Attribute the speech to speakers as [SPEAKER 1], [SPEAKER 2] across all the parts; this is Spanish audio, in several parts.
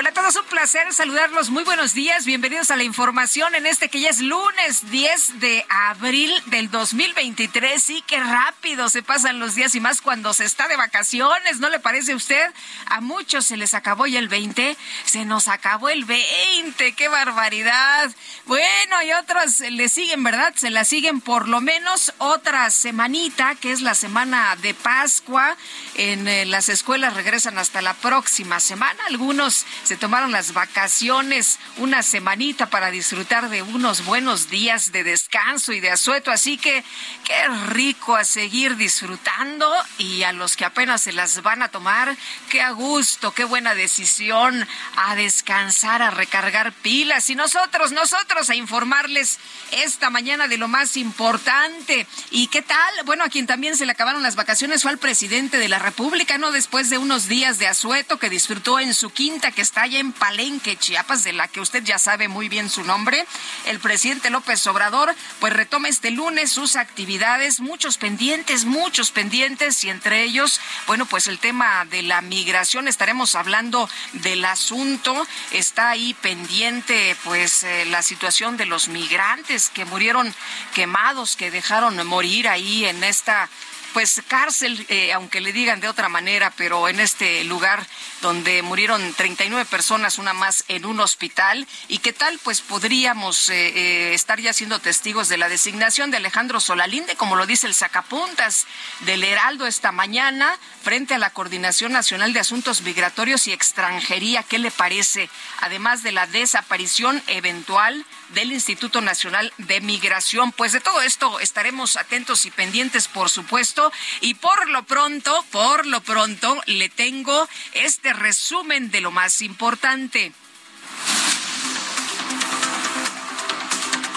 [SPEAKER 1] Hola a todos, un placer saludarlos. Muy buenos días, bienvenidos a la información en este que ya es lunes 10 de abril del 2023. Sí, qué rápido se pasan los días y más cuando se está de vacaciones, ¿no le parece a usted? A muchos se les acabó ya el 20, se nos acabó el 20, qué barbaridad. Bueno, y otros le siguen, ¿verdad? Se la siguen por lo menos otra semanita, que es la semana de Pascua. En eh, las escuelas regresan hasta la próxima semana. Algunos se tomaron las vacaciones una semanita para disfrutar de unos buenos días de descanso y de asueto. Así que qué rico a seguir disfrutando y a los que apenas se las van a tomar, qué a gusto, qué buena decisión a descansar, a recargar pilas. Y nosotros, nosotros a informarles esta mañana de lo más importante. ¿Y qué tal? Bueno, a quien también se le acabaron las vacaciones fue al presidente de la República, ¿no? Después de unos días de asueto que disfrutó en su quinta que está allá en Palenque, Chiapas, de la que usted ya sabe muy bien su nombre. El presidente López Obrador, pues retoma este lunes sus actividades, muchos pendientes, muchos pendientes, y entre ellos, bueno, pues el tema de la migración, estaremos hablando del asunto, está ahí pendiente, pues eh, la situación de los migrantes que murieron quemados, que dejaron morir ahí en esta pues cárcel, eh, aunque le digan de otra manera, pero en este lugar donde murieron 39 personas, una más en un hospital. ¿Y qué tal? Pues podríamos eh, eh, estar ya siendo testigos de la designación de Alejandro Solalinde, como lo dice el sacapuntas del Heraldo esta mañana, frente a la Coordinación Nacional de Asuntos Migratorios y Extranjería. ¿Qué le parece? Además de la desaparición eventual del Instituto Nacional de Migración. Pues de todo esto estaremos atentos y pendientes, por supuesto. Y por lo pronto, por lo pronto, le tengo este resumen de lo más importante.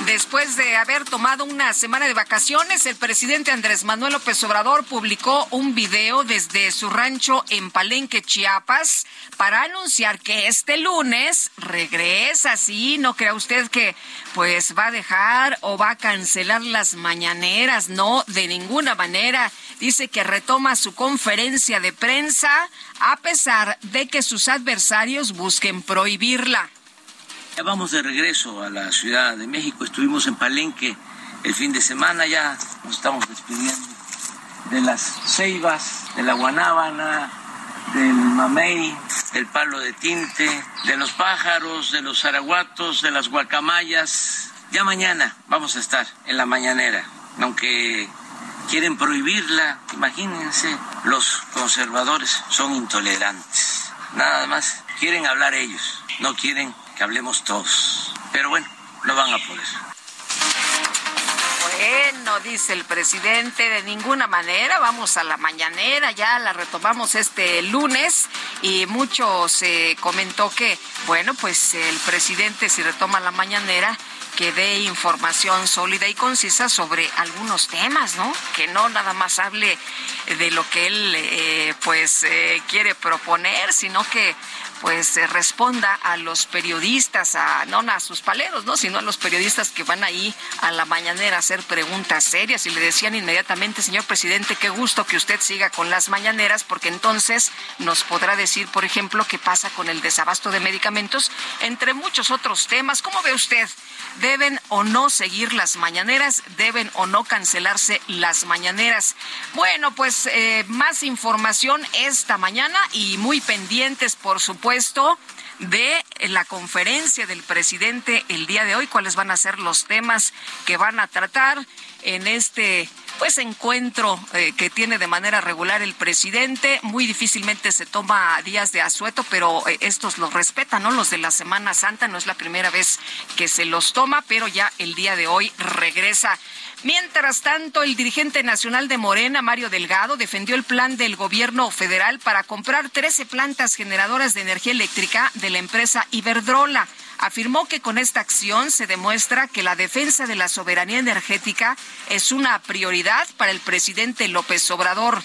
[SPEAKER 1] Después de haber tomado una semana de vacaciones, el presidente Andrés Manuel López Obrador publicó un video desde su rancho en Palenque, Chiapas, para anunciar que este lunes regresa. Sí, no crea usted que pues va a dejar o va a cancelar las mañaneras. No, de ninguna manera. Dice que retoma su conferencia de prensa a pesar de que sus adversarios busquen prohibirla.
[SPEAKER 2] Ya vamos de regreso a la Ciudad de México. Estuvimos en Palenque el fin de semana, ya nos estamos despidiendo de las ceibas, de la guanábana, del mamey, del palo de tinte, de los pájaros, de los araguatos, de las guacamayas. Ya mañana vamos a estar en la mañanera, aunque quieren prohibirla, imagínense, los conservadores son intolerantes. Nada más quieren hablar ellos, no quieren que hablemos todos. Pero bueno, no van a poder.
[SPEAKER 1] Bueno, dice el presidente, de ninguna manera, vamos a la mañanera, ya la retomamos este lunes y mucho se comentó que, bueno, pues el presidente si retoma la mañanera, que dé información sólida y concisa sobre algunos temas, ¿no? Que no nada más hable de lo que él eh, pues eh, quiere proponer, sino que pues responda a los periodistas, a no a sus paleros, ¿no? sino a los periodistas que van ahí a la mañanera a hacer preguntas serias y le decían inmediatamente, señor presidente, qué gusto que usted siga con las mañaneras porque entonces nos podrá decir, por ejemplo, qué pasa con el desabasto de medicamentos, entre muchos otros temas. ¿Cómo ve usted? ¿Deben o no seguir las mañaneras? ¿Deben o no cancelarse las mañaneras? Bueno, pues eh, más información esta mañana y muy pendientes, por supuesto de la conferencia del presidente el día de hoy, cuáles van a ser los temas que van a tratar en este pues encuentro eh, que tiene de manera regular el presidente. Muy difícilmente se toma días de asueto, pero eh, estos los respetan, ¿no? Los de la Semana Santa no es la primera vez que se los toma, pero ya el día de hoy regresa. Mientras tanto, el dirigente nacional de Morena, Mario Delgado, defendió el plan del gobierno federal para comprar 13 plantas generadoras de energía eléctrica de la empresa Iberdrola. Afirmó que con esta acción se demuestra que la defensa de la soberanía energética es una prioridad para el presidente López Obrador.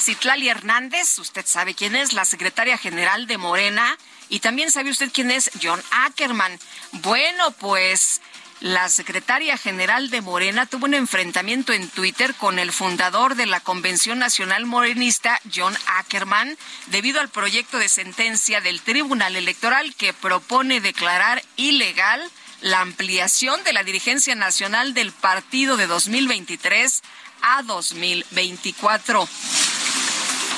[SPEAKER 1] Citlali Hernández, usted sabe quién es, la secretaria general de Morena, y también sabe usted quién es John Ackerman. Bueno, pues la secretaria general de Morena tuvo un enfrentamiento en Twitter con el fundador de la Convención Nacional Morenista, John Ackerman, debido al proyecto de sentencia del Tribunal Electoral que propone declarar ilegal la ampliación de la dirigencia nacional del partido de 2023 a 2024.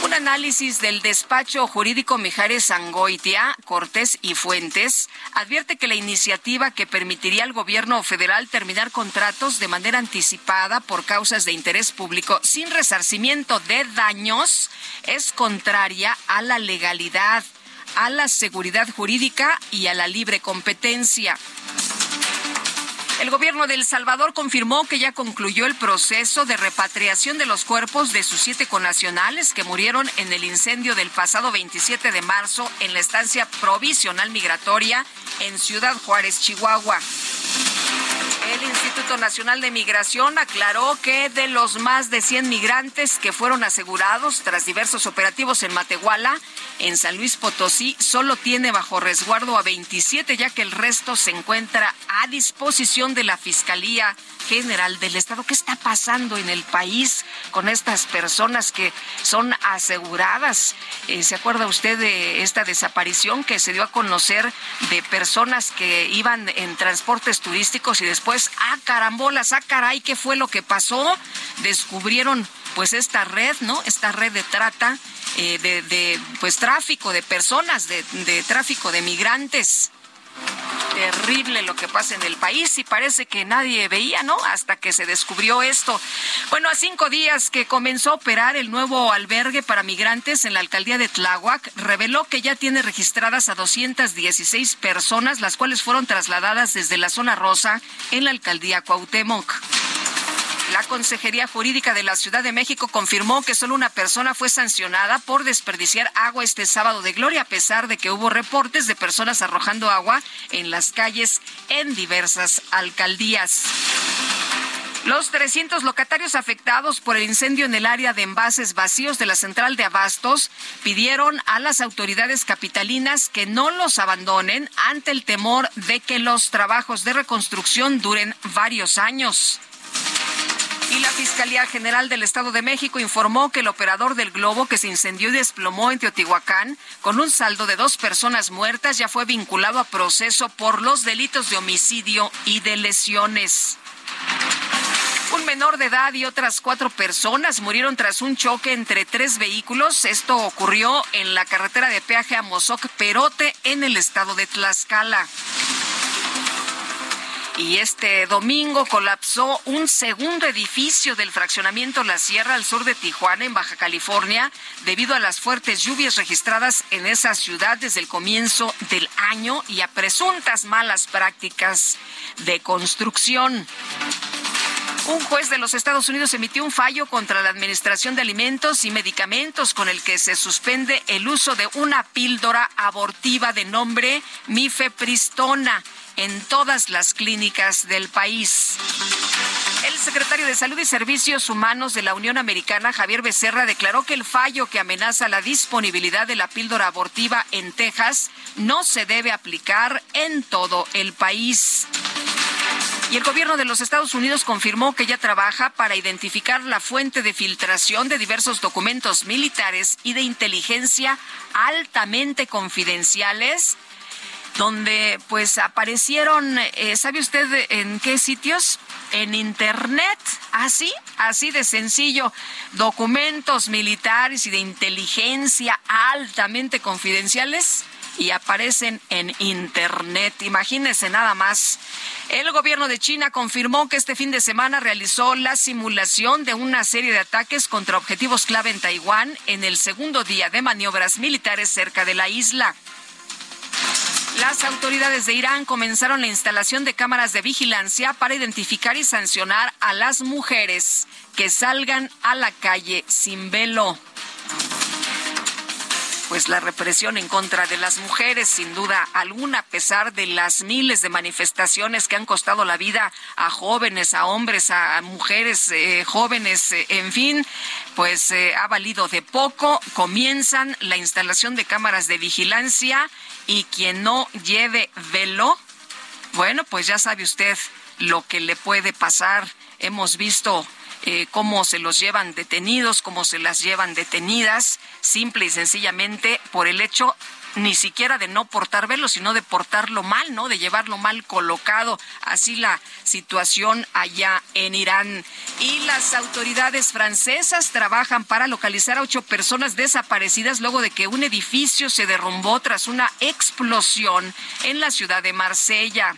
[SPEAKER 1] Un análisis del despacho jurídico Mijares Angoitia, Cortés y Fuentes advierte que la iniciativa que permitiría al gobierno federal terminar contratos de manera anticipada por causas de interés público sin resarcimiento de daños es contraria a la legalidad, a la seguridad jurídica y a la libre competencia. El gobierno de El Salvador confirmó que ya concluyó el proceso de repatriación de los cuerpos de sus siete conacionales que murieron en el incendio del pasado 27 de marzo en la estancia provisional migratoria en Ciudad Juárez, Chihuahua. El Instituto Nacional de Migración aclaró que de los más de 100 migrantes que fueron asegurados tras diversos operativos en Matehuala, en San Luis Potosí, solo tiene bajo resguardo a 27, ya que el resto se encuentra a disposición de la Fiscalía General del Estado. ¿Qué está pasando en el país con estas personas que son aseguradas? Eh, ¿Se acuerda usted de esta desaparición que se dio a conocer de personas que iban en transportes turísticos y después, ah, carambolas, ah, caray, ¿qué fue lo que pasó? Descubrieron pues esta red, ¿no? Esta red de trata, eh, de, pues tráfico de personas, de, de tráfico de migrantes terrible lo que pasa en el país y parece que nadie veía, ¿no? Hasta que se descubrió esto. Bueno, a cinco días que comenzó a operar el nuevo albergue para migrantes en la alcaldía de Tláhuac, reveló que ya tiene registradas a 216 personas, las cuales fueron trasladadas desde la zona rosa en la alcaldía Cuauhtémoc. La Consejería Jurídica de la Ciudad de México confirmó que solo una persona fue sancionada por desperdiciar agua este sábado de gloria, a pesar de que hubo reportes de personas arrojando agua en las calles en diversas alcaldías. Los 300 locatarios afectados por el incendio en el área de envases vacíos de la central de Abastos pidieron a las autoridades capitalinas que no los abandonen ante el temor de que los trabajos de reconstrucción duren varios años. Y la Fiscalía General del Estado de México informó que el operador del globo que se incendió y desplomó en Teotihuacán, con un saldo de dos personas muertas, ya fue vinculado a proceso por los delitos de homicidio y de lesiones. Un menor de edad y otras cuatro personas murieron tras un choque entre tres vehículos. Esto ocurrió en la carretera de peaje a Mozoc Perote, en el estado de Tlaxcala. Y este domingo colapsó un segundo edificio del fraccionamiento La Sierra al sur de Tijuana, en Baja California, debido a las fuertes lluvias registradas en esa ciudad desde el comienzo del año y a presuntas malas prácticas de construcción. Un juez de los Estados Unidos emitió un fallo contra la Administración de Alimentos y Medicamentos con el que se suspende el uso de una píldora abortiva de nombre mifepristona en todas las clínicas del país. El secretario de Salud y Servicios Humanos de la Unión Americana, Javier Becerra, declaró que el fallo que amenaza la disponibilidad de la píldora abortiva en Texas no se debe aplicar en todo el país. Y el gobierno de los Estados Unidos confirmó que ya trabaja para identificar la fuente de filtración de diversos documentos militares y de inteligencia altamente confidenciales donde pues aparecieron, eh, ¿sabe usted en qué sitios? En Internet, así, así de sencillo, documentos militares y de inteligencia altamente confidenciales y aparecen en Internet. Imagínense nada más. El gobierno de China confirmó que este fin de semana realizó la simulación de una serie de ataques contra objetivos clave en Taiwán en el segundo día de maniobras militares cerca de la isla. Las autoridades de Irán comenzaron la instalación de cámaras de vigilancia para identificar y sancionar a las mujeres que salgan a la calle sin velo pues la represión en contra de las mujeres, sin duda alguna, a pesar de las miles de manifestaciones que han costado la vida a jóvenes, a hombres, a mujeres eh, jóvenes, eh, en fin, pues eh, ha valido de poco. Comienzan la instalación de cámaras de vigilancia y quien no lleve velo, bueno, pues ya sabe usted lo que le puede pasar. Hemos visto eh, cómo se los llevan detenidos, cómo se las llevan detenidas, simple y sencillamente por el hecho ni siquiera de no portar velo, sino de portarlo mal, ¿no? De llevarlo mal colocado. Así la situación allá en Irán. Y las autoridades francesas trabajan para localizar a ocho personas desaparecidas luego de que un edificio se derrumbó tras una explosión en la ciudad de Marsella.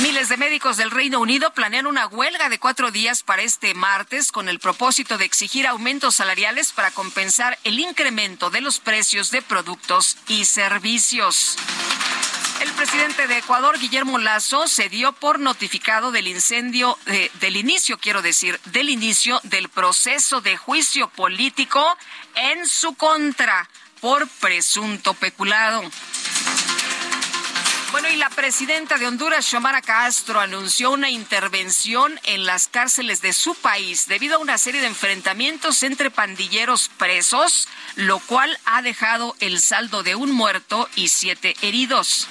[SPEAKER 1] Miles de médicos del Reino Unido planean una huelga de cuatro días para este martes con el propósito de exigir aumentos salariales para compensar el incremento de los precios de productos y servicios. El presidente de Ecuador, Guillermo Lazo, se dio por notificado del incendio, del inicio, quiero decir, del inicio del proceso de juicio político en su contra por presunto peculado. Bueno, y la presidenta de Honduras, Xiomara Castro, anunció una intervención en las cárceles de su país debido a una serie de enfrentamientos entre pandilleros presos, lo cual ha dejado el saldo de un muerto y siete heridos.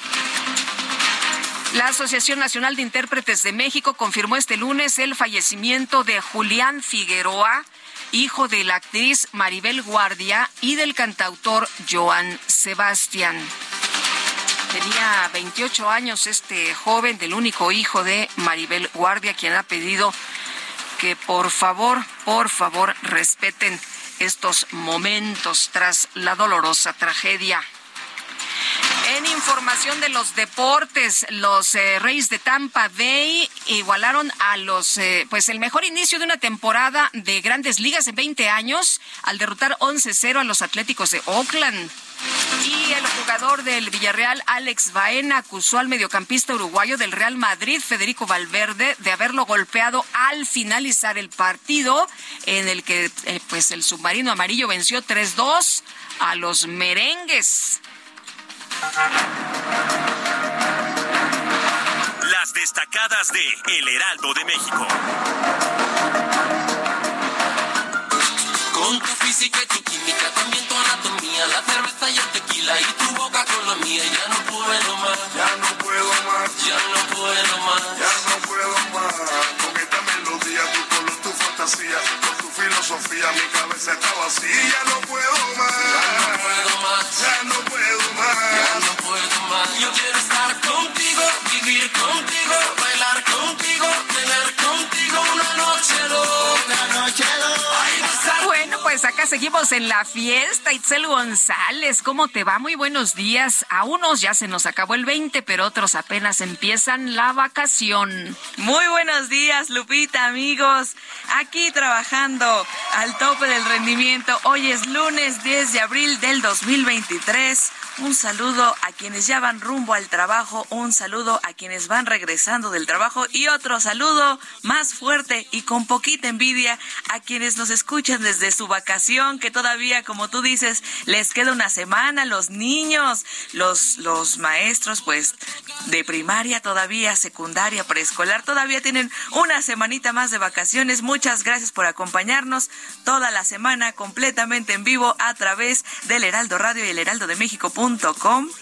[SPEAKER 1] La Asociación Nacional de Intérpretes de México confirmó este lunes el fallecimiento de Julián Figueroa, hijo de la actriz Maribel Guardia y del cantautor Joan Sebastián. Tenía 28 años este joven, del único hijo de Maribel Guardia, quien ha pedido que por favor, por favor, respeten estos momentos tras la dolorosa tragedia. En información de los deportes, los eh, Reyes de Tampa Bay igualaron a los, eh, pues el mejor inicio de una temporada de grandes ligas en 20 años al derrotar 11-0 a los Atléticos de Oakland. Y el jugador del Villarreal, Alex Baena, acusó al mediocampista uruguayo del Real Madrid, Federico Valverde, de haberlo golpeado al finalizar el partido, en el que eh, pues el submarino amarillo venció 3-2 a los merengues.
[SPEAKER 3] Las destacadas de El Heraldo de México.
[SPEAKER 4] Con tu física y tu química, también tu anatomía, la cerveza y el tequila y tu boca con la mía, ya no puedo más,
[SPEAKER 5] ya no puedo más,
[SPEAKER 4] ya no puedo más,
[SPEAKER 5] ya no puedo más. Con esta melodía, tu color, tu fantasía, con tu filosofía, mi cabeza está vacía, ya no puedo más,
[SPEAKER 4] ya no puedo más,
[SPEAKER 5] ya no puedo más,
[SPEAKER 1] seguimos en la fiesta. Itzel González, ¿cómo te va? Muy buenos días. A unos ya se nos acabó el 20, pero otros apenas empiezan la vacación.
[SPEAKER 6] Muy buenos días, Lupita, amigos. Aquí trabajando al tope del rendimiento. Hoy es lunes 10 de abril del 2023 un saludo a quienes ya van rumbo al trabajo, un saludo a quienes van regresando del trabajo y otro saludo más fuerte y con poquita envidia a quienes nos escuchan desde su vacación, que todavía, como tú dices, les queda una semana, los niños, los, los maestros, pues de primaria todavía, secundaria, preescolar, todavía tienen una semanita más de vacaciones. Muchas gracias por acompañarnos toda la semana completamente en vivo a través del Heraldo Radio y el Heraldo de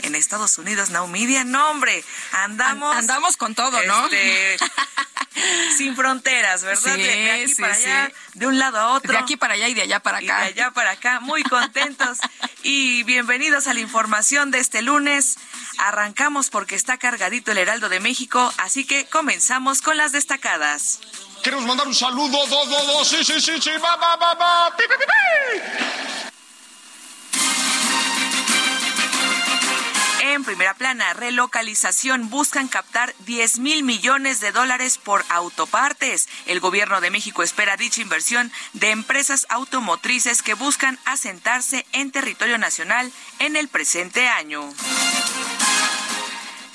[SPEAKER 6] En Estados Unidos, Now Media. No, hombre, andamos.
[SPEAKER 1] andamos con todo, ¿no?
[SPEAKER 6] Este, sin fronteras, ¿verdad?
[SPEAKER 1] Sí,
[SPEAKER 6] de, aquí
[SPEAKER 1] sí,
[SPEAKER 6] para allá,
[SPEAKER 1] sí.
[SPEAKER 6] de un lado a otro.
[SPEAKER 1] De aquí para allá y de allá para
[SPEAKER 6] Y de
[SPEAKER 1] acá.
[SPEAKER 6] allá para acá, muy contentos y bienvenidos a la información de este lunes. Arrancamos porque está cargadito el Heraldo de México, así que comenzamos con las destacadas.
[SPEAKER 7] Queremos mandar un saludo, do, do, do, sí, sí, sí, sí, va, va, va, va, pi, pi, pi,
[SPEAKER 6] En primera plana, relocalización buscan captar 10 mil millones de dólares por autopartes. El gobierno de México espera dicha inversión de empresas automotrices que buscan asentarse en territorio nacional en el presente año.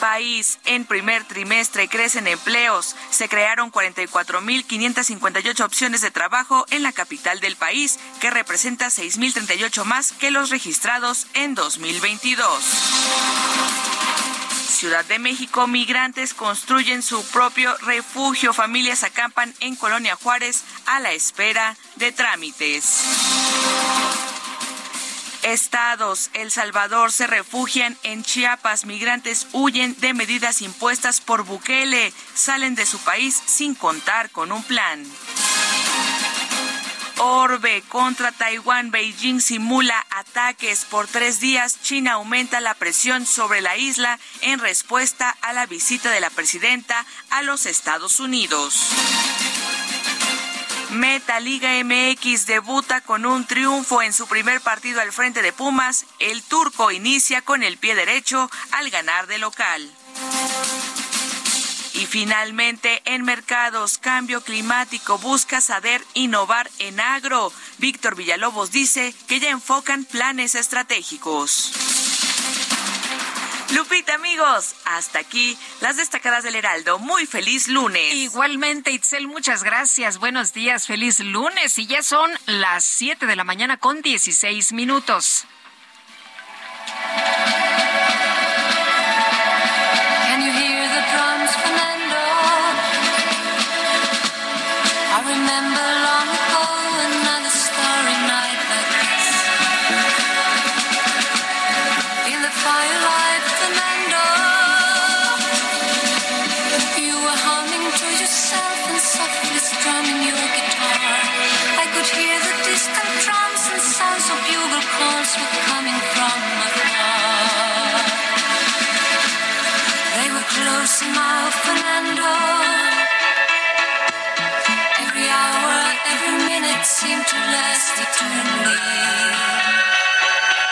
[SPEAKER 6] País, en primer trimestre crecen empleos. Se crearon 44.558 opciones de trabajo en la capital del país, que representa 6.038 más que los registrados en 2022. Ciudad de México, migrantes construyen su propio refugio. Familias acampan en Colonia Juárez a la espera de trámites. Estados, El Salvador se refugian en Chiapas. Migrantes huyen de medidas impuestas por Bukele. Salen de su país sin contar con un plan. Orbe contra Taiwán. Beijing simula ataques por tres días. China aumenta la presión sobre la isla en respuesta a la visita de la presidenta a los Estados Unidos. Meta Liga MX debuta con un triunfo en su primer partido al frente de Pumas. El turco inicia con el pie derecho al ganar de local. Y finalmente, en mercados, cambio climático busca saber innovar en agro. Víctor Villalobos dice que ya enfocan planes estratégicos. Lupita, amigos, hasta aquí las destacadas del Heraldo. Muy feliz lunes.
[SPEAKER 1] Igualmente, Itzel, muchas gracias. Buenos días, feliz lunes. Y ya son las 7 de la mañana con 16 minutos.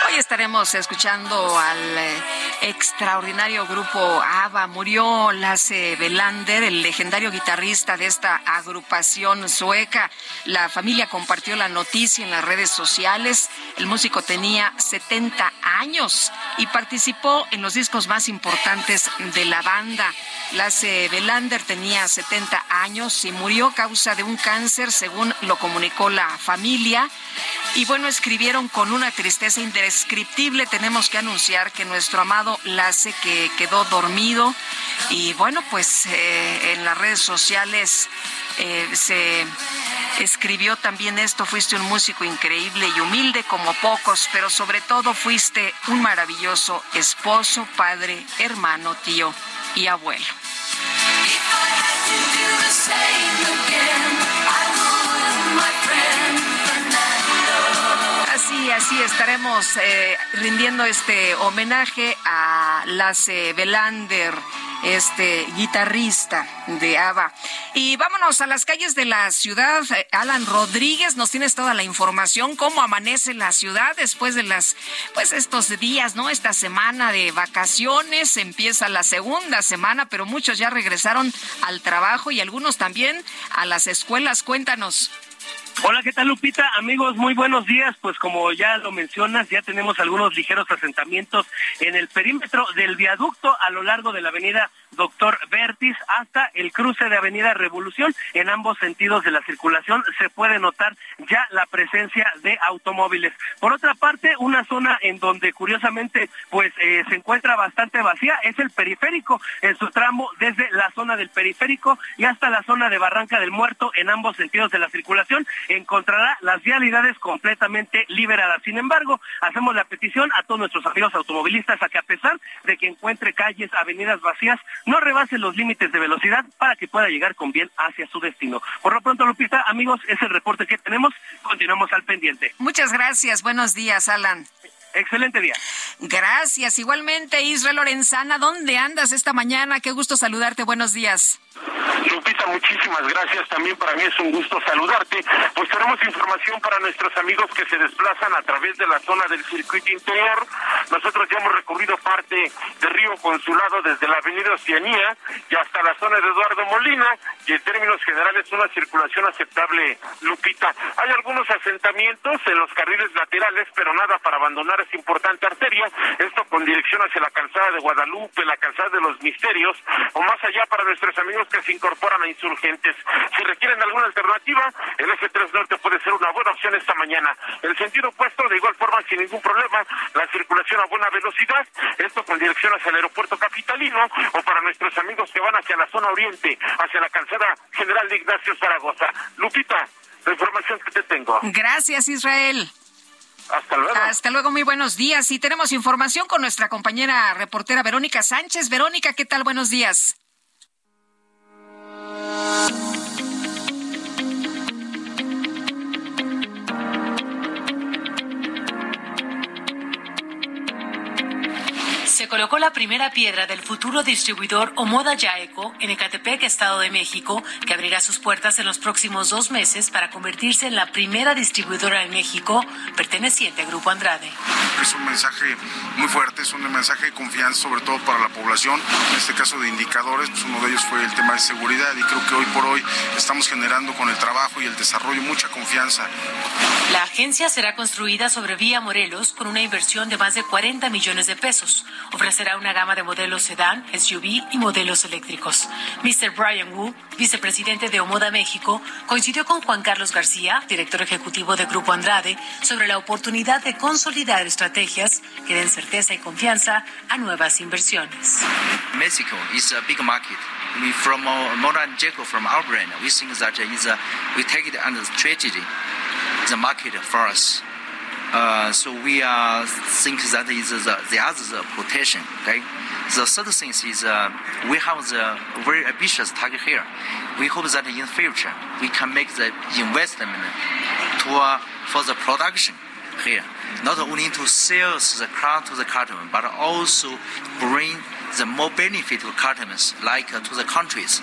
[SPEAKER 1] Hoy estaremos escuchando al eh, extraordinario grupo ABBA. Murió Lasse Belander, el legendario guitarrista de esta agrupación sueca. La familia compartió la noticia en las redes sociales. El músico tenía 70 años y participó en los discos más importantes de la banda. Lasse Belander tenía 70 años y murió a causa de un cáncer, según lo comunicó la familia. Y bueno, escribieron con una tristeza indescriptible. Tenemos que anunciar que nuestro amado Lasse que quedó dormido. Y bueno, pues eh, en las redes sociales eh, se escribió también esto. Fuiste un músico increíble y humilde como pocos, pero sobre todo fuiste un maravilloso esposo, padre, hermano, tío y abuelo. Así, así estaremos eh, rindiendo este homenaje a Lasse Belander, este guitarrista de ABBA. Y vámonos a las calles de la ciudad. Eh, Alan Rodríguez, nos tienes toda la información, cómo amanece la ciudad después de las, pues estos días, ¿no? Esta semana de vacaciones, empieza la segunda semana, pero muchos ya regresaron al trabajo y algunos también a las escuelas. Cuéntanos.
[SPEAKER 8] Hola, ¿qué tal Lupita? Amigos, muy buenos días. Pues como ya lo mencionas, ya tenemos algunos ligeros asentamientos en el perímetro del viaducto a lo largo de la avenida Doctor Vertis hasta el cruce de Avenida Revolución. En ambos sentidos de la circulación se puede notar ya la presencia de automóviles. Por otra parte, una zona en donde curiosamente pues eh, se encuentra bastante vacía es el periférico en su tramo desde la zona del periférico y hasta la zona de Barranca del Muerto en ambos sentidos de la circulación encontrará las vialidades completamente liberadas. Sin embargo, hacemos la petición a todos nuestros amigos automovilistas a que a pesar de que encuentre calles, avenidas vacías, no rebase los límites de velocidad para que pueda llegar con bien hacia su destino. Por lo pronto, Lupita, amigos, es el reporte que tenemos. Continuamos al pendiente.
[SPEAKER 1] Muchas gracias. Buenos días, Alan.
[SPEAKER 8] Excelente día.
[SPEAKER 1] Gracias. Igualmente, Israel Lorenzana, ¿dónde andas esta mañana? Qué gusto saludarte. Buenos días.
[SPEAKER 9] Lupita, muchísimas gracias. También para mí es un gusto saludarte. Pues tenemos información para nuestros amigos que se desplazan a través de la zona del circuito interior. Nosotros ya hemos recorrido parte de Río Consulado desde la avenida Oceanía y hasta la zona de Eduardo Molina y en términos generales una circulación aceptable, Lupita. Hay algunos asentamientos en los carriles laterales, pero nada para abandonar esta importante arteria. Esto con dirección hacia la calzada de Guadalupe, la calzada de los Misterios o más allá para nuestros amigos que se incorporan a insurgentes. Si requieren alguna alternativa, el F3 Norte puede ser una buena opción esta mañana. El sentido opuesto, de igual forma, sin ningún problema, la circulación a buena velocidad, esto con dirección hacia el aeropuerto capitalino o para nuestros amigos que van hacia la zona oriente, hacia la calzada general de Ignacio Zaragoza. Lupita, la información que te tengo.
[SPEAKER 1] Gracias, Israel.
[SPEAKER 9] Hasta luego.
[SPEAKER 1] Hasta luego, muy buenos días. Y tenemos información con nuestra compañera reportera Verónica Sánchez. Verónica, ¿qué tal? Buenos días.
[SPEAKER 10] Se colocó la primera piedra del futuro distribuidor Omoda Yaeco en Ecatepec, Estado de México, que abrirá sus puertas en los próximos dos meses para convertirse en la primera distribuidora en México perteneciente al Grupo Andrade.
[SPEAKER 11] Es un mensaje muy fuerte, es un mensaje de confianza, sobre todo para la población. En este caso de indicadores, pues uno de ellos fue el tema de seguridad y creo que hoy por hoy estamos generando con el trabajo y el desarrollo mucha confianza.
[SPEAKER 10] La agencia será construida sobre Vía Morelos con una inversión de más de 40 millones de pesos. Ofrecerá una gama de modelos sedán, SUV y modelos eléctricos. Mr. Brian Wu, vicepresidente de Omoda México, coincidió con Juan Carlos García, director ejecutivo de Grupo Andrade, sobre la oportunidad de consolidar estrategias que den certeza y confianza a nuevas inversiones.
[SPEAKER 12] Mexico is a big market. We from uh, Moda and Jacob from our brand, we think that is a, we take it under strategy, the market for us. Uh, so we uh, think that is the, the other potential. Okay. The third thing is uh, we have the very ambitious target here. We hope that in the future we can make the investment to uh, for the production here, not only to sell the car to the customer, but also bring the more benefit to customers, like uh, to the countries.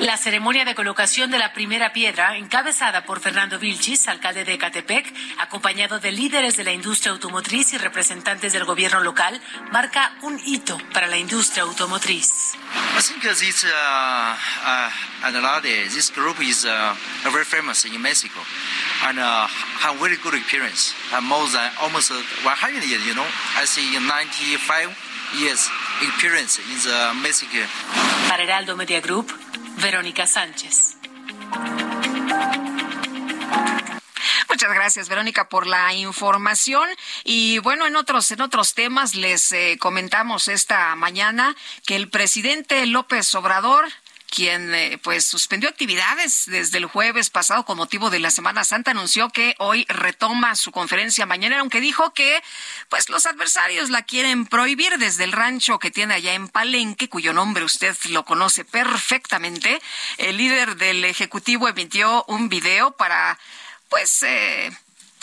[SPEAKER 10] La ceremonia de colocación de la primera piedra, encabezada por Fernando Vilchis, alcalde de Ecatepec, acompañado de líderes de la industria automotriz y representantes del gobierno local, marca un hito para la industria automotriz.
[SPEAKER 12] I think this uh, uh, Andrade, this group is uh, very famous in Mexico and uh, have very good experience. Uh, more than almost 100 years, you know. I see 95 years experience in the Mexico.
[SPEAKER 10] Para Heraldo Media Group, Verónica Sánchez.
[SPEAKER 1] Muchas gracias, Verónica, por la información. Y bueno, en otros, en otros temas les eh, comentamos esta mañana que el presidente López Obrador quien eh, pues suspendió actividades desde el jueves pasado con motivo de la Semana Santa, anunció que hoy retoma su conferencia mañana, aunque dijo que pues los adversarios la quieren prohibir desde el rancho que tiene allá en Palenque, cuyo nombre usted lo conoce perfectamente. El líder del Ejecutivo emitió un video para pues eh,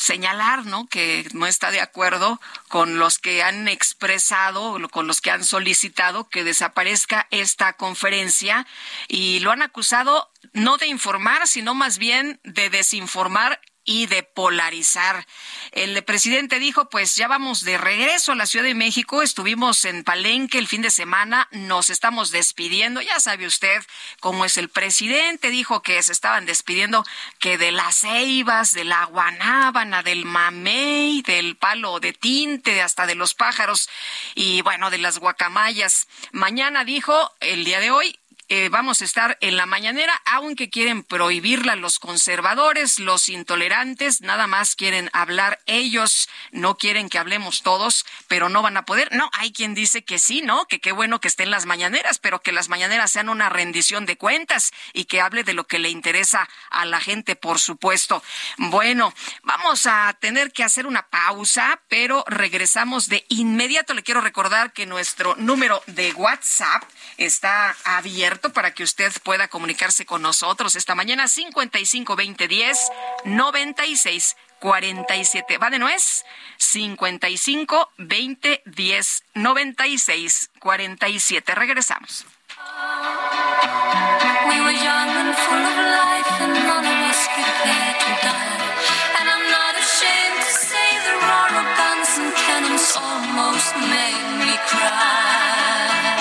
[SPEAKER 1] señalar, ¿no? Que no está de acuerdo con los que han expresado, con los que han solicitado que desaparezca esta conferencia y lo han acusado no de informar, sino más bien de desinformar y de polarizar. El presidente dijo, pues ya vamos de regreso a la Ciudad de México, estuvimos en Palenque el fin de semana, nos estamos despidiendo, ya sabe usted cómo es el presidente, dijo que se estaban despidiendo que de las ceibas, de la guanábana, del mamey, del palo de tinte, hasta de los pájaros y bueno, de las guacamayas. Mañana dijo, el día de hoy, eh, vamos a estar en la mañanera, aunque quieren prohibirla los conservadores, los intolerantes, nada más quieren hablar ellos, no quieren que hablemos todos, pero no van a poder. No, hay quien dice que sí, ¿no? Que qué bueno que estén las mañaneras, pero que las mañaneras sean una rendición de cuentas y que hable de lo que le interesa a la gente, por supuesto. Bueno, vamos a tener que hacer una pausa, pero regresamos de inmediato. Le quiero recordar que nuestro número de WhatsApp está abierto para que usted pueda comunicarse con nosotros esta mañana 55 20 10 96 47. ¿Va de nuez? 55 20 10 96 47. Regresamos.
[SPEAKER 13] We were young and full of life, and none of us prepared to die. And I'm not ashamed to say the roar of guns and cannons almost made me cry.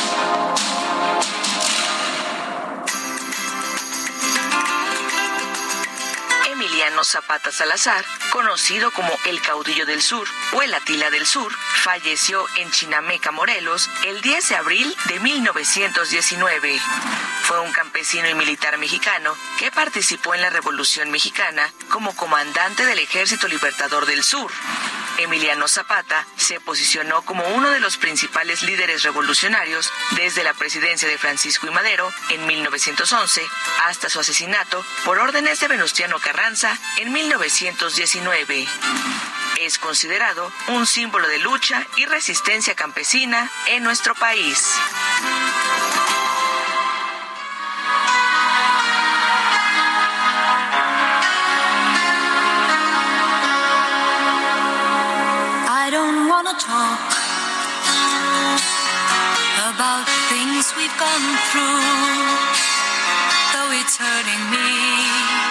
[SPEAKER 14] Emiliano Zapata Salazar, conocido como el caudillo del sur o el Atila del Sur, falleció en Chinameca, Morelos, el 10 de abril de 1919. Fue un campesino y militar mexicano que participó en la Revolución Mexicana como comandante del Ejército Libertador del Sur. Emiliano Zapata se posicionó como uno de los principales líderes revolucionarios desde la presidencia de Francisco y Madero en 1911 hasta su asesinato por órdenes de Venustiano Carranza en 1919. Es considerado un símbolo de lucha y resistencia campesina en nuestro país.
[SPEAKER 13] I don't wanna talk about things we've gone through, though it's hurting me.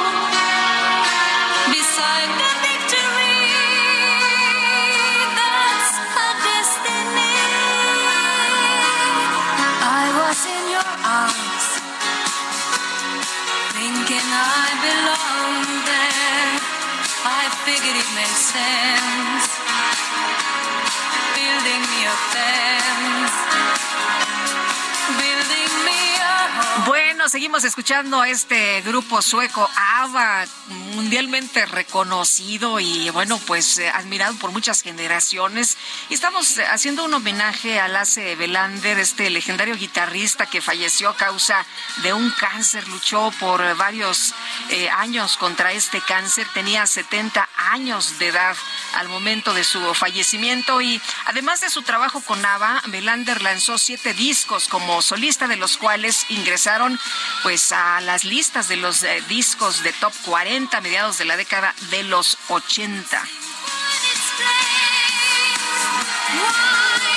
[SPEAKER 13] figured it made sense. Building me a fence,
[SPEAKER 1] Bueno, seguimos escuchando a este grupo sueco ABBA, mundialmente reconocido y bueno, pues eh, admirado por muchas generaciones. Y estamos eh, haciendo un homenaje a Lasse Belander, este legendario guitarrista que falleció a causa de un cáncer, luchó por varios eh, años contra este cáncer, tenía 70 años de edad al momento de su fallecimiento y además de su trabajo con ABBA, Belander lanzó siete discos como solista de los cuales ingresaron pues a las listas de los eh, discos de top 40 a mediados de la década de los 80.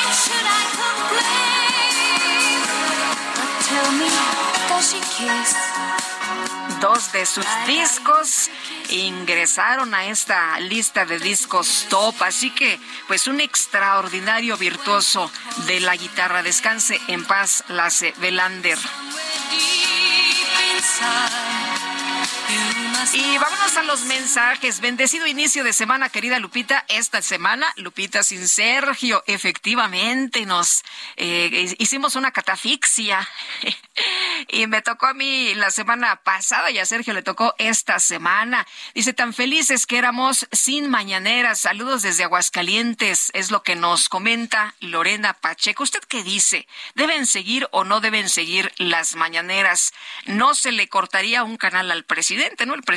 [SPEAKER 13] Why should I complain? But tell me, does she kiss?
[SPEAKER 1] Dos de sus discos ingresaron a esta lista de discos top. Así que, pues, un extraordinario virtuoso de la guitarra. Descanse en paz, Lasse Velander. Y vámonos a los mensajes. Bendecido inicio de semana, querida Lupita. Esta semana, Lupita sin Sergio, efectivamente nos eh, hicimos una catafixia. y me tocó a mí la semana pasada y a Sergio le tocó esta semana. Dice, tan felices que éramos sin mañaneras. Saludos desde Aguascalientes. Es lo que nos comenta Lorena Pacheco. ¿Usted qué dice? ¿Deben seguir o no deben seguir las mañaneras? No se le cortaría un canal al presidente, ¿no? Presidente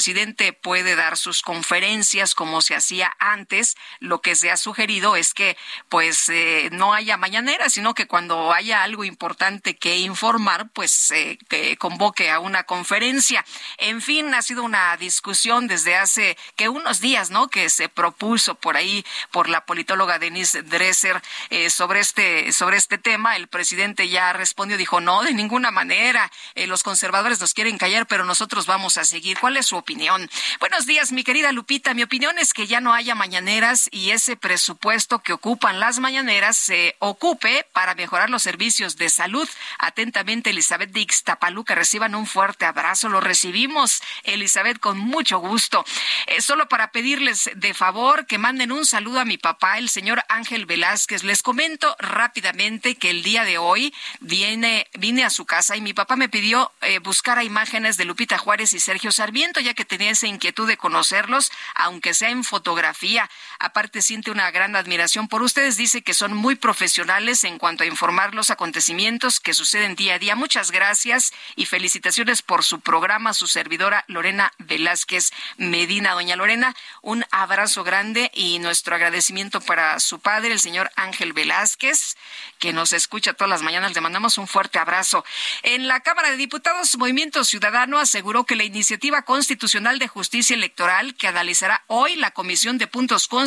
[SPEAKER 1] puede dar sus conferencias como se hacía antes. Lo que se ha sugerido es que pues eh, no haya mañanera, sino que cuando haya algo importante que informar, pues eh, que convoque a una conferencia. En fin, ha sido una discusión desde hace que unos días, ¿no? Que se propuso por ahí por la politóloga Denise Dresser eh, sobre este sobre este tema. El presidente ya respondió, dijo no, de ninguna manera. los conservadores nos quieren callar, pero nosotros vamos a seguir. ¿Cuál es su opinión? Buenos días, mi querida Lupita. Mi opinión es que ya no haya mañaneras y ese presupuesto que ocupan las mañaneras se ocupe para mejorar los servicios de salud. Atentamente, Elizabeth de Ixtapaluca. Reciban un fuerte abrazo. Lo recibimos, Elizabeth, con mucho gusto. Eh, solo para pedirles de favor que manden un saludo a mi papá, el señor Ángel Velázquez. Les comento rápidamente que el día de hoy viene, vine a su casa y mi papá me pidió eh, buscar a imágenes de Lupita Juárez y Sergio Sarmiento, que tenía esa inquietud de conocerlos, aunque sea en fotografía. Aparte, siente una gran admiración por ustedes. Dice que son muy profesionales en cuanto a informar los acontecimientos que suceden día a día. Muchas gracias y felicitaciones por su programa, su servidora Lorena Velázquez Medina. Doña Lorena, un abrazo grande y nuestro agradecimiento para su padre, el señor Ángel Velázquez, que nos escucha todas las mañanas. Le mandamos un fuerte abrazo. En la Cámara de Diputados, Movimiento Ciudadano aseguró que la iniciativa constitucional de justicia electoral que analizará hoy la Comisión de Puntos Constitucionales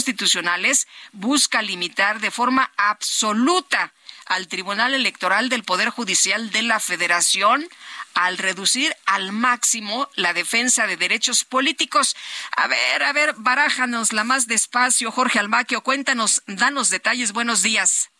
[SPEAKER 1] busca limitar de forma absoluta al Tribunal Electoral del Poder Judicial de la Federación al reducir al máximo la defensa de derechos políticos. A ver, a ver, barájanos la más despacio, Jorge Almaquio, cuéntanos, danos detalles, buenos días.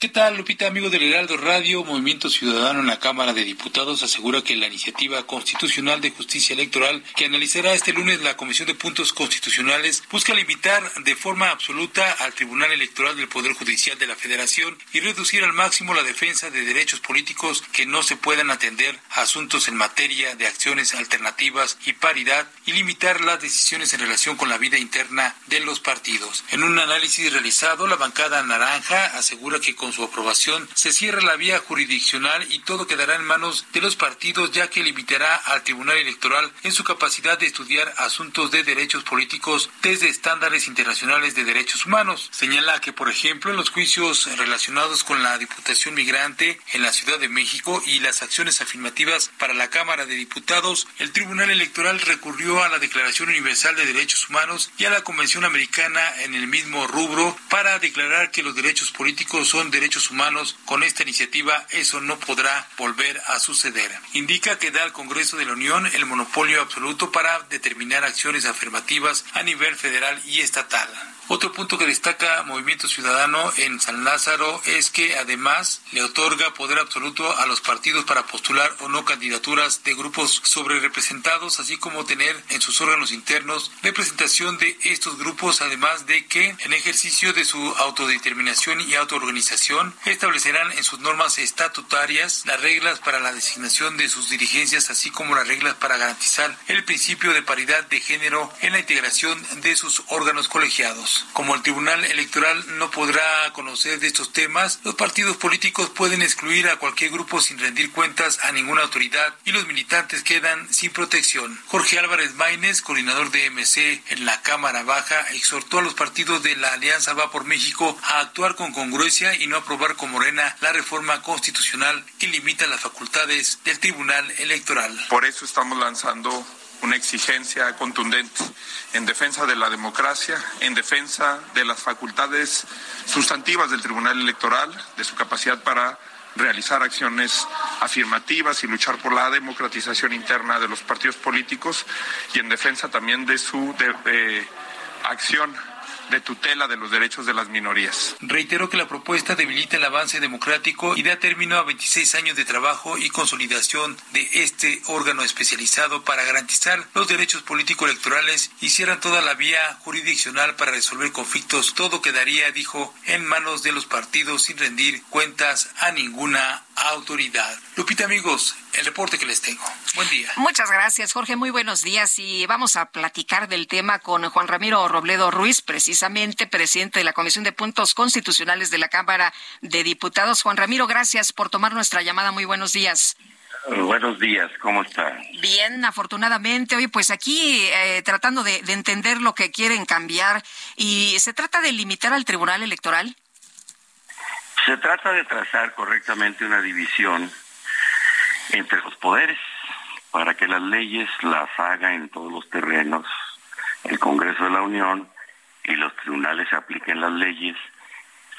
[SPEAKER 15] ¿Qué tal, Lupita, amigo del Heraldo Radio? Movimiento Ciudadano en la Cámara de Diputados asegura que la iniciativa constitucional de justicia electoral que analizará este lunes la Comisión de Puntos Constitucionales busca limitar de forma absoluta al Tribunal Electoral del Poder Judicial de la Federación y reducir al máximo la defensa de derechos políticos que no se puedan atender a asuntos en materia de acciones alternativas y paridad y limitar las decisiones en relación con la vida interna de los partidos. En un análisis realizado, la bancada naranja asegura que su aprobación se cierra la vía jurisdiccional y todo quedará en manos de los partidos ya que limitará al Tribunal Electoral en su capacidad de estudiar asuntos de derechos políticos desde estándares internacionales de derechos humanos. Señala que, por ejemplo, en los juicios relacionados con la Diputación Migrante en la Ciudad de México y las acciones afirmativas para la Cámara de Diputados, el Tribunal Electoral recurrió a la Declaración Universal de Derechos Humanos y a la Convención Americana en el mismo rubro para declarar que los derechos políticos son derechos humanos, con esta iniciativa eso no podrá volver a suceder. Indica que da al Congreso de la Unión el monopolio absoluto para determinar acciones afirmativas a nivel federal y estatal. Otro punto que destaca Movimiento Ciudadano en San Lázaro es que además le otorga poder absoluto a los partidos para postular o no candidaturas de grupos sobre representados, así como tener en sus órganos internos representación de estos grupos, además de que en ejercicio de su autodeterminación y autoorganización establecerán en sus normas estatutarias las reglas para la designación de sus dirigencias, así como las reglas para garantizar el principio de paridad de género en la integración de sus órganos colegiados. Como el Tribunal Electoral no podrá conocer de estos temas, los partidos políticos pueden excluir a cualquier grupo sin rendir cuentas a ninguna autoridad y los militantes quedan sin protección. Jorge Álvarez Maínez, coordinador de MC en la Cámara Baja, exhortó a los partidos de la Alianza Va por México a actuar con congruencia y no aprobar con Morena la reforma constitucional que limita las facultades del Tribunal Electoral.
[SPEAKER 16] Por eso estamos lanzando una exigencia contundente en defensa de la democracia, en defensa de las facultades sustantivas del Tribunal Electoral, de su capacidad para realizar acciones afirmativas y luchar por la democratización interna de los partidos políticos y en defensa también de su acción de tutela de los derechos de las minorías.
[SPEAKER 15] Reiteró que la propuesta debilita el avance democrático y da término a 26 años de trabajo y consolidación de este órgano especializado para garantizar los derechos político-electorales y cierran toda la vía jurisdiccional para resolver conflictos. Todo quedaría, dijo, en manos de los partidos sin rendir cuentas a ninguna autoridad. Lupita, amigos, el reporte que les tengo. Buen día.
[SPEAKER 1] Muchas gracias, Jorge. Muy buenos días. Y vamos a platicar del tema con Juan Ramiro Robledo Ruiz, precisamente presidente de la Comisión de Puntos Constitucionales de la Cámara de Diputados. Juan Ramiro, gracias por tomar nuestra llamada. Muy buenos días.
[SPEAKER 17] Buenos días, ¿cómo está?
[SPEAKER 1] Bien, afortunadamente. Hoy, pues aquí eh, tratando de, de entender lo que quieren cambiar. ¿Y se trata de limitar al Tribunal Electoral?
[SPEAKER 17] Se trata de trazar correctamente una división entre los poderes para que las leyes las haga en todos los terrenos el Congreso de la Unión y los tribunales apliquen las leyes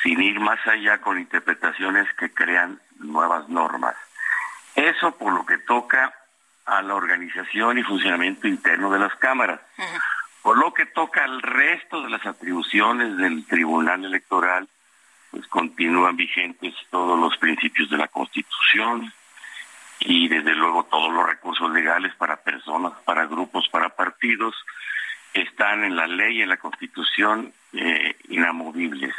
[SPEAKER 17] sin ir más allá con interpretaciones que crean nuevas normas. Eso por lo que toca a la organización y funcionamiento interno de las cámaras. Por lo que toca al resto de las atribuciones del Tribunal Electoral, pues continúan vigentes todos los principios de la Constitución y desde luego todos los recursos legales para personas, para grupos, para partidos, están en la ley en la Constitución eh, inamovibles.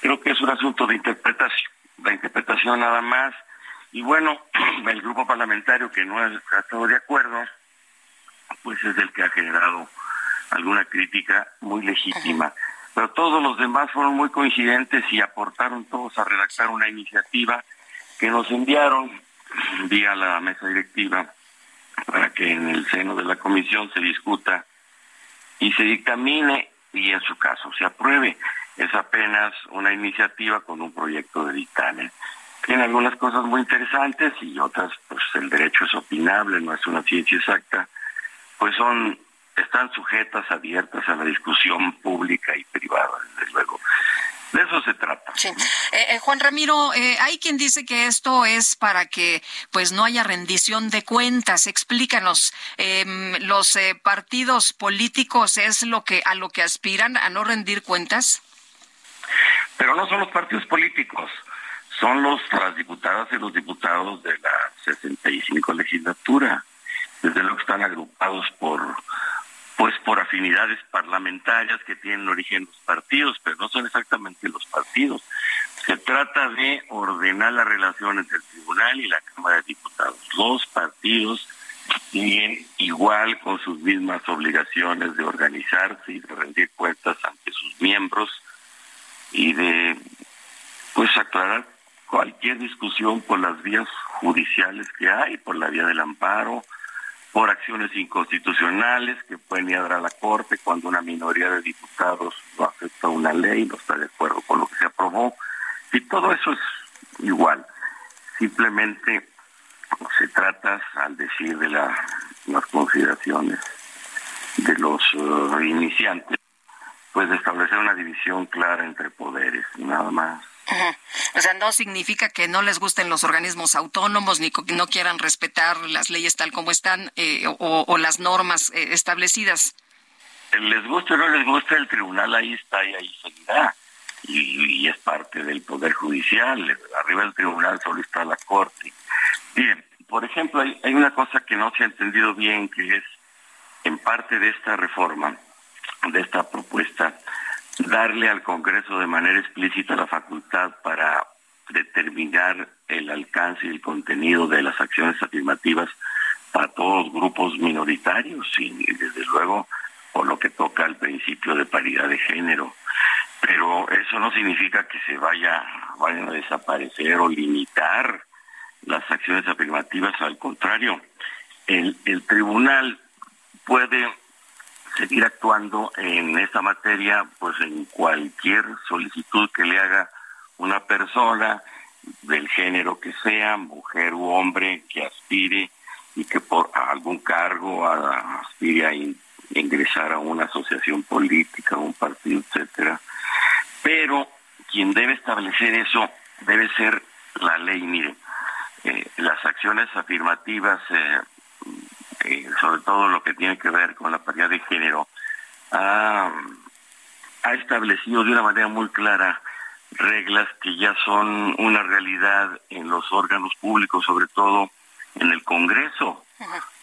[SPEAKER 17] Creo que es un asunto de interpretación, de interpretación nada más. Y bueno, el grupo parlamentario que no ha estado de acuerdo, pues es el que ha generado alguna crítica muy legítima pero todos los demás fueron muy coincidentes y aportaron todos a redactar una iniciativa que nos enviaron vía la mesa directiva para que en el seno de la comisión se discuta y se dictamine y en su caso se apruebe. Es apenas una iniciativa con un proyecto de dictamen. Tiene algunas cosas muy interesantes y otras, pues el derecho es opinable, no es una ciencia exacta, pues son están sujetas, abiertas a la discusión pública y privada, desde luego. De eso se trata.
[SPEAKER 1] Sí. Eh, eh, Juan Ramiro, eh, hay quien dice que esto es para que pues no haya rendición de cuentas. Explícanos, em, los partidos políticos es lo que a lo que aspiran a no rendir cuentas.
[SPEAKER 17] Pero no son los partidos políticos, son los las diputadas y los diputados de la 65 legislatura. Desde luego están agrupados por pues por afinidades parlamentarias que tienen origen los partidos, pero no son exactamente los partidos. Se trata de ordenar la relación entre el tribunal y la Cámara de Diputados. Los partidos siguen igual con sus mismas obligaciones de organizarse y de rendir cuentas ante sus miembros y de pues aclarar cualquier discusión por las vías judiciales que hay, por la vía del amparo, por acciones inconstitucionales que pueden ir a la Corte cuando una minoría de diputados no acepta una ley, no está de acuerdo con lo que se aprobó. Y todo eso es igual. Simplemente se trata, al decir de las consideraciones de los uh, iniciantes, pues de establecer una división clara entre poderes, nada más.
[SPEAKER 1] O sea, no significa que no les gusten los organismos autónomos ni que no quieran respetar las leyes tal como están eh, o, las normas eh, establecidas.
[SPEAKER 17] Les guste o no les guste, el tribunal ahí está y ahí seguirá. Y, es parte del Poder Judicial. Arriba del tribunal solo está la Corte. Bien, por ejemplo, hay, hay una cosa que no se ha entendido bien, que es en parte de esta reforma, de esta propuesta, darle al Congreso de manera explícita la facultad para determinar el alcance y el contenido de las acciones afirmativas para todos los grupos minoritarios y desde luego por lo que toca al principio de paridad de género. Pero eso no significa que se vaya, vayan a desaparecer o limitar las acciones afirmativas, al contrario, el, el tribunal puede seguir actuando en esta materia, pues en cualquier solicitud que le haga una persona del género que sea, mujer u hombre, que aspire y que por algún cargo aspire a ingresar a una asociación política, un partido, etcétera. Pero quien debe establecer eso debe ser la ley, mire, eh, las acciones afirmativas, eh, sobre todo lo que tiene que ver con la paridad de género, ha, ha establecido de una manera muy clara reglas que ya son una realidad en los órganos públicos, sobre todo en el Congreso.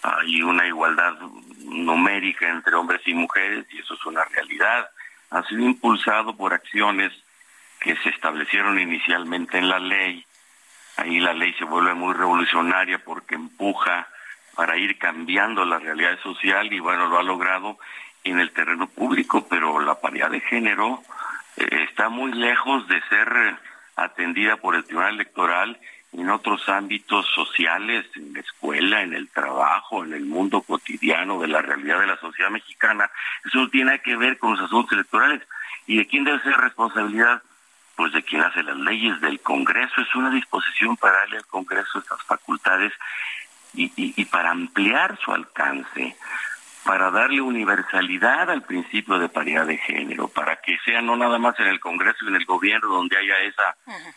[SPEAKER 17] Hay una igualdad numérica entre hombres y mujeres y eso es una realidad. Ha sido impulsado por acciones que se establecieron inicialmente en la ley. Ahí la ley se vuelve muy revolucionaria porque empuja para ir cambiando la realidad social y bueno, lo ha logrado en el terreno público, pero la paridad de género eh, está muy lejos de ser atendida por el Tribunal Electoral en otros ámbitos sociales, en la escuela, en el trabajo, en el mundo cotidiano de la realidad de la sociedad mexicana. Eso no tiene que ver con los asuntos electorales. ¿Y de quién debe ser responsabilidad? Pues de quien hace las leyes, del Congreso. Es una disposición para darle al Congreso estas facultades y, y para ampliar su alcance para darle universalidad al principio de paridad de género, para que sea no nada más en el Congreso y en el gobierno donde haya esa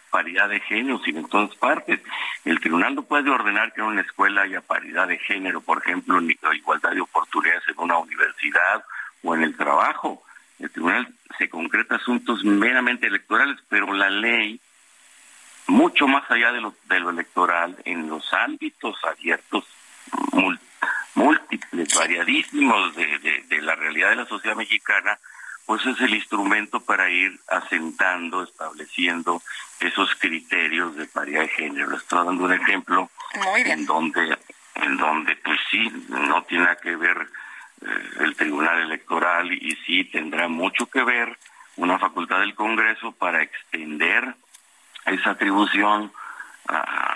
[SPEAKER 17] paridad de género, sino en todas partes. El tribunal no puede ordenar que en una escuela haya paridad de género, por ejemplo, ni igualdad de oportunidades en una universidad o en el trabajo. El tribunal se concreta asuntos meramente electorales, pero la ley, mucho más allá de lo, de lo electoral, en los ámbitos abiertos, múltiples, variadísimos de, de, la realidad de la sociedad mexicana, pues es el instrumento para ir asentando, estableciendo esos criterios de paridad de género. Estoy dando un ejemplo en donde, en donde pues sí, no tiene que ver eh, el Tribunal Electoral y sí tendrá mucho que ver una facultad del Congreso para extender esa atribución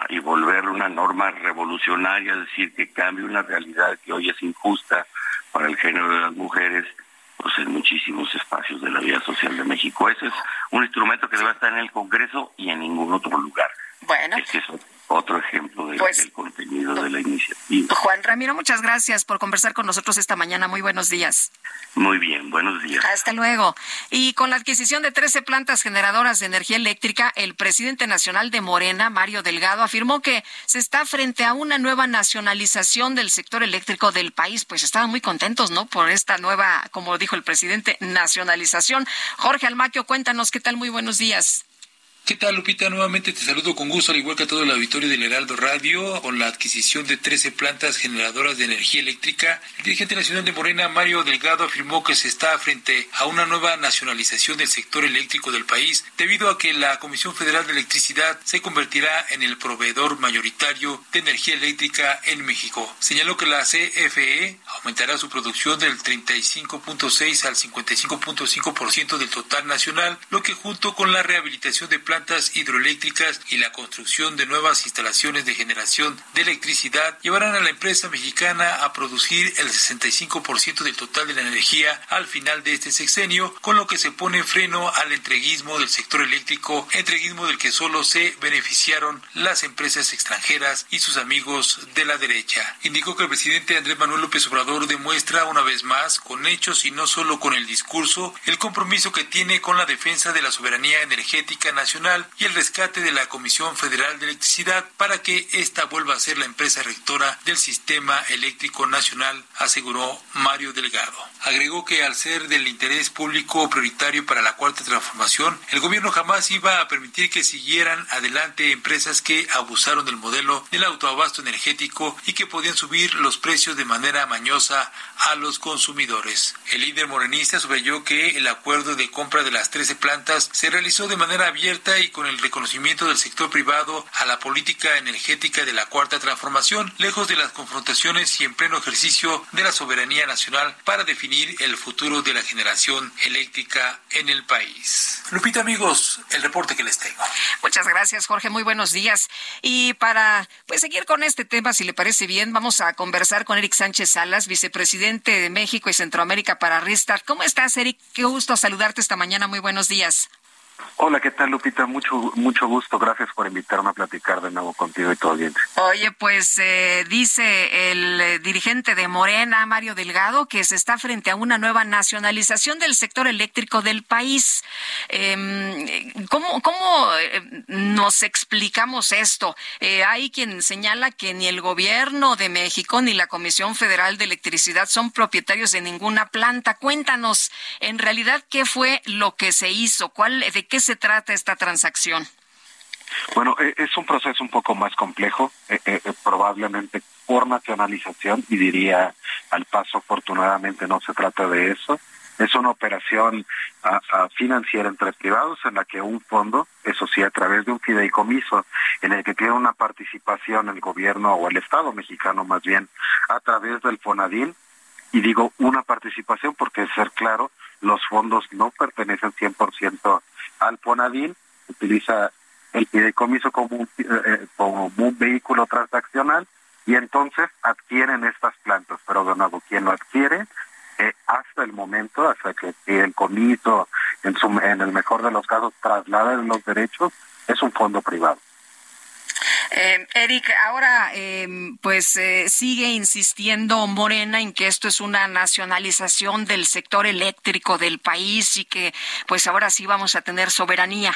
[SPEAKER 17] y volverlo una norma revolucionaria, es decir, que cambie una realidad que hoy es injusta para el género de las mujeres, pues en muchísimos espacios de la vida social de México. Ese es un instrumento que debe estar en el Congreso y en ningún otro lugar.
[SPEAKER 1] Bueno.
[SPEAKER 17] Es otro ejemplo
[SPEAKER 1] pues,
[SPEAKER 17] del contenido de la iniciativa.
[SPEAKER 1] Juan Ramiro, muchas gracias por conversar con nosotros esta mañana. Muy buenos días.
[SPEAKER 17] Muy bien, buenos días.
[SPEAKER 1] Hasta luego. Y con la adquisición de 13 plantas generadoras de energía eléctrica, el presidente nacional de Morena, Mario Delgado, afirmó que se está frente a una nueva nacionalización del sector eléctrico del país. Pues estaban muy contentos, ¿no? Por esta nueva, como dijo el presidente, nacionalización. Jorge Almaquio, cuéntanos qué tal. Muy buenos días.
[SPEAKER 15] ¿Qué tal, Lupita? Nuevamente te saludo con gusto, al igual que a todo el auditorio del Heraldo Radio, con la adquisición de 13 plantas generadoras de energía eléctrica. El dirigente nacional de Morena, Mario Delgado, afirmó que se está frente a una nueva nacionalización del sector eléctrico del país, debido a que la Comisión Federal de Electricidad se convertirá en el proveedor mayoritario de energía eléctrica en México. Señaló que la CFE aumentará su producción del 35.6 al 55.5% del total nacional, lo que junto con la rehabilitación de plantas hidroeléctricas y la construcción de nuevas instalaciones de generación de electricidad llevarán a la empresa mexicana a producir el 65% del total de la energía al final de este sexenio, con lo que se pone freno al entreguismo del sector eléctrico, entreguismo del que solo se beneficiaron las empresas extranjeras y sus amigos de la derecha. Indicó que el presidente Andrés Manuel López Obrador demuestra una vez más, con hechos y no solo con el discurso, el compromiso que tiene con la defensa de la soberanía energética nacional y el rescate de la Comisión Federal de Electricidad para que ésta vuelva a ser la empresa rectora del Sistema Eléctrico Nacional, aseguró Mario Delgado. Agregó que al ser del interés público prioritario para la cuarta transformación, el gobierno jamás iba a permitir que siguieran adelante empresas que abusaron del modelo del autoabasto energético y que podían subir los precios de manera mañosa a los consumidores. El líder morenista subrayó que el acuerdo de compra de las 13 plantas se realizó de manera abierta y con el reconocimiento del sector privado a la política energética de la cuarta transformación, lejos de las confrontaciones y en pleno ejercicio de la soberanía nacional para definir el futuro de la generación eléctrica en el país. Lupita, amigos, el reporte que les tengo.
[SPEAKER 1] Muchas gracias, Jorge. Muy buenos días. Y para pues seguir con este tema, si le parece bien, vamos a conversar con Eric Sánchez Salas, vicepresidente de México y Centroamérica para Restart. ¿Cómo estás, Eric? Qué gusto saludarte esta mañana. Muy buenos días.
[SPEAKER 18] Hola, ¿qué tal Lupita? Mucho mucho gusto. Gracias por invitarme a platicar de nuevo contigo y tu audiencia.
[SPEAKER 1] Oye, pues eh, dice el eh, dirigente de Morena, Mario Delgado, que se está frente a una nueva nacionalización del sector eléctrico del país. Eh, ¿Cómo, cómo eh, nos explicamos esto? Eh, hay quien señala que ni el gobierno de México ni la Comisión Federal de Electricidad son propietarios de ninguna planta. Cuéntanos, en realidad, ¿qué fue lo que se hizo? ¿Cuál, ¿De qué se trata esta transacción?
[SPEAKER 18] Bueno, eh, es un proceso un poco más complejo, eh, eh, probablemente por nacionalización, y diría al paso, afortunadamente no se trata de eso. Es una operación a, financiera entre privados en la que un fondo, eso sí, a través de un fideicomiso, en el que tiene una participación el gobierno o el Estado mexicano más bien, a través del FONADIL, y digo una participación porque, ser claro, los fondos no pertenecen 100% al FONADIL, utiliza el fideicomiso como un, eh, como un vehículo transaccional y entonces adquieren estas plantas. Pero de nuevo, quien lo adquiere eh, hasta el momento, hasta que el comiso, en, en el mejor de los casos, traslada los derechos, es un fondo privado.
[SPEAKER 1] Eh, Eric, ahora eh, pues eh, sigue insistiendo Morena en que esto es una nacionalización del sector eléctrico del país y que pues ahora sí vamos a tener soberanía.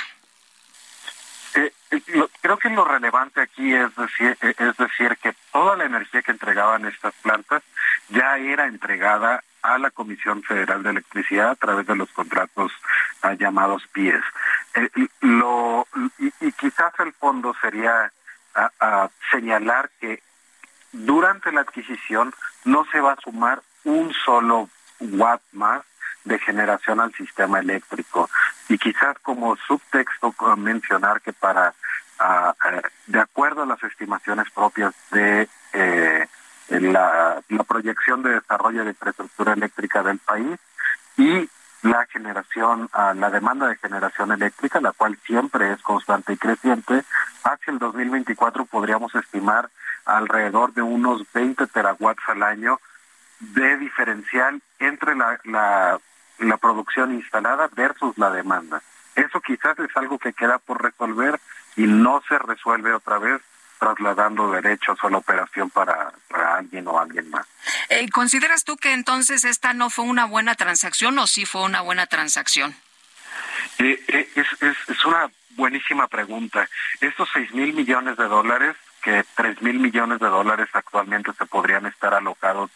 [SPEAKER 18] Eh, eh, creo que lo relevante aquí es decir, eh, es decir que toda la energía que entregaban estas plantas ya era entregada a la Comisión Federal de Electricidad a través de los contratos ah, llamados PIES. Eh, y- quizás el fondo sería ah, ah, señalar que durante la adquisición no se va a sumar un solo watt más de generación al sistema eléctrico. Y quizás como subtexto co- mencionar que para, ah, eh, de acuerdo a las estimaciones propias de eh, la, proyección de desarrollo de infraestructura eléctrica del país y la generación, ah, la demanda de generación eléctrica, la cual siempre es constante y creciente, hacia el 2024 podríamos estimar alrededor de unos 20 terawatts al año de diferencial entre la, la producción instalada versus la demanda. Eso quizás es algo que queda por resolver y no se resuelve otra vez trasladando derechos a la operación para, para alguien o alguien más.
[SPEAKER 1] Eh, ¿Consideras tú que entonces esta no fue una buena transacción o sí fue una buena transacción?
[SPEAKER 18] Eh, eh, es, es, es una buenísima pregunta. Estos seis mil millones de dólares, que tres mil millones de dólares actualmente se podrían estar alocados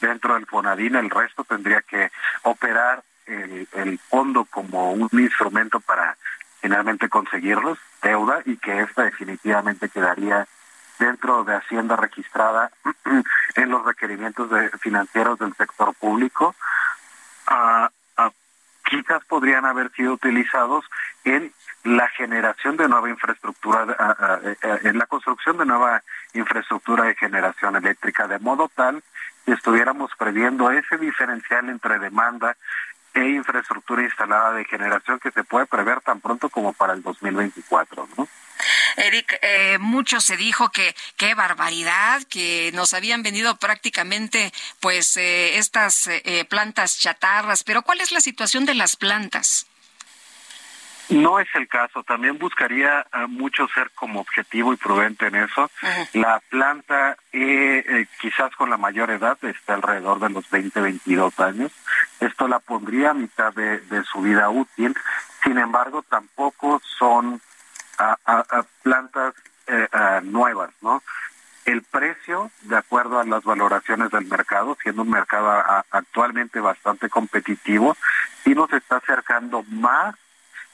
[SPEAKER 18] dentro del FONADIN, el resto tendría que operar el, el fondo como un instrumento para finalmente conseguirlos, deuda, y que esta definitivamente quedaría dentro de Hacienda registrada en los requerimientos financieros del sector público. Ah, ah, quizás podrían haber sido utilizados en la generación de nueva infraestructura, ah, eh, eh, en la construcción de nueva infraestructura de generación eléctrica, de modo tal que estuviéramos previendo ese diferencial entre demanda e infraestructura instalada de generación que se puede prever tan pronto como para el 2024, ¿no?
[SPEAKER 1] Eric, eh, mucho se dijo que qué barbaridad, que nos habían venido prácticamente pues eh, estas eh, plantas chatarras, pero ¿cuál es la situación de las plantas?
[SPEAKER 18] No es el caso. También buscaría ah, mucho ser como objetivo y prudente en eso. La planta, eh, eh, quizás con la mayor edad, está alrededor de los 20, 22 años. Esto la pondría a mitad de, de su vida útil. Sin embargo, tampoco son plantas eh, nuevas, ¿no? El precio, de acuerdo a las valoraciones del mercado, siendo un mercado actualmente bastante competitivo, sí nos está acercando más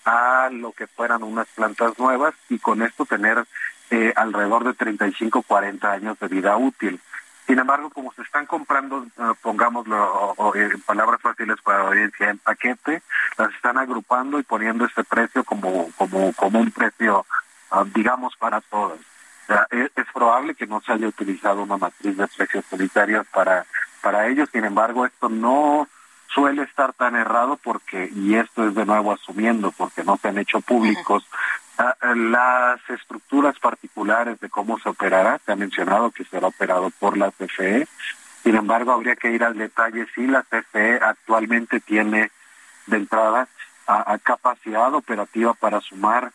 [SPEAKER 18] a lo que fueran unas plantas nuevas y con esto tener eh, alrededor de 35, 40 años de vida útil. Sin embargo, como se están comprando, eh, pongámoslo o en palabras fáciles para la audiencia, en paquete, las están agrupando y poniendo este precio como, como, como un precio, ah, digamos, para todas. O sea, es, es probable que no se haya utilizado una matriz de precios unitarios para, para ellos, sin embargo, esto no suele estar tan errado porque, y esto es de nuevo asumiendo, porque no se han hecho públicos, ah, ah, las estructuras particulares de cómo se operará, se ha mencionado que será operado por la CFE, sin embargo habría que ir al detalle si la CFE actualmente tiene de entrada capacidad operativa para sumar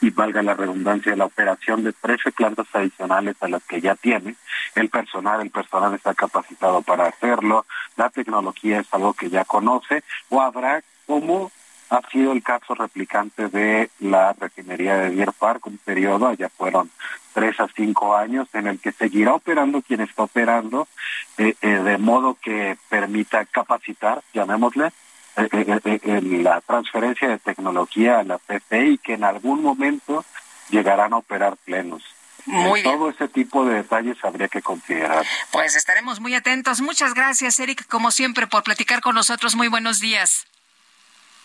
[SPEAKER 18] y valga la redundancia, la operación de 13 plantas adicionales a las que ya tiene. El personal, el personal está capacitado para hacerlo, la tecnología es algo que ya conoce, o habrá como ha sido el caso replicante de la refinería de Deer Park, un periodo, ya fueron tres a cinco años, en el que seguirá operando quien está operando, eh, eh, de modo que permita capacitar, llamémosle, la transferencia de tecnología a la PP y que en algún momento llegarán a operar plenos.
[SPEAKER 1] Muy
[SPEAKER 18] Todo ese tipo de detalles habría que considerar.
[SPEAKER 1] Pues estaremos muy atentos. Muchas gracias, Eric, como siempre, por platicar con nosotros. Muy buenos días.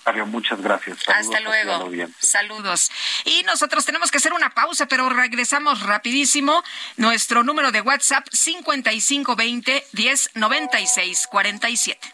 [SPEAKER 18] Mario, muchas gracias.
[SPEAKER 1] Hasta luego. Saludos. Y nosotros tenemos que hacer una pausa, pero regresamos rapidísimo. Nuestro número de WhatsApp 5520 1096 47.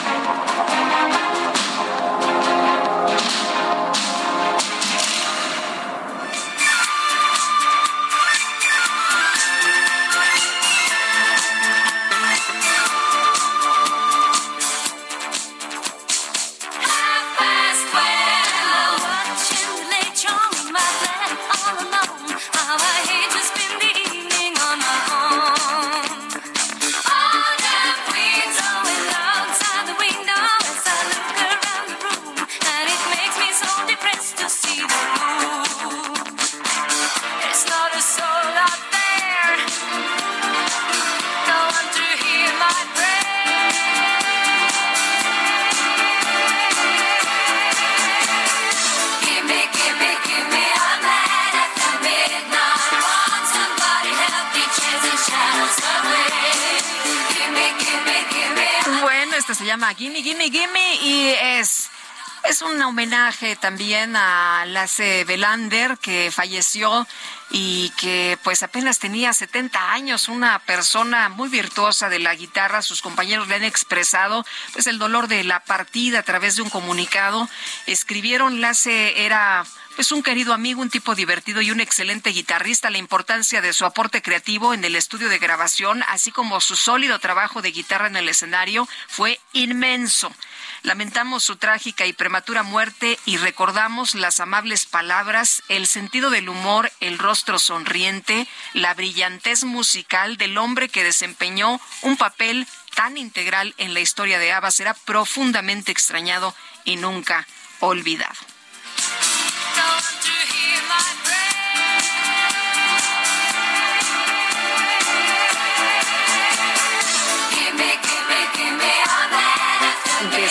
[SPEAKER 1] Gimme, Gimme, Gimme y es es un homenaje también a Lasse Belander que falleció y que pues apenas tenía 70 años, una persona muy virtuosa de la guitarra. Sus compañeros le han expresado pues el dolor de la partida a través de un comunicado. Escribieron Lasse era pues un querido amigo, un tipo divertido y un excelente guitarrista. La importancia de su aporte creativo en el estudio de grabación, así como su sólido trabajo de guitarra en el escenario, fue inmenso. Lamentamos su trágica y prematura muerte y recordamos las amables palabras, el sentido del humor, el rostro sonriente, la brillantez musical del hombre que desempeñó un papel tan integral en la historia de ABBA. Será profundamente extrañado y nunca olvidado.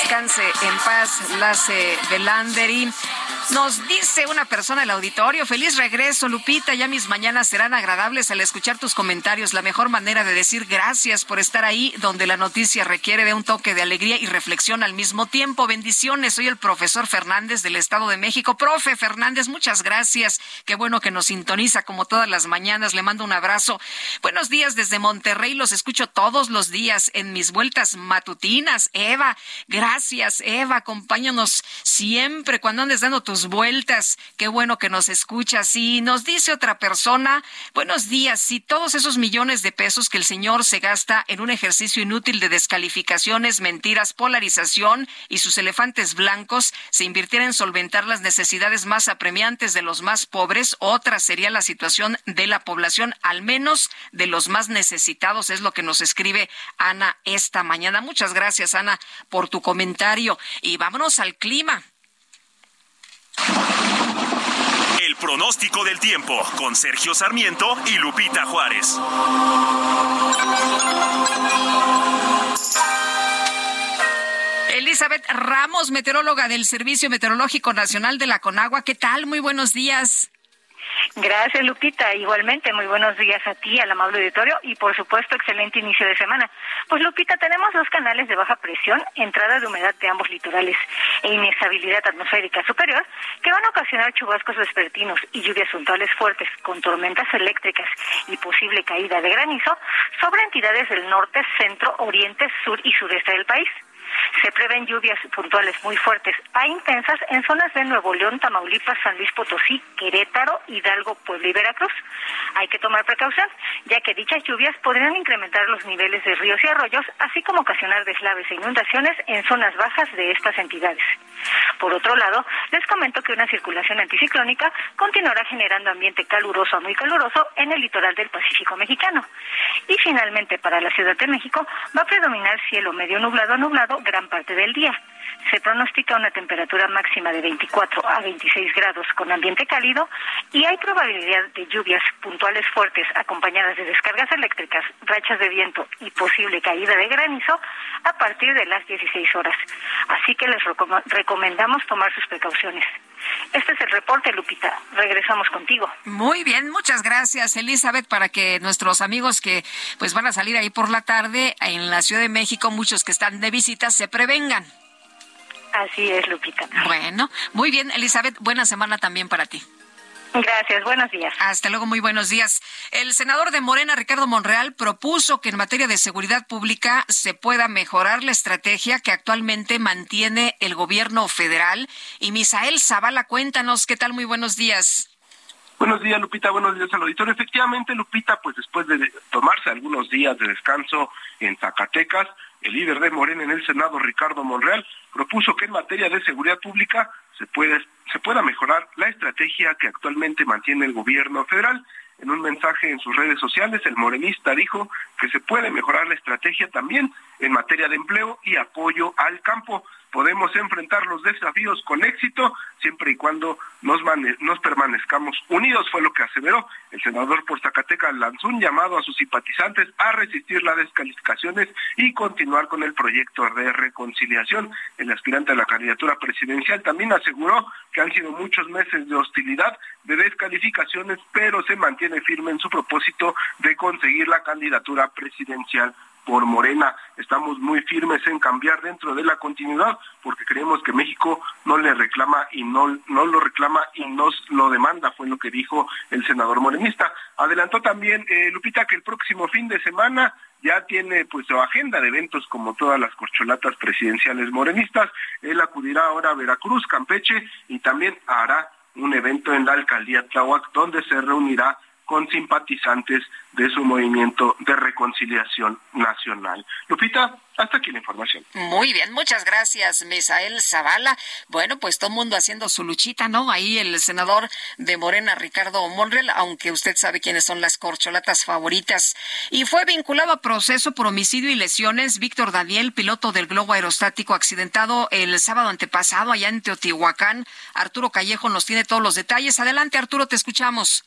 [SPEAKER 1] Descanse en paz, Lace Belanderi. Nos dice una persona del auditorio, feliz regreso, Lupita, ya mis mañanas serán agradables al escuchar tus comentarios. La mejor manera de decir gracias por estar ahí, donde la noticia requiere de un toque de alegría y reflexión al mismo tiempo. Bendiciones, soy el profesor Fernández del Estado de México. Profe Fernández, muchas gracias. Qué bueno que nos sintoniza como todas las mañanas. Le mando un abrazo. Buenos días desde Monterrey, los escucho todos los días en mis vueltas matutinas. Eva, gracias, Eva, acompáñanos siempre cuando andes dando tus vueltas. Qué bueno que nos escuchas. Y nos dice otra persona, buenos días, si todos esos millones de pesos que el señor se gasta en un ejercicio inútil de descalificaciones, mentiras, polarización y sus elefantes blancos se invirtiera en solventar las necesidades más apremiantes de los más pobres, otra sería la situación de la población, al menos de los más necesitados, es lo que nos escribe Ana esta mañana. Muchas gracias, Ana, por tu comentario. Y vámonos al clima.
[SPEAKER 3] El pronóstico del tiempo con Sergio Sarmiento y Lupita Juárez.
[SPEAKER 1] Elizabeth Ramos, meteoróloga del Servicio Meteorológico Nacional de la Conagua. ¿Qué tal? Muy buenos días.
[SPEAKER 19] Gracias, Lupita. Igualmente, muy buenos días a ti, al amable auditorio y, por supuesto, excelente inicio de semana. Pues, Lupita, tenemos dos canales de baja presión, entrada de humedad de ambos litorales e inestabilidad atmosférica superior, que van a ocasionar chubascos vespertinos y lluvias puntuales fuertes con tormentas eléctricas y posible caída de granizo sobre entidades del norte, centro, oriente, sur y sureste del país. Se prevén lluvias puntuales muy fuertes a intensas en zonas de Nuevo León, Tamaulipas, San Luis Potosí, Querétaro, Hidalgo, Puebla y Veracruz. Hay que tomar precaución, ya que dichas lluvias podrían incrementar los niveles de ríos y arroyos, así como ocasionar deslaves e inundaciones en zonas bajas de estas entidades. Por otro lado, les comento que una circulación anticiclónica continuará generando ambiente caluroso a muy caluroso en el litoral del Pacífico mexicano. Y finalmente, para la Ciudad de México, va a predominar cielo medio nublado a nublado gran parte del día. Se pronostica una temperatura máxima de 24 a 26 grados con ambiente cálido y hay probabilidad de lluvias puntuales fuertes acompañadas de descargas eléctricas, rachas de viento y posible caída de granizo a partir de las 16 horas. Así que les recomendamos tomar sus precauciones. Este es el reporte, Lupita. Regresamos contigo.
[SPEAKER 1] Muy bien, muchas gracias, Elizabeth, para que nuestros amigos que pues van a salir ahí por la tarde en la Ciudad de México, muchos que están de visita, se prevengan.
[SPEAKER 19] Así es, Lupita.
[SPEAKER 1] Bueno, muy bien, Elizabeth, buena semana también para ti.
[SPEAKER 19] Gracias, buenos días.
[SPEAKER 1] Hasta luego, muy buenos días. El senador de Morena, Ricardo Monreal, propuso que en materia de seguridad pública se pueda mejorar la estrategia que actualmente mantiene el gobierno federal. Y Misael Zavala, cuéntanos, ¿qué tal? Muy buenos días.
[SPEAKER 20] Buenos días, Lupita. Buenos días al auditorio. Efectivamente, Lupita, pues después de tomarse algunos días de descanso en Zacatecas, el líder de Morena en el Senado, Ricardo Monreal, propuso que en materia de seguridad pública se, pueda mejorar la estrategia que actualmente mantiene el gobierno federal. En un mensaje en sus redes sociales, el morenista dijo que se puede mejorar la estrategia también en materia de empleo y apoyo al campo podemos enfrentar los desafíos con éxito siempre y cuando nos, permanezcamos unidos, fue lo que aseveró. El senador por Zacatecas lanzó un llamado a sus simpatizantes a resistir las descalificaciones y continuar con el proyecto de reconciliación. El aspirante a la candidatura presidencial también aseguró que han sido muchos meses de hostilidad, de descalificaciones, pero se mantiene firme en su propósito de conseguir la candidatura presidencial por Morena. Estamos muy firmes en cambiar dentro de la continuidad porque creemos que México no le reclama y no, no lo reclama y nos lo demanda, fue lo que dijo el senador morenista. Adelantó también eh, Lupita que el próximo fin de semana ya tiene pues su agenda de eventos como todas las corcholatas presidenciales morenistas. Él acudirá ahora a Veracruz, Campeche y también hará un evento en la alcaldía Tláhuac donde se reunirá con simpatizantes de su movimiento de reconciliación nacional. Lupita, hasta aquí la información.
[SPEAKER 1] Muy bien, muchas gracias, Misael Zavala. Bueno, pues todo mundo haciendo su luchita, ¿no? Ahí el senador de Morena, Ricardo Monreal, aunque usted sabe quiénes son las corcholatas favoritas. Y fue vinculado a proceso por homicidio y lesiones Víctor Daniel, piloto del globo aerostático accidentado el sábado antepasado allá en Teotihuacán. Arturo Callejo nos tiene todos los detalles. Adelante, Arturo, te escuchamos.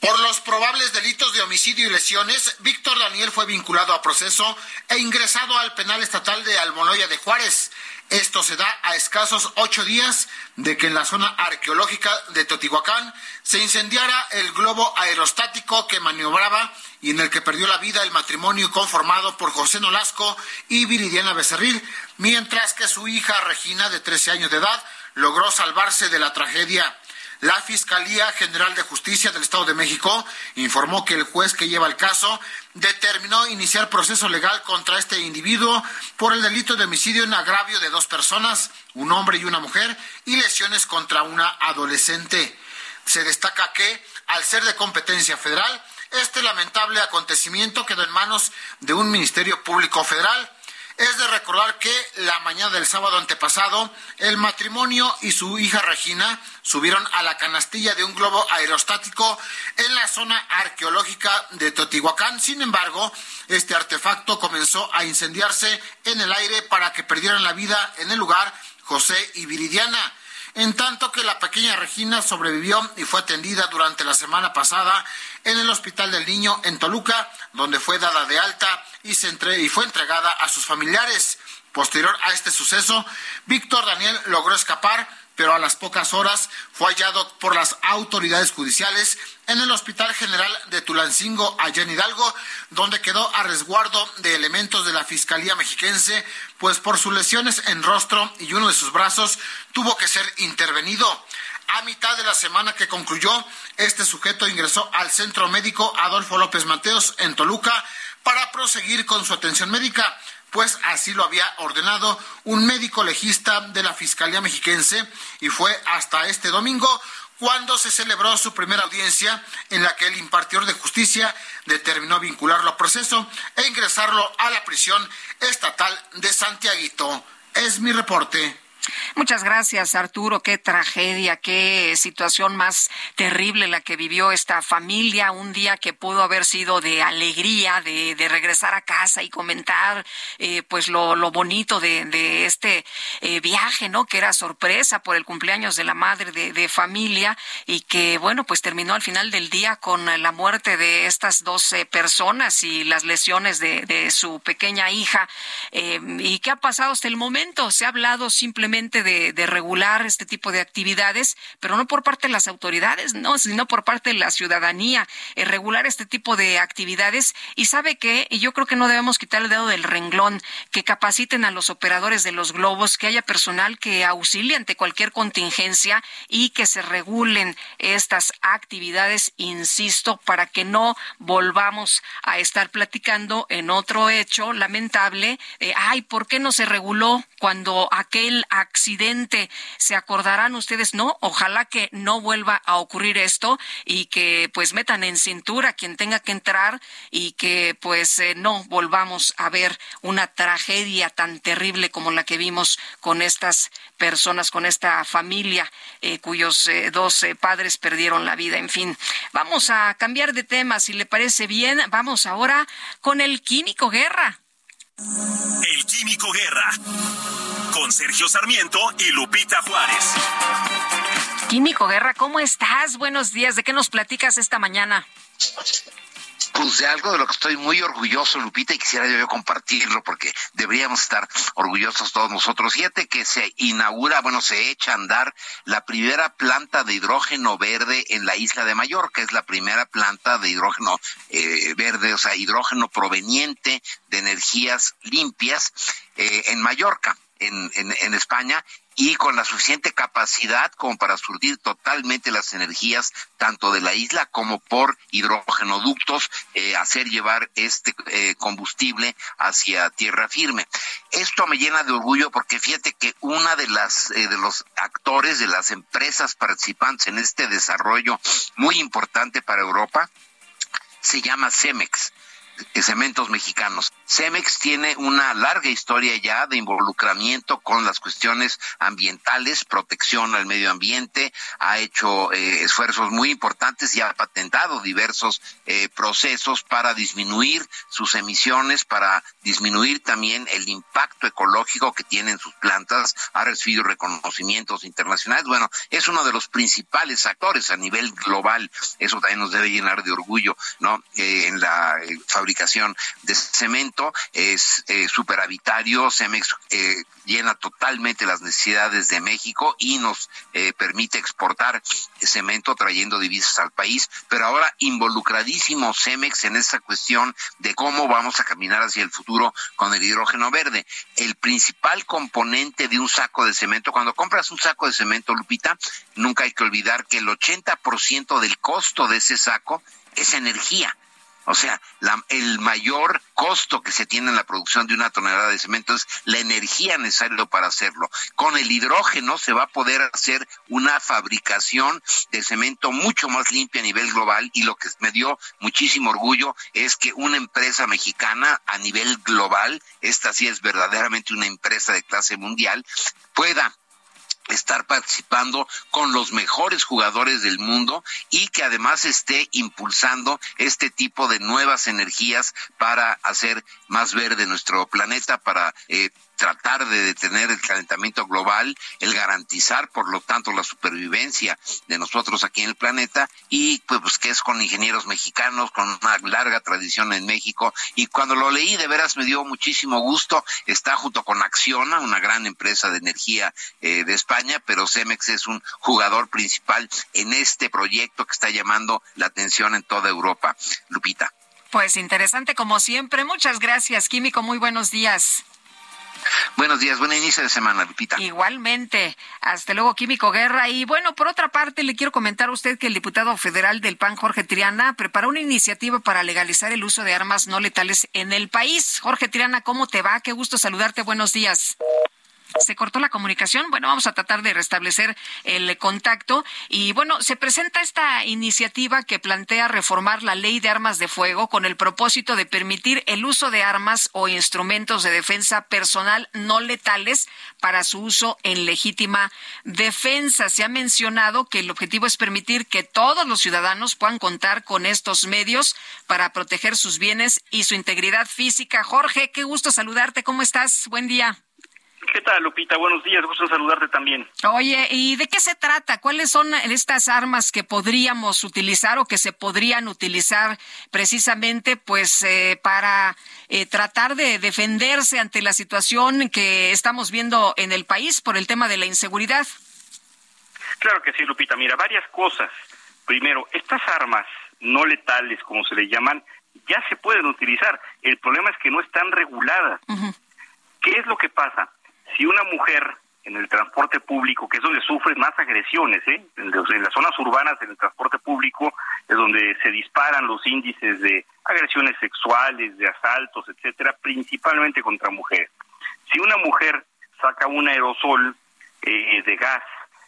[SPEAKER 21] Por los probables delitos de homicidio y lesiones, Víctor Daniel fue vinculado a proceso e ingresado al penal estatal de Almoloya de Juárez. Esto se da a escasos ocho días de que en la zona arqueológica de Totihuacán se incendiara el globo aerostático que maniobraba y en el que perdió la vida el matrimonio conformado por José Nolasco y Viridiana Becerril, mientras que su hija Regina, de 13 años de edad, logró salvarse de la tragedia. La Fiscalía General de Justicia del Estado de México informó que el juez que lleva el caso determinó iniciar proceso legal contra este individuo por el delito de homicidio en agravio de dos personas, un hombre y una mujer, y lesiones contra una adolescente. Se destaca que, al ser de competencia federal, este lamentable acontecimiento quedó en manos de un Ministerio Público Federal es de recordar que la mañana del sábado antepasado, el matrimonio y su hija Regina subieron a la canastilla de un globo aerostático en la zona arqueológica de Totihuacán. Sin embargo, este artefacto comenzó a incendiarse en el aire para que perdieran la vida en el lugar José y Viridiana en tanto que la pequeña Regina sobrevivió y fue atendida durante la semana pasada en el Hospital del Niño en Toluca, donde fue dada de alta y, se y fue entregada a sus familiares. Posterior a este suceso, Víctor Daniel logró escapar, pero a las pocas horas fue hallado por las autoridades judiciales en el Hospital General de Tulancingo, allá en Hidalgo, donde quedó a resguardo de elementos de la Fiscalía Mexiquense, pues por sus lesiones en rostro y uno de sus brazos tuvo que ser intervenido. A mitad de la semana que concluyó, este sujeto ingresó al Centro Médico Adolfo López Mateos en Toluca para proseguir con su atención médica, pues así lo había ordenado un médico legista de la Fiscalía Mexiquense y fue hasta este domingo cuando se celebró su primera audiencia en la que el impartidor de justicia determinó vincularlo a proceso e ingresarlo a la prisión estatal de Santiaguito. Es mi reporte.
[SPEAKER 1] Muchas gracias, Arturo. Qué tragedia, qué situación más terrible la que vivió esta familia. Un día que pudo haber sido de alegría, de, regresar a casa y comentar, eh, pues lo, bonito de, este eh, viaje, ¿no? Que era sorpresa por el cumpleaños de la madre de, familia y que, bueno, pues terminó al final del día con la muerte de estas dos personas y las lesiones de, su pequeña hija. Eh, ¿Y qué ha pasado hasta el momento? Se ha hablado simplemente de, regular este tipo de actividades, pero no por parte de las autoridades, no, sino por parte de la ciudadanía, eh, regular este tipo de actividades. Y sabe que, yo creo que no debemos quitar el dedo del renglón, que capaciten a los operadores de los globos, que haya personal que auxilie ante cualquier contingencia y que se regulen estas actividades, insisto, para que no volvamos a estar platicando en otro hecho lamentable, ay, ¿por qué no se reguló cuando aquel accidente. ¿Se acordarán ustedes? No, ojalá que no vuelva a ocurrir esto y que pues metan en cintura quien tenga que entrar y que pues eh, no volvamos a ver una tragedia tan terrible como la que vimos con estas personas, con esta familia eh, cuyos eh, dos padres perdieron la vida. En fin, vamos a cambiar de tema, si le parece bien. Vamos ahora con el químico guerra.
[SPEAKER 3] El Químico Guerra. Con Sergio Sarmiento y Lupita Juárez.
[SPEAKER 1] Químico Guerra, ¿cómo estás? Buenos días. ¿De qué nos platicas esta mañana?
[SPEAKER 22] Pues de algo de lo que estoy muy orgulloso, Lupita, y quisiera yo compartirlo porque deberíamos estar orgullosos todos nosotros. Fíjate que se inaugura, bueno, se echa a andar la primera planta de hidrógeno verde en la isla de Mallorca. Es la primera planta de hidrógeno eh, verde, o sea, hidrógeno proveniente de energías limpias eh, en Mallorca. En, España y con la suficiente capacidad como para surtir totalmente las energías tanto de la isla como por hidrogenoductos, eh, hacer llevar este eh, combustible hacia tierra firme. Esto me llena de orgullo porque fíjate que una de las eh, de los actores de las empresas participantes en este desarrollo muy importante para Europa se llama Cemex. Cementos Mexicanos. Cemex tiene una larga historia ya de involucramiento con las cuestiones ambientales, protección al medio ambiente, ha hecho eh, esfuerzos muy importantes y ha patentado diversos eh, procesos para disminuir sus emisiones, para disminuir también el impacto ecológico que tienen sus plantas, ha recibido reconocimientos internacionales. Bueno, es uno de los principales actores a nivel global. Eso también nos debe llenar de orgullo, ¿no? Eh, en la fabricación fabricación de cemento, es eh, superavitario, Cemex eh, llena totalmente las necesidades de México y nos eh, permite exportar cemento trayendo divisas al país, pero ahora involucradísimo Cemex en esta cuestión de cómo vamos a caminar hacia el futuro con el hidrógeno verde. El principal componente de un saco de cemento, cuando compras un saco de cemento, Lupita, nunca hay que olvidar que el 80% del costo de ese saco es energía. O sea, el mayor costo que se tiene en la producción de una tonelada de cemento es la energía necesaria para hacerlo. Con el hidrógeno se va a poder hacer una fabricación de cemento mucho más limpia a nivel global y lo que me dio muchísimo orgullo es que una empresa mexicana a nivel global, esta sí es verdaderamente una empresa de clase mundial, pueda estar participando con los mejores jugadores del mundo y que además esté impulsando este tipo de nuevas energías para hacer más verde nuestro planeta, para eh, tratar de detener el calentamiento global, el garantizar, por lo tanto, la supervivencia de nosotros aquí en el planeta y pues, pues que es con ingenieros mexicanos, con una larga tradición en México. Y cuando lo leí, de veras me dio muchísimo gusto. Está junto con Acciona, una gran empresa de energía eh, de España, pero Cemex es un jugador principal en este proyecto que está llamando la atención en toda Europa. Lupita.
[SPEAKER 1] Pues interesante como siempre. Muchas gracias, Químico. Muy buenos días.
[SPEAKER 22] Buenos días, buen inicio de semana, Lupita.
[SPEAKER 1] Igualmente. Hasta luego, Químico Guerra. Y bueno, por otra parte, le quiero comentar a usted que el diputado federal del PAN, Jorge Triana, preparó una iniciativa para legalizar el uso de armas no letales en el país. Jorge Triana, ¿cómo te va? Qué gusto saludarte. Buenos días se cortó la comunicación. Bueno, vamos a tratar de restablecer el contacto. Y bueno, se presenta esta iniciativa que plantea reformar la ley de armas de fuego con el propósito de permitir el uso de armas o instrumentos de defensa personal no letales para su uso en legítima defensa. Se ha mencionado que el objetivo es permitir que todos los ciudadanos puedan contar con estos medios para proteger sus bienes y su integridad física. Jorge, qué gusto saludarte. ¿Cómo estás? Buen día.
[SPEAKER 23] ¿Qué tal, Lupita? Buenos días, gusto saludarte también.
[SPEAKER 1] Oye, ¿y de qué se trata? ¿Cuáles son estas armas que podríamos utilizar o que se podrían utilizar precisamente pues eh, para eh, tratar de defenderse ante la situación que estamos viendo en el país por el tema de la inseguridad?
[SPEAKER 23] Claro que sí, Lupita. Mira, varias cosas. Primero, estas armas no letales, como se le llaman, ya se pueden utilizar. El problema es que no están reguladas. ¿Qué es lo que pasa? Si una mujer en el transporte público, que es donde sufre más agresiones, ¿eh? en, las zonas urbanas del transporte público es donde se disparan los índices de agresiones sexuales, de asaltos, etcétera, principalmente contra mujeres. Si una mujer saca un aerosol eh, de gas,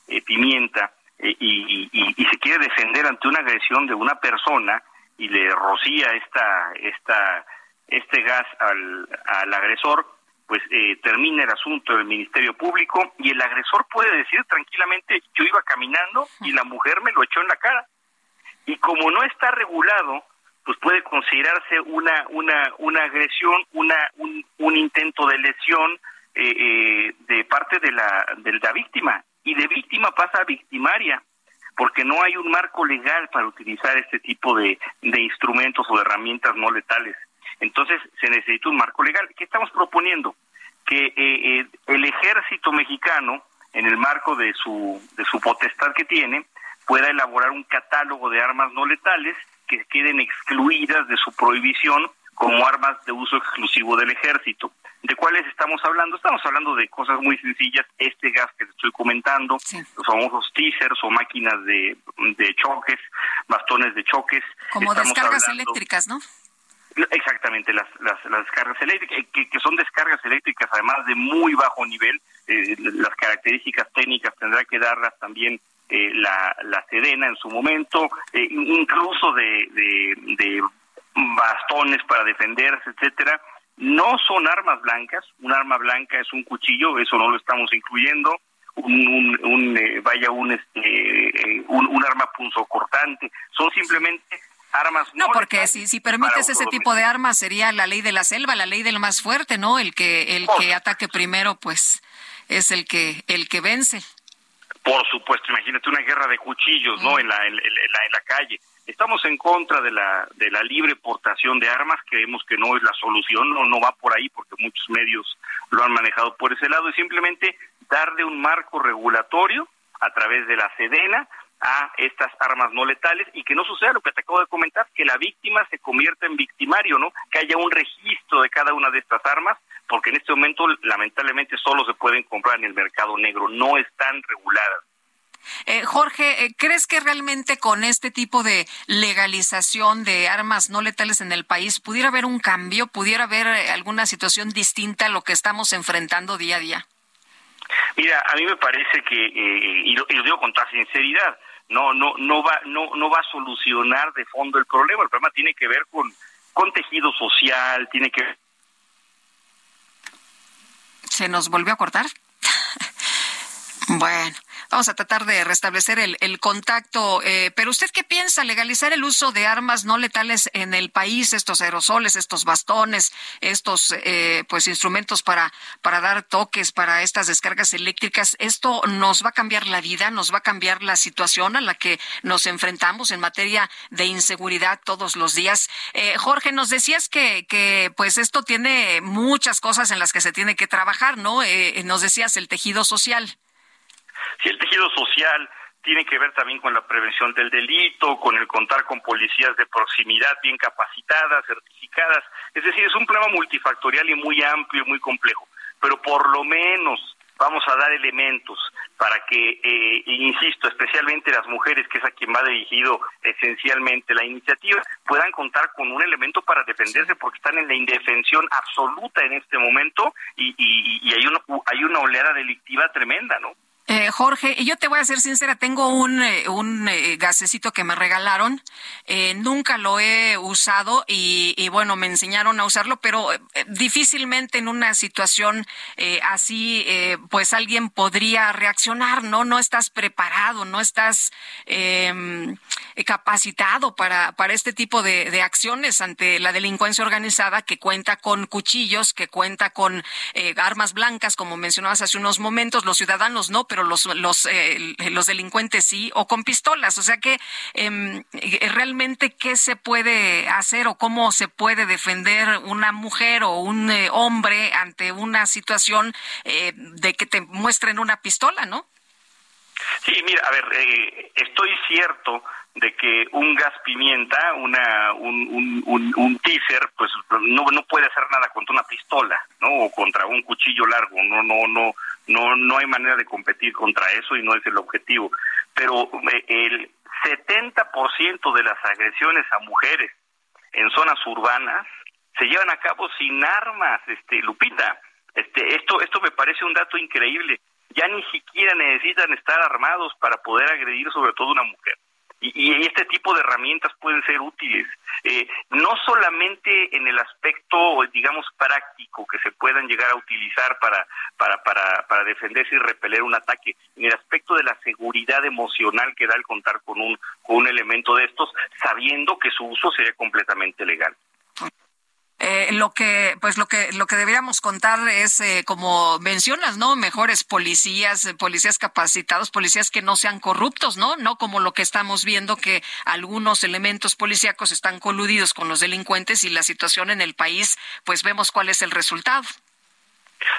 [SPEAKER 23] eh, pimienta, eh, y, y, se quiere defender ante una agresión de una persona y le rocía esta, esta, este gas al agresor, pues eh, termina el asunto del Ministerio Público y el agresor puede decir tranquilamente, yo iba caminando y la mujer me lo echó en la cara. Y como no está regulado, pues puede considerarse una una una agresión, una un, intento de lesión eh, eh, de parte de la de la víctima y de víctima pasa a victimaria porque no hay un marco legal para utilizar este tipo de, de instrumentos o de herramientas no letales. Entonces se necesita un marco legal. ¿Qué estamos proponiendo? Que eh, eh, el ejército mexicano, en el marco de su, de su potestad que tiene, pueda elaborar un catálogo de armas no letales que queden excluidas de su prohibición como armas de uso exclusivo del ejército. ¿De cuáles estamos hablando? Estamos hablando de cosas muy sencillas, este gas que te estoy comentando, los famosos teasers o máquinas de, de choques, bastones de choques.
[SPEAKER 1] Como descargas eléctricas, ¿no?
[SPEAKER 23] Exactamente, las, las, las descargas eléctricas, eh, que, son descargas eléctricas además de muy bajo nivel, eh, las características técnicas tendrá que darlas también eh, la, la Sedena en su momento, eh, incluso de, de, bastones para defenderse, etcétera. No son armas blancas, un arma blanca es un cuchillo, eso no lo estamos incluyendo, un, un, un vaya un este un, un arma punzocortante, son simplemente armas
[SPEAKER 1] no, porque si si permites ese tipo de armas sería la ley de la selva la ley del más fuerte no el que el que ataque primero pues es el que el que vence.
[SPEAKER 23] Por supuesto imagínate una guerra de cuchillos no en la en, la en la calle. Estamos en contra de la de la libre portación de armas creemos que no es la solución no no va por ahí porque muchos medios lo han manejado por ese lado y simplemente darle un marco regulatorio a través de la Sedena a estas armas no letales y que no suceda lo que te acabo de comentar, que la víctima se convierta en victimario, ¿no? Que haya un registro de cada una de estas armas, porque en este momento lamentablemente solo se pueden comprar en el mercado negro, no están reguladas.
[SPEAKER 1] Eh, Jorge, eh, ¿crees que realmente con este tipo de legalización de armas no letales en el país pudiera haber un cambio, pudiera haber eh, alguna situación distinta a lo que estamos enfrentando día a día?
[SPEAKER 23] Mira, a mí me parece que, eh, y, lo, y, lo, digo con toda sinceridad, no, no, no va, no, no va a solucionar de fondo el problema. El problema tiene que ver con, con tejido social, tiene que.
[SPEAKER 1] Se nos volvió a cortar. Bueno, vamos a tratar de restablecer el, el contacto. Eh, pero usted qué piensa? Legalizar el uso de armas no letales en el país, estos aerosoles, estos bastones, estos eh, pues instrumentos para para dar toques, para estas descargas eléctricas. Esto nos va a cambiar la vida, nos va a cambiar la situación a la que nos enfrentamos en materia de inseguridad todos los días. Eh, Jorge, nos decías que que pues esto tiene muchas cosas en las que se tiene que trabajar, ¿no? Eh, nos decías el tejido social.
[SPEAKER 23] Si el tejido social tiene que ver también con la prevención del delito, con el contar con policías de proximidad bien capacitadas, certificadas. Es decir, es un problema multifactorial y muy amplio y muy complejo. Pero por lo menos vamos a dar elementos para que, eh, insisto, especialmente las mujeres, que es a quien va dirigido esencialmente la iniciativa, puedan contar con un elemento para defenderse porque están en la indefensión absoluta en este momento y, y, y hay, una, hay una oleada delictiva tremenda, ¿no?
[SPEAKER 1] Eh, Jorge, yo te voy a ser sincera, tengo un, eh, un eh, gasecito que me regalaron, eh, nunca lo he usado y, y, bueno, me enseñaron a usarlo, pero eh, difícilmente en una situación así, pues alguien podría reaccionar, ¿no? No estás preparado, no estás em, capacitado para, para este tipo de, de, acciones ante la delincuencia organizada que cuenta con cuchillos, que cuenta con armas blancas, como mencionabas hace unos momentos, los ciudadanos no, pero los, los, eh, los delincuentes sí, o con pistolas. O sea que eh, realmente qué se puede hacer o cómo se puede defender una mujer o un eh, hombre ante una situación eh, de que te muestren una pistola, ¿no?
[SPEAKER 23] Sí, mira, a ver, eh, estoy cierto de que un gas pimienta, una, un, un, un, teaser, pues no, no puede hacer nada contra una pistola, ¿no? O contra un cuchillo largo, no, no, no, no, no hay manera de competir contra eso y no es el objetivo. Pero eh, el 70% de las agresiones a mujeres en zonas urbanas se llevan a cabo sin armas, este, Lupita. Este, esto, esto me parece un dato increíble. Ya ni siquiera necesitan estar armados para poder agredir sobre todo una mujer y, y, este tipo de herramientas pueden ser útiles, eh, no solamente en el aspecto, digamos, práctico que se puedan llegar a utilizar para, para, para, para defenderse y repeler un ataque, en el aspecto de la seguridad emocional que da el contar con un, con un elemento de estos, sabiendo que su uso sería completamente legal.
[SPEAKER 1] Eh, lo que pues lo que lo que deberíamos contar es eh, como mencionas no mejores policías eh, policías capacitados policías que no sean corruptos no no como lo que estamos viendo que algunos elementos policíacos están coludidos con los delincuentes y la situación en el país pues vemos cuál es el resultado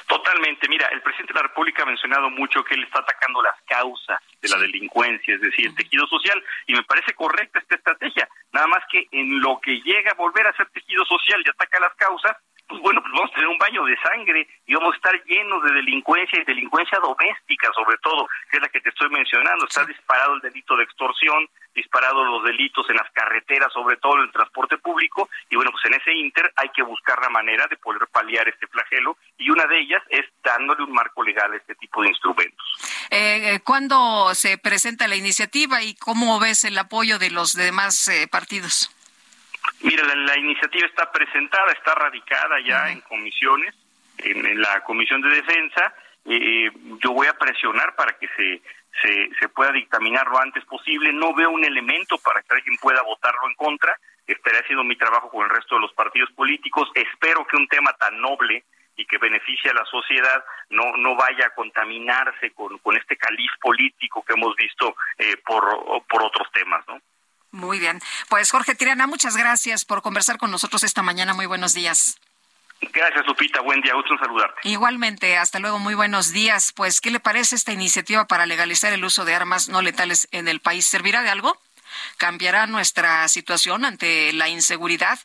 [SPEAKER 23] Totalmente. Mira, el presidente de la República ha mencionado mucho que él está atacando las causas de la delincuencia, es decir, el tejido social, y me parece correcta esta estrategia. Nada más que en lo que llega a volver a ser tejido social y ataca las causas, pues bueno, pues vamos a tener un baño de sangre y vamos a estar llenos de delincuencia y delincuencia doméstica, sobre todo, que es la que te estoy mencionando. Está disparado el delito de extorsión, disparado los delitos en las carreteras, sobre todo en el transporte público, y bueno, pues en ese inter hay que buscar la manera de poder paliar este flagelo, y una de ellas es dándole un marco legal a este tipo de instrumentos.
[SPEAKER 1] Eh, ¿Cuándo se presenta la iniciativa y cómo ves el apoyo de los demás eh, partidos?
[SPEAKER 23] Mira, la, la, iniciativa está presentada, está radicada ya uh -huh. en comisiones, en, en, la Comisión de Defensa. Eh, yo voy a presionar para que se, se, se pueda dictaminar lo antes posible. No veo un elemento para que alguien pueda votarlo en contra. Estaré haciendo mi trabajo con el resto de los partidos políticos. Espero que un tema tan noble y que beneficie a la sociedad no no vaya a contaminarse con, con este caliz político que hemos visto eh, por, por otros temas, ¿no?
[SPEAKER 1] Muy bien. Pues Jorge Tirana, muchas gracias por conversar con nosotros esta mañana. Muy buenos días.
[SPEAKER 23] Gracias, Lupita. Buen día. Gusto en saludarte.
[SPEAKER 1] Igualmente. Hasta luego. Muy buenos días. Pues, ¿qué le parece esta iniciativa para legalizar el uso de armas no letales en el país? ¿Servirá de algo? Cambiará nuestra situación ante la inseguridad?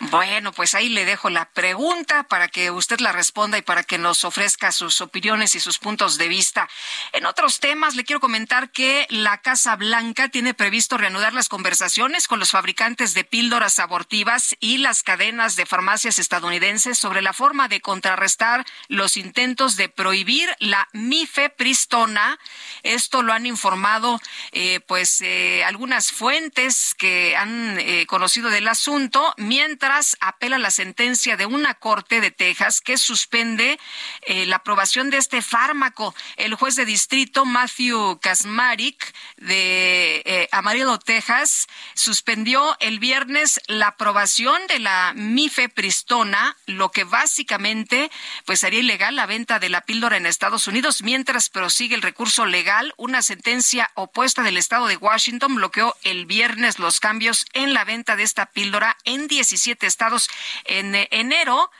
[SPEAKER 1] Bueno, pues ahí le dejo la pregunta para que usted la responda y para que nos ofrezca sus opiniones y sus puntos de vista. En otros temas, le quiero comentar que la Casa Blanca tiene previsto reanudar las conversaciones con los fabricantes de píldoras abortivas y las cadenas de farmacias estadounidenses sobre la forma de contrarrestar los intentos de prohibir la mifepristona. Esto lo han informado, eh, pues, eh, algunas fuentes que han eh, conocido del asunto, mientras apela la sentencia de una corte de Texas que suspende eh, la aprobación de este fármaco. El juez de distrito Matthew Kasmarik de eh, Amarillo, Texas, suspendió el viernes la aprobación de la mifepristona, lo que básicamente pues haría ilegal la venta de la píldora en Estados Unidos mientras prosigue el recurso legal. Una sentencia opuesta del estado de Washington bloqueó el viernes los cambios en la venta de esta píldora en 17 estados en enero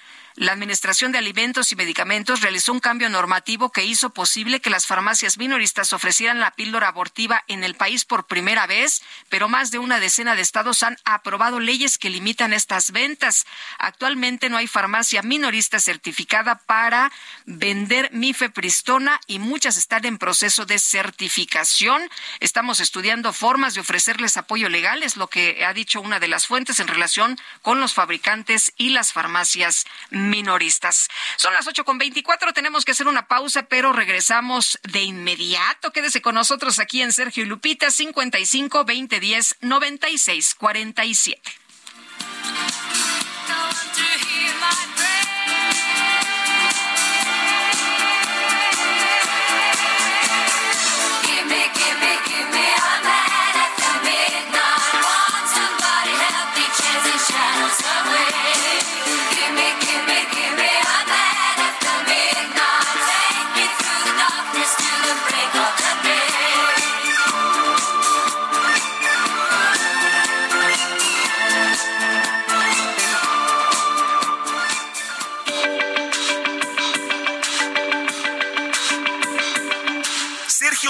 [SPEAKER 1] la Administración de Alimentos y Medicamentos realizó un cambio normativo que hizo posible que las farmacias minoristas ofrecieran la píldora abortiva en el país por primera vez, pero más de una decena de estados han aprobado leyes que limitan estas ventas. Actualmente no hay farmacia minorista certificada para vender mifepristona y muchas están en proceso de certificación. Estamos estudiando formas de ofrecerles apoyo legal, es lo que ha dicho una de las fuentes en relación con los fabricantes y las farmacias minoristas. Son las ocho con veinticuatro, tenemos que hacer una pausa, pero regresamos de inmediato. Quédese con nosotros aquí en Sergio y Lupita, 55 20 10 96 47.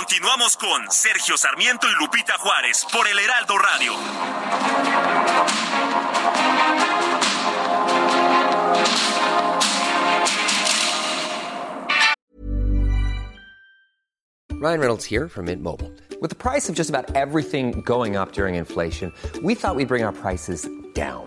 [SPEAKER 3] Continuamos con Sergio Sarmiento y Lupita Juárez por el Heraldo Radio.
[SPEAKER 24] Ryan Reynolds here from Mint Mobile. With the price of just about everything going up during inflation, we thought we'd bring our prices down.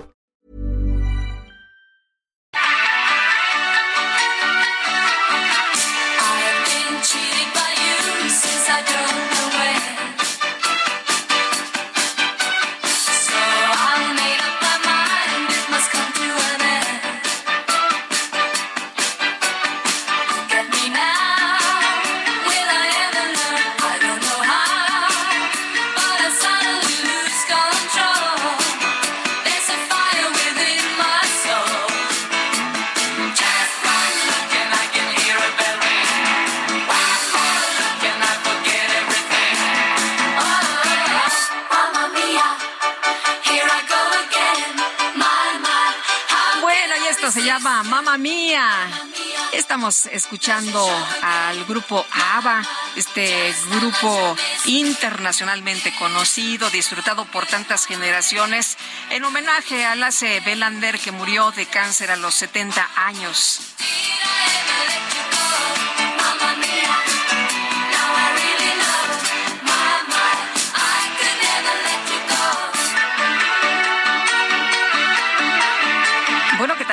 [SPEAKER 1] Estamos escuchando al grupo ABBA, este grupo internacionalmente conocido, disfrutado por tantas generaciones, en homenaje a Lasse Belander que murió de cáncer a los 70 años.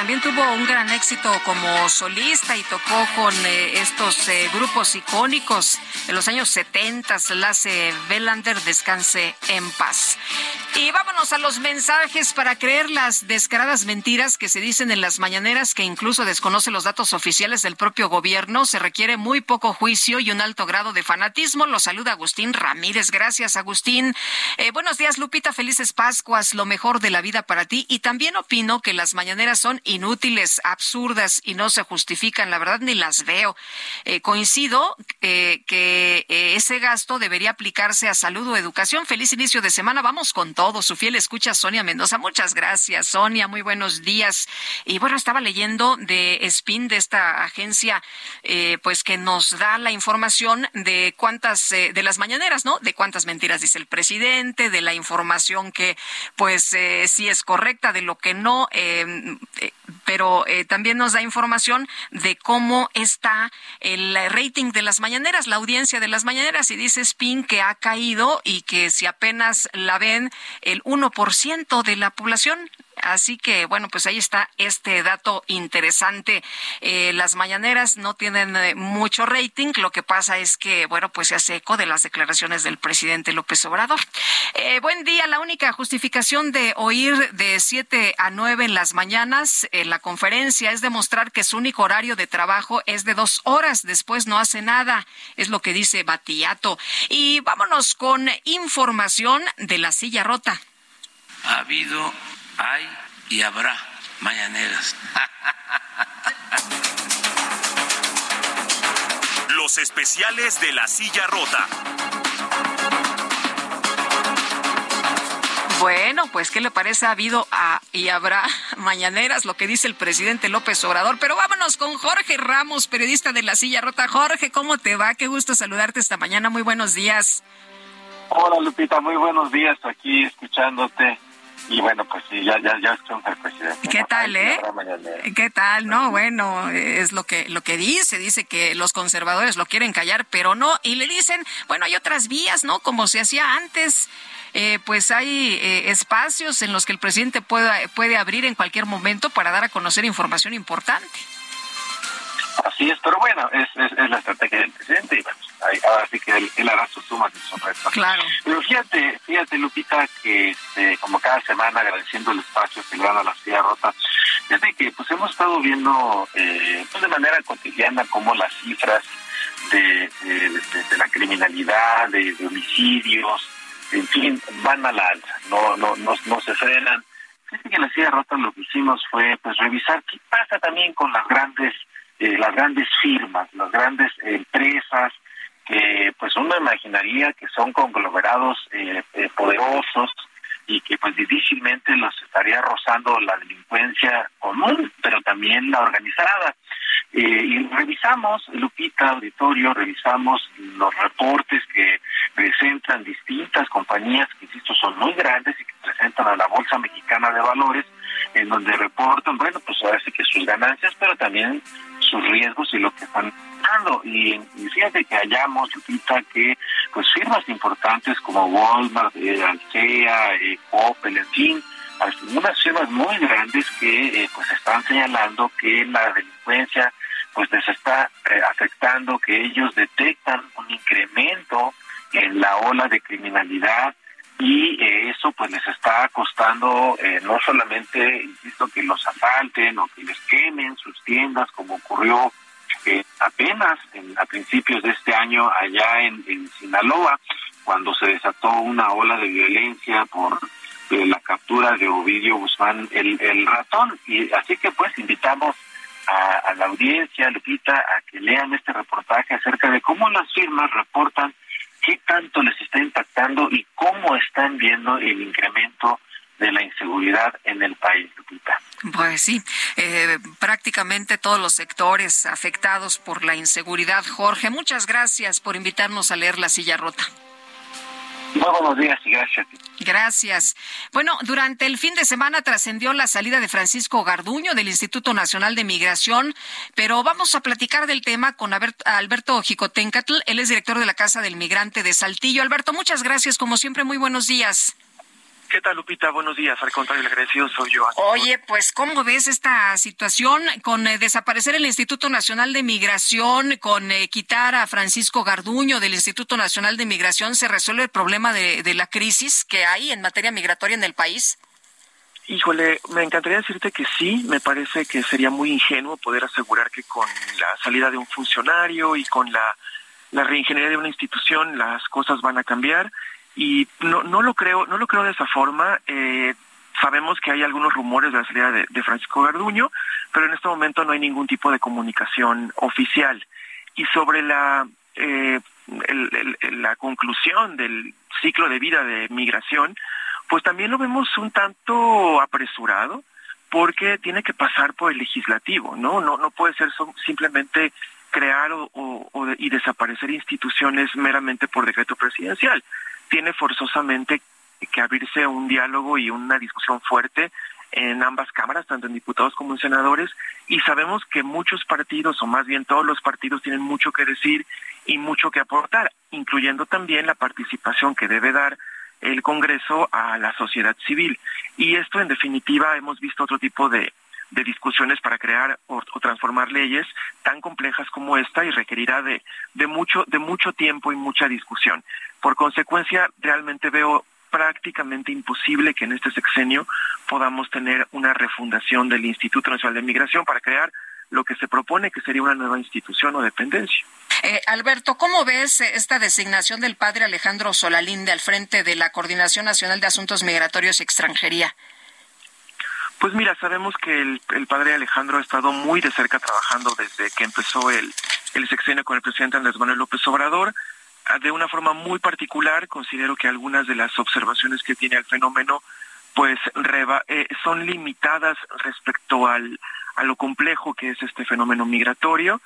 [SPEAKER 1] También tuvo un gran éxito como solista y tocó con eh, estos eh, grupos icónicos en los años 70. Lasse Belander, descanse en paz. Y vámonos a los mensajes para creer las descaradas mentiras que se dicen en las mañaneras que incluso desconoce los datos oficiales del propio gobierno. Se requiere muy poco juicio y un alto grado de fanatismo. Lo saluda Agustín Ramírez. Gracias, Agustín. Eh, buenos días, Lupita. Felices Pascuas. Lo mejor de la vida para ti. Y también opino que las mañaneras son inútiles, absurdas y no se justifican. La verdad, ni las veo. Eh, coincido eh, que ese gasto debería aplicarse a salud o educación. Feliz inicio de semana. Vamos con todo su fiel escucha Sonia Mendoza. Muchas gracias, Sonia. Muy buenos días. Y bueno, estaba leyendo de SPIN, de esta agencia, eh, pues que nos da la información de cuántas, eh, de las mañaneras, ¿no? De cuántas mentiras dice el presidente, de la información que, pues, eh, sí es correcta, de lo que no, pero también nos da información de cómo está el rating de las mañaneras, la audiencia de las mañaneras. Y dice SPIN que ha caído y que si apenas la ven, el 1% de la población. Así que, bueno, pues ahí está este dato interesante. Eh, las mañaneras no tienen eh, mucho rating. Lo que pasa es que, bueno, pues se hace eco de las declaraciones del presidente López Obrador. Eh, buen día. La única justificación de oír de 7 a 9 en las mañanas en la conferencia es demostrar que su único horario de trabajo es de dos horas. Después no hace nada. Es lo que dice Batiato. Y vámonos con información de la silla rota
[SPEAKER 25] ha habido, hay y habrá mañaneras.
[SPEAKER 3] Los especiales de la silla rota.
[SPEAKER 1] Bueno, pues ¿qué le parece? Ha habido y habrá mañaneras, lo que dice el presidente López Obrador. Pero vámonos con Jorge Ramos, periodista de La Silla Rota. Jorge, ¿cómo te va? Qué gusto saludarte esta mañana. Muy buenos días.
[SPEAKER 26] Hola Lupita, muy buenos días aquí escuchándote. Y bueno, pues sí, ya, ya, ya el presidente.
[SPEAKER 1] ¿Qué tal, eh? ¿Qué tal? No, bueno, es lo que, lo que dice, dice que los conservadores lo quieren callar, pero no, y le dicen, bueno, hay otras vías, ¿no? Como se hacía antes, eh, pues hay eh, espacios en los que el presidente pueda, puede abrir en cualquier momento para dar a conocer información importante.
[SPEAKER 26] Así es, pero bueno, es, es, la estrategia del presidente y bueno, ahora sí que él, hará sus sumas y sus restos.
[SPEAKER 1] Claro.
[SPEAKER 26] Pero fíjate, fíjate Lupita, que este, como cada semana agradeciendo el espacio que le dan a la silla rota, fíjate que pues hemos estado viendo eh, pues de manera cotidiana cómo las cifras de, de, la criminalidad, de, homicidios, en fin, van a la alza, no, no, no, no se frenan. Fíjate que en la silla rota lo que hicimos fue pues revisar qué pasa también con las grandes eh, las grandes firmas, las grandes empresas, que pues uno imaginaría que son conglomerados eh, eh, poderosos y que pues difícilmente los estaría rozando la delincuencia común, pero también la organizada. y revisamos, Lupita, auditorio, revisamos los reportes que presentan distintas compañías que, insisto, son muy grandes y que presentan a la Bolsa Mexicana de Valores, en donde reportan, bueno, pues sí que sus ganancias, pero también sus riesgos y lo que están dando. Y, fíjate que hallamos, Lupita, que pues firmas importantes como Walmart, eh, Alsea, eh, Opel, en fin, algunas firmas muy grandes que eh, pues están señalando que la delincuencia pues les está eh, afectando, que ellos detectan un incremento en la ola de criminalidad y eso pues les está costando eh, no solamente, insisto, que los asalten o que les quemen sus tiendas, como ocurrió eh, apenas en, a principios de este año allá en, Sinaloa, cuando se desató una ola de violencia por eh, la captura de Ovidio Guzmán el, el ratón. Y así que pues invitamos a, a la audiencia, Lupita, a que lean este reportaje acerca de cómo las firmas reportan qué tanto les está impactando y cómo están viendo el incremento de la inseguridad en el país, Lupita.
[SPEAKER 1] Pues sí, eh, prácticamente todos los sectores afectados por la inseguridad. Jorge, muchas gracias por invitarnos a leer La Silla Rota.
[SPEAKER 26] Muy buenos días y gracias.
[SPEAKER 1] Gracias. Bueno, durante el fin de semana trascendió la salida de Francisco Garduño del Instituto Nacional de Migración, pero vamos a platicar del tema con Alberto Jicotencatl. Él es director de la Casa del Migrante de Saltillo. Alberto, muchas gracias. Como siempre, muy buenos días.
[SPEAKER 27] ¿Qué tal, Lupita? Buenos días. Al contrario, el agradecido soy yo.
[SPEAKER 1] Oye, pues, ¿cómo ves esta situación con eh, desaparecer el Instituto Nacional de Migración, con eh, quitar a Francisco Garduño del Instituto Nacional de Migración? ¿Se resuelve el problema de, de la crisis que hay en materia migratoria en el país?
[SPEAKER 27] Híjole, me encantaría decirte que sí, me parece que sería muy ingenuo poder asegurar que con la salida de un funcionario y con la, la reingeniería de una institución las cosas van a cambiar y no, no lo creo, no lo creo de esa forma. Eh, sabemos que hay algunos rumores de la salida de, Francisco Garduño, pero en este momento no hay ningún tipo de comunicación oficial. Y sobre la eh, la conclusión del ciclo de vida de migración, pues también lo vemos un tanto apresurado porque tiene que pasar por el legislativo, ¿no? No, no puede ser simplemente crear o, y desaparecer instituciones meramente por decreto presidencial. Tiene forzosamente que abrirse un diálogo y una discusión fuerte en ambas cámaras, tanto en diputados como en senadores, y sabemos que muchos partidos, o más bien todos los partidos, tienen mucho que decir y mucho que aportar, incluyendo también la participación que debe dar el Congreso a la sociedad civil. Y esto, en definitiva, hemos visto otro tipo de, de discusiones para crear o, transformar leyes tan complejas como esta y requerirá de, de, mucho, de mucho tiempo y mucha discusión. Por consecuencia, realmente veo prácticamente imposible que en este sexenio podamos tener una refundación del Instituto Nacional de Migración para crear lo que se propone que sería una nueva institución o dependencia.
[SPEAKER 1] Eh, Alberto, ¿cómo ves esta designación del padre Alejandro Solalinde al frente de la Coordinación Nacional de Asuntos Migratorios y Extranjería?
[SPEAKER 27] Pues mira, sabemos que el, padre Alejandro ha estado muy de cerca trabajando desde que empezó el, el sexenio con el presidente Andrés Manuel López Obrador. Ah, de una forma muy particular, considero que algunas de las observaciones que tiene el fenómeno pues eh, son limitadas respecto al, a lo complejo que es este fenómeno migratorio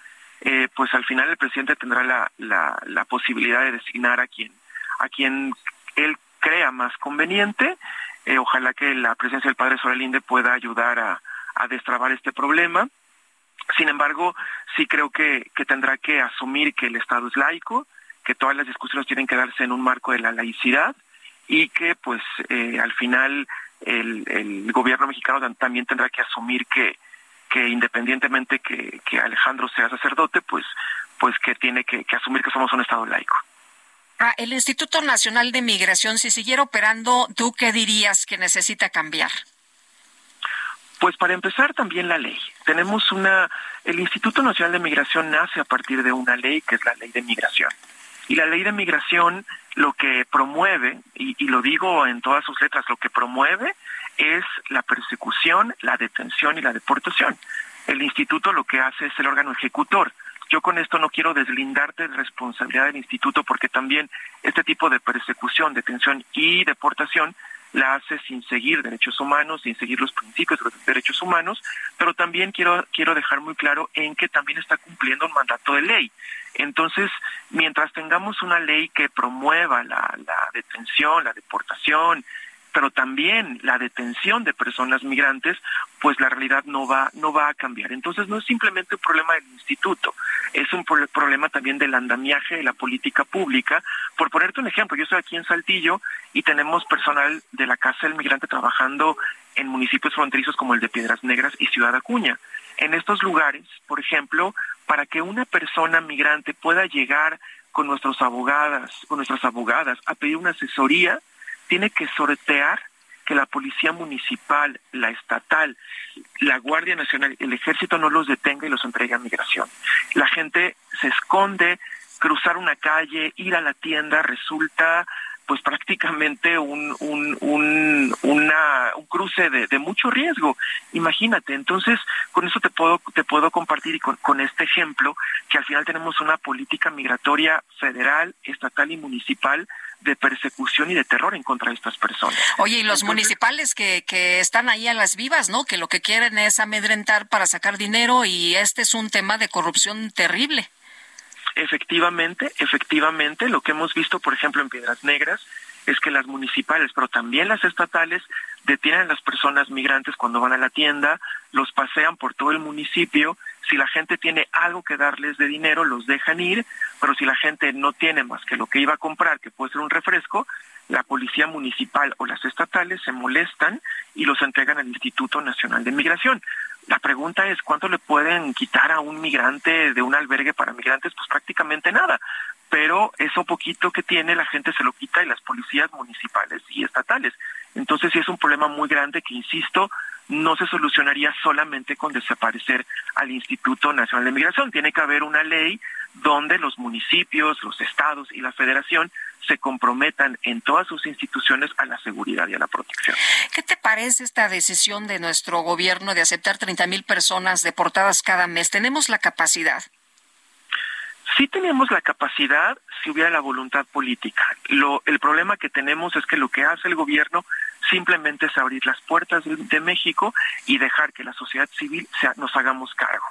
[SPEAKER 27] eh, pues al final el presidente tendrá la, la, posibilidad de designar a quien, a quien él crea más conveniente. Eh, ojalá que la presencia del padre Sorelinde pueda ayudar a, a destrabar este problema. Sin embargo, sí creo que, que tendrá que asumir que el Estado es laico, que todas las discusiones tienen que darse en un marco de la laicidad y que pues eh, al final el, el gobierno mexicano también tendrá que asumir que, que independientemente que, Alejandro sea sacerdote, pues, pues que tiene que, asumir que somos un Estado laico.
[SPEAKER 1] Ah, el Instituto Nacional de Migración, si siguiera operando, ¿tú qué dirías que necesita cambiar?
[SPEAKER 27] Pues para empezar también la ley. Tenemos una, el Instituto Nacional de Migración nace a partir de una ley que es la ley de migración. Y la ley de migración lo que promueve, y, y lo digo en todas sus letras, lo que promueve es la persecución, la detención y la deportación. El instituto lo que hace es el órgano ejecutor. Yo con esto no quiero deslindarte de responsabilidad del instituto porque también este tipo de persecución, detención y deportación la hace sin seguir derechos humanos, sin seguir los principios de los derechos humanos, pero también quiero, quiero dejar muy claro en que también está cumpliendo un mandato de ley. Entonces, mientras tengamos una ley que promueva la, la detención, la deportación, pero también la detención de personas migrantes, pues la realidad no va, no va a cambiar. Entonces no es simplemente un problema del instituto, es un problema también del andamiaje de la política pública. Por ponerte un ejemplo, yo estoy aquí en Saltillo y tenemos personal de la Casa del Migrante trabajando en municipios fronterizos como el de Piedras Negras y Ciudad Acuña. En estos lugares, por ejemplo, para que una persona migrante pueda llegar con nuestros abogadas, con nuestras abogadas a pedir una asesoría, tiene que sortear que la policía municipal, la estatal, la Guardia Nacional, el ejército no los detenga y los entregue a migración. La gente se esconde, cruzar una calle, ir a la tienda resulta pues prácticamente un, un, un, una, un cruce de, de, mucho riesgo. Imagínate, entonces con eso te puedo, te puedo compartir y con, con este ejemplo que al final tenemos una política migratoria federal, estatal y municipal de persecución y de terror en contra de estas personas.
[SPEAKER 1] Oye, y los municipales que, que están ahí a las vivas, ¿no? Que lo que quieren es amedrentar para sacar dinero y este es un tema de corrupción terrible.
[SPEAKER 27] Efectivamente, efectivamente, lo que hemos visto, por ejemplo, en Piedras Negras, es que las municipales, pero también las estatales, detienen a las personas migrantes cuando van a la tienda, los pasean por todo el municipio, Si la gente tiene algo que darles de dinero, los dejan ir, pero si la gente no tiene más que lo que iba a comprar, que puede ser un refresco, la policía municipal o las estatales se molestan y los entregan al Instituto Nacional de Migración. La pregunta es, ¿cuánto le pueden quitar a un migrante de un albergue para migrantes? Pues prácticamente nada. Pero eso poquito que tiene la gente se lo quita y las policías municipales y estatales. Entonces sí es un problema muy grande que, insisto, no se solucionaría solamente con desaparecer al Instituto Nacional de Migración. Tiene que haber una ley donde los municipios, los estados y la federación se comprometan en todas sus instituciones a la seguridad y a la protección.
[SPEAKER 1] ¿Qué te parece esta decisión de nuestro gobierno de aceptar 30 mil personas deportadas cada mes? ¿Tenemos la capacidad?
[SPEAKER 27] Sí tenemos la capacidad si hubiera la voluntad política. Lo, el problema que tenemos es que lo que hace el gobierno simplemente es abrir las puertas de, México y dejar que la sociedad civil sea, nos hagamos cargo.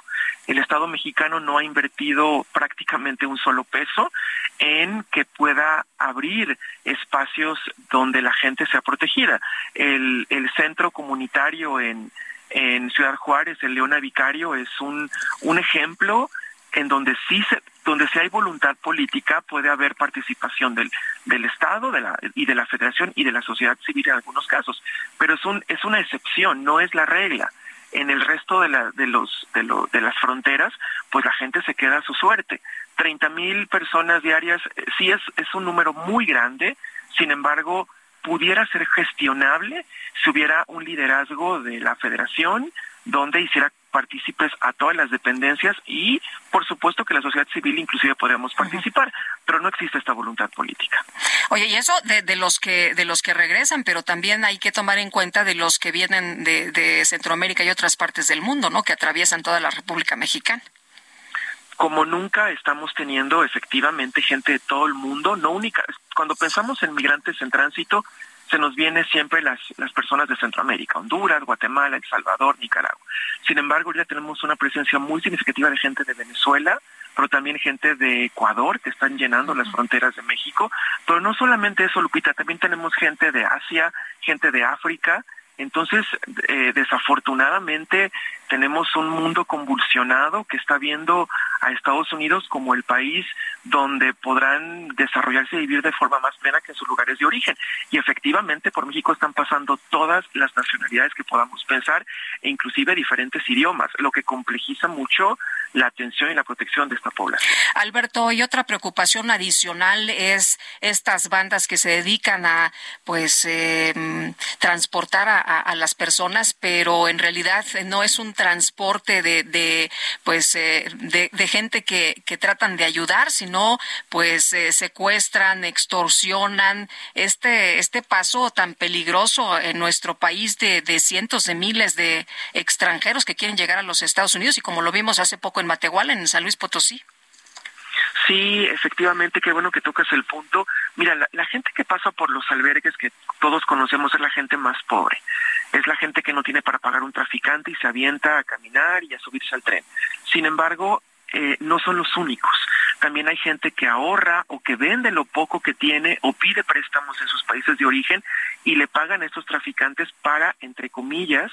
[SPEAKER 27] El Estado mexicano no ha invertido prácticamente un solo peso en que pueda abrir espacios donde la gente sea protegida. El, el centro comunitario en, en Ciudad Juárez, el Leona Vicario, es un, un ejemplo en donde sí se, donde si hay voluntad política puede haber participación del, del Estado de la, y de la Federación y de la sociedad civil en algunos casos, pero es un es una excepción, no es la regla. En el resto de, la, de los de, lo, de las fronteras, pues la gente se queda a su suerte. Treinta mil personas diarias eh, sí es es un número muy grande, sin embargo pudiera ser gestionable si hubiera un liderazgo de la Federación donde hiciera partícipes a todas las dependencias y por supuesto que la sociedad civil inclusive podríamos participar, pero no existe esta voluntad política.
[SPEAKER 1] Oye, y eso de, de, los que de los que regresan, pero también hay que tomar en cuenta de los que vienen de, de Centroamérica y otras partes del mundo, ¿no? Que atraviesan toda la República Mexicana
[SPEAKER 27] como nunca estamos teniendo efectivamente gente de todo el mundo, no única, cuando pensamos en migrantes en tránsito, se nos vienen siempre las, las personas de Centroamérica, Honduras, Guatemala, El Salvador, Nicaragua. Sin embargo, ya tenemos una presencia muy significativa de gente de Venezuela, pero también gente de Ecuador que están llenando las fronteras de México. Pero no solamente eso, Lupita, también tenemos gente de Asia, gente de África. Entonces, eh, desafortunadamente, tenemos un mundo convulsionado que está viendo a Estados Unidos como el país donde podrán desarrollarse y vivir de forma más plena que en sus lugares de origen. Y efectivamente por México están pasando todas las nacionalidades que podamos pensar e inclusive diferentes idiomas, lo que complejiza mucho la atención y la protección de esta población.
[SPEAKER 1] Alberto, y otra preocupación adicional es estas bandas que se dedican a pues eh, transportar a, a, las personas, pero en realidad no es un transporte de, pues eh, de, de, gente que, que, tratan de ayudar, sino pues eh, secuestran, extorsionan este este paso tan peligroso en nuestro país de, de cientos de miles de extranjeros que quieren llegar a los Estados Unidos y como lo vimos hace poco en Matehuala, en San Luis Potosí.
[SPEAKER 27] Sí, efectivamente, qué bueno que tocas el punto. Mira, la, gente que pasa por los albergues que todos conocemos es la gente más pobre. Es la gente que no tiene para pagar un traficante y se avienta a caminar y a subirse al tren. Sin embargo, eh, no son los únicos. También hay gente que ahorra o que vende lo poco que tiene o pide préstamos en sus países de origen y le pagan a estos traficantes para, entre comillas,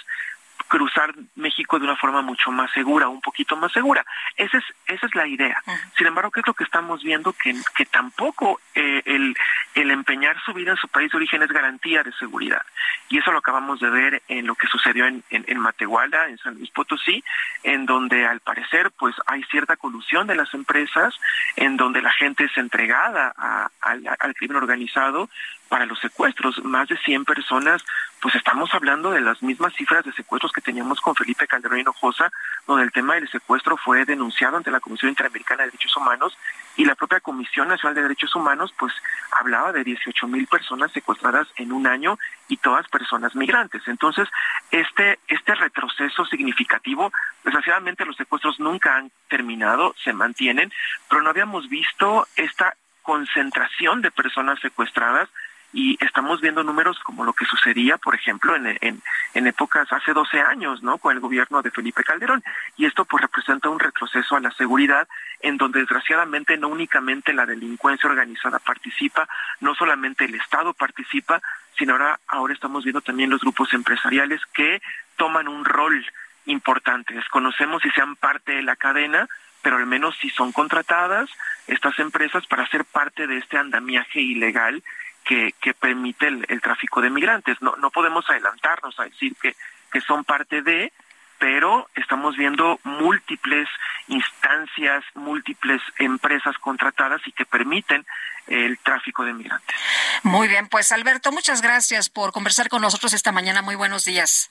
[SPEAKER 27] cruzar México de una forma mucho más segura, un poquito más segura. Esa es, esa es la idea. Uh -huh. Sin embargo, ¿qué es lo que estamos viendo? Que, que tampoco eh, el, el empeñar su vida en su país de origen es garantía de seguridad. Y eso lo acabamos de ver en lo que sucedió en, en, en Matehuala, en San Luis Potosí, en donde al parecer pues hay cierta colusión de las empresas, en donde la gente es entregada a, a, al crimen organizado para los secuestros. Más de 100 personas, pues estamos hablando de las mismas cifras de secuestros que teníamos con Felipe Calderón Hinojosa, donde el tema del secuestro fue denunciado ante la Comisión Interamericana de Derechos Humanos y la propia Comisión Nacional de Derechos Humanos, pues hablaba de 18 mil personas secuestradas en un año y todas personas migrantes. Entonces, este, este retroceso significativo, desgraciadamente los secuestros nunca han terminado, se mantienen, pero no habíamos visto esta concentración de personas secuestradas y estamos viendo números como lo que sucedía, por ejemplo, en, épocas hace 12 años, ¿no? Con el gobierno de Felipe Calderón. Y esto pues representa un retroceso a la seguridad en donde desgraciadamente no únicamente la delincuencia organizada participa, no solamente el Estado participa, sino ahora, ahora estamos viendo también los grupos empresariales que toman un rol importante. Desconocemos si sean parte de la cadena, pero al menos si son contratadas estas empresas para ser parte de este andamiaje ilegal que, que permite el, el tráfico de migrantes. No, no podemos adelantarnos a decir que, que son parte de, pero estamos viendo múltiples instancias, múltiples empresas contratadas y que permiten el tráfico de migrantes.
[SPEAKER 1] Muy bien, pues Alberto, muchas gracias por conversar con nosotros esta mañana. Muy buenos días.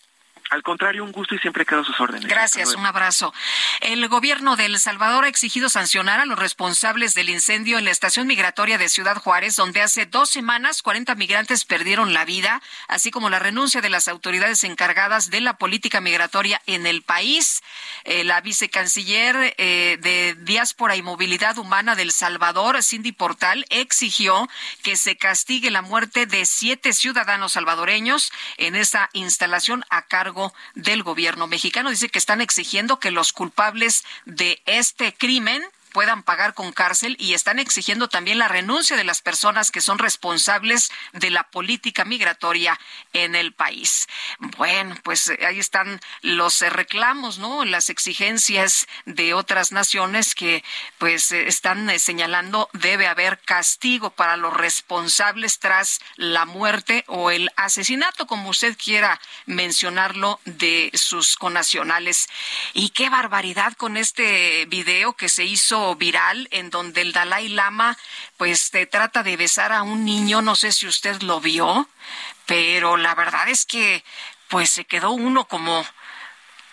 [SPEAKER 27] Al contrario, un gusto y siempre quedo a sus órdenes.
[SPEAKER 1] Gracias, un abrazo. El gobierno de El Salvador ha exigido sancionar a los responsables del incendio en la estación migratoria de Ciudad Juárez, donde hace dos semanas 40 migrantes perdieron la vida, así como la renuncia de las autoridades encargadas de la política migratoria en el país. Eh, la vicecanciller eh, de Diáspora y Movilidad Humana del Salvador, Cindy Portal, exigió que se castigue la muerte de siete ciudadanos salvadoreños en esa instalación a cargo del gobierno mexicano. Dice que están exigiendo que los culpables de este crimen puedan pagar con cárcel y están exigiendo también la renuncia de las personas que son responsables de la política migratoria en el país. Bueno, pues eh, ahí están los eh, reclamos, ¿no? Las exigencias de otras naciones que pues eh, están señalando debe haber castigo para los responsables tras la muerte o el asesinato, como usted quiera mencionarlo, de sus conacionales. Y qué barbaridad con este video que se hizo viral en donde el Dalai Lama pues te trata de besar a un niño, no sé si usted lo vio, pero la verdad es que pues se quedó uno como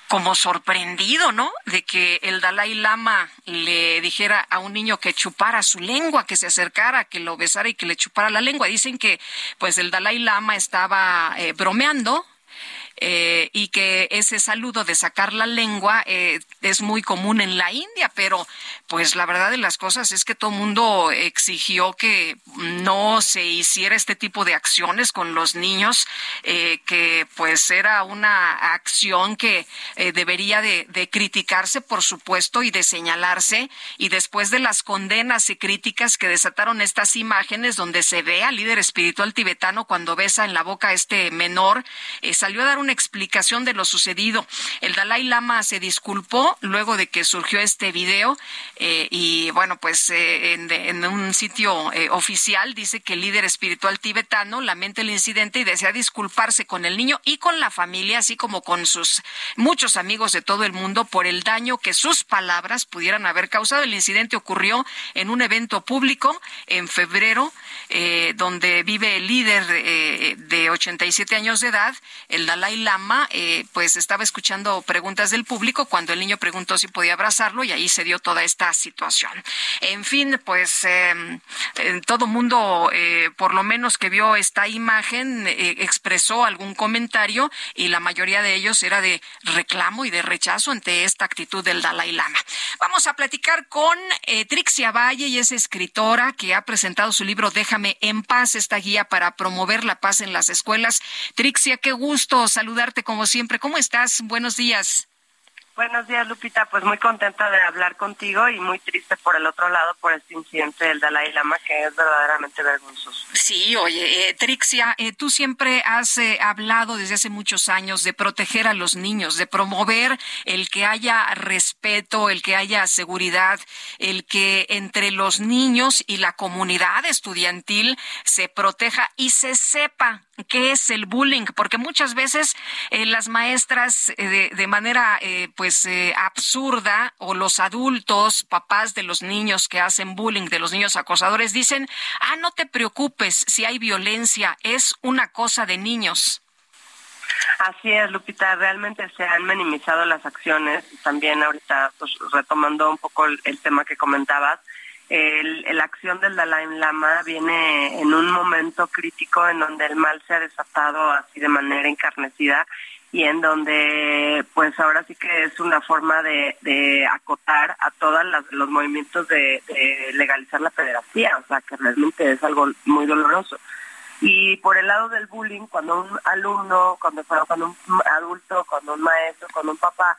[SPEAKER 1] como sorprendido, ¿no? De que el Dalai Lama le dijera a un niño que chupara su lengua, que se acercara, que lo besara y que le chupara la lengua. Dicen que, pues, el Dalai Lama estaba eh, bromeando, eh, y que ese saludo de sacar la lengua eh, es muy común en la India, pero pues la verdad de las cosas es que todo el mundo exigió que no se hiciera este tipo de acciones con los niños, eh, que pues era una acción que debería de, de criticarse, por supuesto, y de señalarse, y después de las condenas y críticas que desataron estas imágenes donde se ve al líder espiritual tibetano cuando besa en la boca a este menor, salió a dar una explicación de lo sucedido. El Dalai Lama se disculpó luego de que surgió este video eh, y bueno, pues eh, en, un sitio eh, oficial dice que el líder espiritual tibetano lamenta el incidente y desea disculparse con el niño y con la familia, así como con sus muchos amigos de todo el mundo por el daño que sus palabras pudieran haber causado. El incidente ocurrió en un evento público en febrero, donde vive el líder de 87 años de edad, el Dalai Lama, eh, pues estaba escuchando preguntas del público cuando el niño preguntó si podía abrazarlo y ahí se dio toda esta situación. En fin, pues em, todo mundo, eh, por lo menos que vio esta imagen, eh, expresó algún comentario y la mayoría de ellos era de reclamo y de rechazo ante esta actitud del Dalai Lama. Vamos a platicar con Trixia Valle y es escritora que ha presentado su libro Déjame en paz, esta guía para promover la paz en las escuelas. Trixia, qué gusto saludarte como siempre. ¿Cómo estás? Buenos días.
[SPEAKER 28] Buenos días, Lupita. Pues muy contenta de hablar contigo y muy triste por el otro lado por este incidente del Dalai Lama que es verdaderamente vergonzoso.
[SPEAKER 1] Sí, oye, eh, Trixia, eh, tú siempre has eh, hablado desde hace muchos años de proteger a los niños, de promover el que haya respeto, el que haya seguridad, el que entre los niños y la comunidad estudiantil se proteja y se sepa qué es el bullying, porque muchas veces las maestras de, de manera pues pues eh, absurda o los adultos, papás de los niños que hacen bullying, de los niños acosadores, dicen, ah, no te preocupes si hay violencia, es una cosa de niños.
[SPEAKER 28] Así es, Lupita, realmente se han minimizado las acciones. También ahorita, pues, retomando un poco el, tema que comentabas, el, la acción del Dalai Lama viene en un momento crítico en donde el mal se ha desatado así de manera encarnecida y en donde pues ahora sí que es una forma de, acotar a todos los movimientos de, legalizar la federación, o sea que realmente es algo muy doloroso. Y por el lado del bullying, cuando un alumno, cuando, cuando un adulto, cuando un maestro, cuando un papá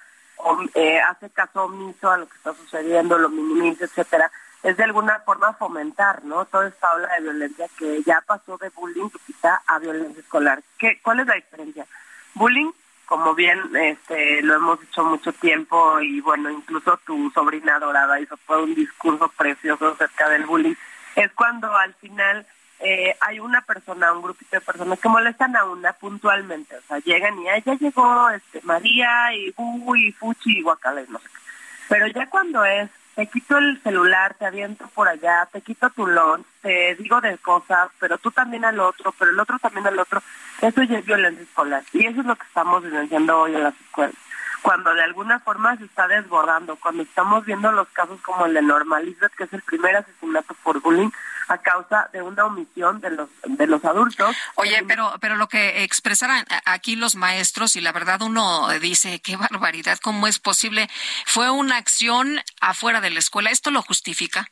[SPEAKER 28] eh, hace caso omiso a lo que está sucediendo, lo minimiza, etcétera, es de alguna forma fomentar, ¿no? Toda esta ola de violencia que ya pasó de bullying quizá a violencia escolar. ¿Qué, ¿Cuál es la diferencia? Bullying como bien este, lo hemos dicho mucho tiempo y bueno, incluso tu sobrina dorada hizo todo un discurso precioso acerca del bullying, es cuando al final eh, hay una persona, un grupito de personas que molestan a una puntualmente, o sea, llegan y ya llegó este María y Bu y Fuchi y Guacales, no sé qué. Pero ya cuando es, te quito el celular, te aviento por allá, te quito tu lunch, te digo de cosas, pero tú también al otro, pero el otro también al otro, eso ya es violencia escolar. Y eso es lo que estamos denunciando hoy en las escuelas. Cuando de alguna forma se está desbordando, cuando estamos viendo los casos como el de Normalized, que es el primer asesinato por bullying, a causa de una omisión de los de los adultos.
[SPEAKER 1] Oye, pero pero lo que expresaran aquí los maestros y la verdad uno dice qué barbaridad, cómo es posible, fue una acción afuera de la escuela. ¿Esto lo justifica?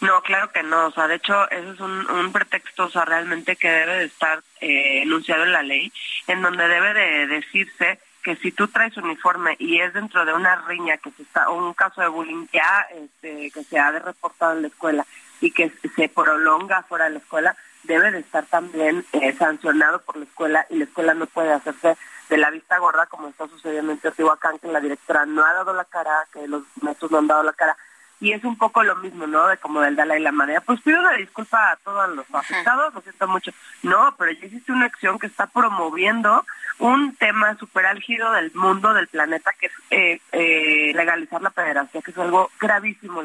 [SPEAKER 28] No, claro que no. O sea, de hecho, eso es un, un pretexto, o sea, realmente que debe de estar eh, enunciado en la ley, en donde debe de decirse que si tú traes uniforme y es dentro de una riña que se está, o un caso de bullying ya este, que se ha de reportado en la escuela y que se prolonga fuera de la escuela, debe de estar también eh, sancionado por la escuela y la escuela no puede hacerse de la vista gorda como está sucediendo en Teotihuacán, que la directora no ha dado la cara, que los maestros no han dado la cara, y es un poco lo mismo, ¿no? De como del Dalai Lama, de, pues pido una disculpa a todos los afectados, lo siento mucho. No, pero ya existe una acción que está promoviendo un tema súper álgido del mundo, del planeta, que es eh, eh, legalizar la pederastia, que es algo gravísimo.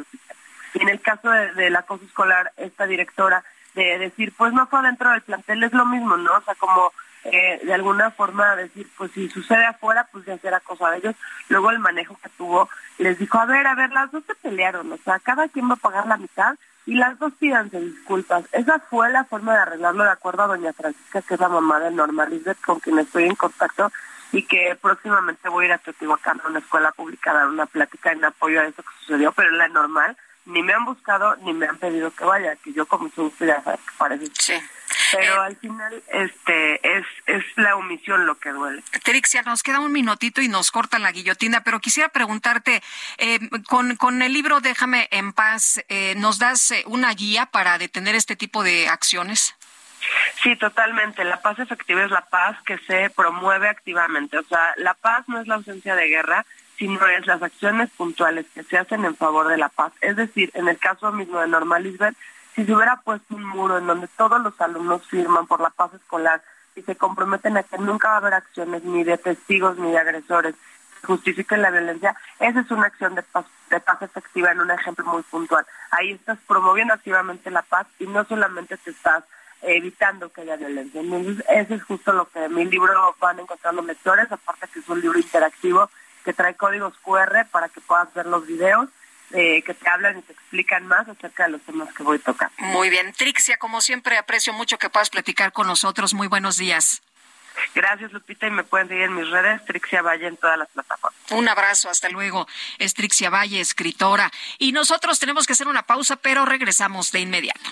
[SPEAKER 28] Y en el caso de, del acoso escolar, esta directora, de decir, pues no fue dentro del plantel, es lo mismo, ¿no? O sea, como eh, de alguna forma decir, pues si sucede afuera, pues ya será cosa de ellos. Luego el manejo que tuvo les dijo, a ver, a ver, las dos se pelearon, o sea, cada quien va a pagar la mitad y las dos pídanse disculpas. Esa fue la forma de arreglarlo de acuerdo a doña Francisca, que es la mamá de Norma Lisbeth, con quien estoy en contacto y que próximamente voy a ir a Teotihuacán a una escuela pública a dar una plática en apoyo a eso que sucedió, pero la normal. Ni me han buscado ni me han pedido que vaya, que yo como mucho gusto ya sabes que parece.
[SPEAKER 1] Sí
[SPEAKER 28] pero eh, al final este es es la omisión lo que duele.
[SPEAKER 1] Trixia, nos queda un minutito y nos cortan la guillotina, pero quisiera preguntarte, eh, con, con el libro Déjame en paz, eh, ¿nos das una guía para detener este tipo de acciones?
[SPEAKER 28] Sí, totalmente. La paz efectiva es la paz que se promueve activamente. O sea, la paz no es la ausencia de guerra, sino es las acciones puntuales que se hacen en favor de la paz. Es decir, en el caso mismo de Norma Lisbeth, si se hubiera puesto un muro en donde todos los alumnos firman por la paz escolar y se comprometen a que nunca va a haber acciones ni de testigos ni de agresores que justifiquen la violencia, esa es una acción de paz, de paz efectiva en un ejemplo muy puntual. Ahí estás promoviendo activamente la paz y no solamente te estás evitando que haya violencia. Entonces, eso es justo lo que en mi libro van encontrando lectores, aparte que es un libro interactivo que trae códigos QR para que puedas ver los videos eh, que te hablan y te explican más acerca de los temas que voy a tocar.
[SPEAKER 1] Muy bien, Trixia, como siempre aprecio mucho que puedas platicar con nosotros. Muy buenos días.
[SPEAKER 28] Gracias, Lupita, y me pueden seguir en mis redes, Trixia Valle, en todas las plataformas.
[SPEAKER 1] Un abrazo, hasta luego. Es Trixia Valle, escritora. Y nosotros tenemos que hacer una pausa, pero regresamos de inmediato.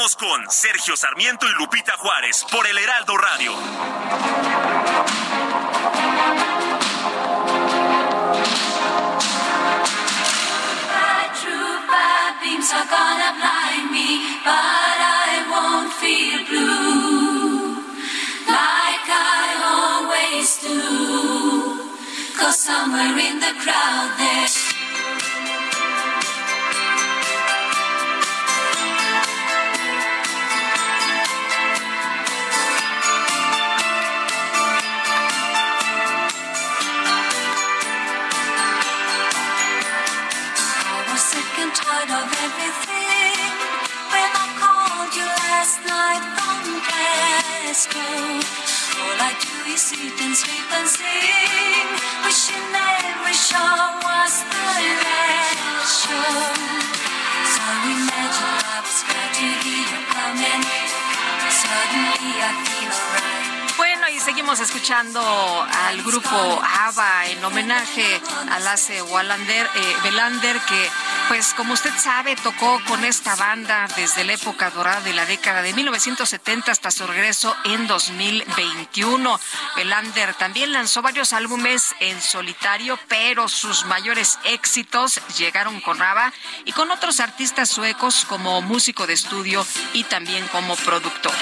[SPEAKER 3] Con Sergio Sarmiento y Lupita Juárez por el Heraldo Radio.
[SPEAKER 13] are gonna blind me, but I won't feel blue like I always do. Cause somewhere in the crowd there. when I called you last night from All I do is eat and sleep and sing, every show was show. So imagine I was glad to hear you. Suddenly I feel alright.
[SPEAKER 1] Estamos escuchando al grupo ABBA en homenaje a Lasse Wallander, eh, Belander, que pues como usted sabe tocó con esta banda desde la época dorada de la década de 1970 hasta su regreso en 2021. Belander también lanzó varios álbumes en solitario, pero sus mayores éxitos llegaron con ABBA y con otros artistas suecos como músico de estudio y también como productor.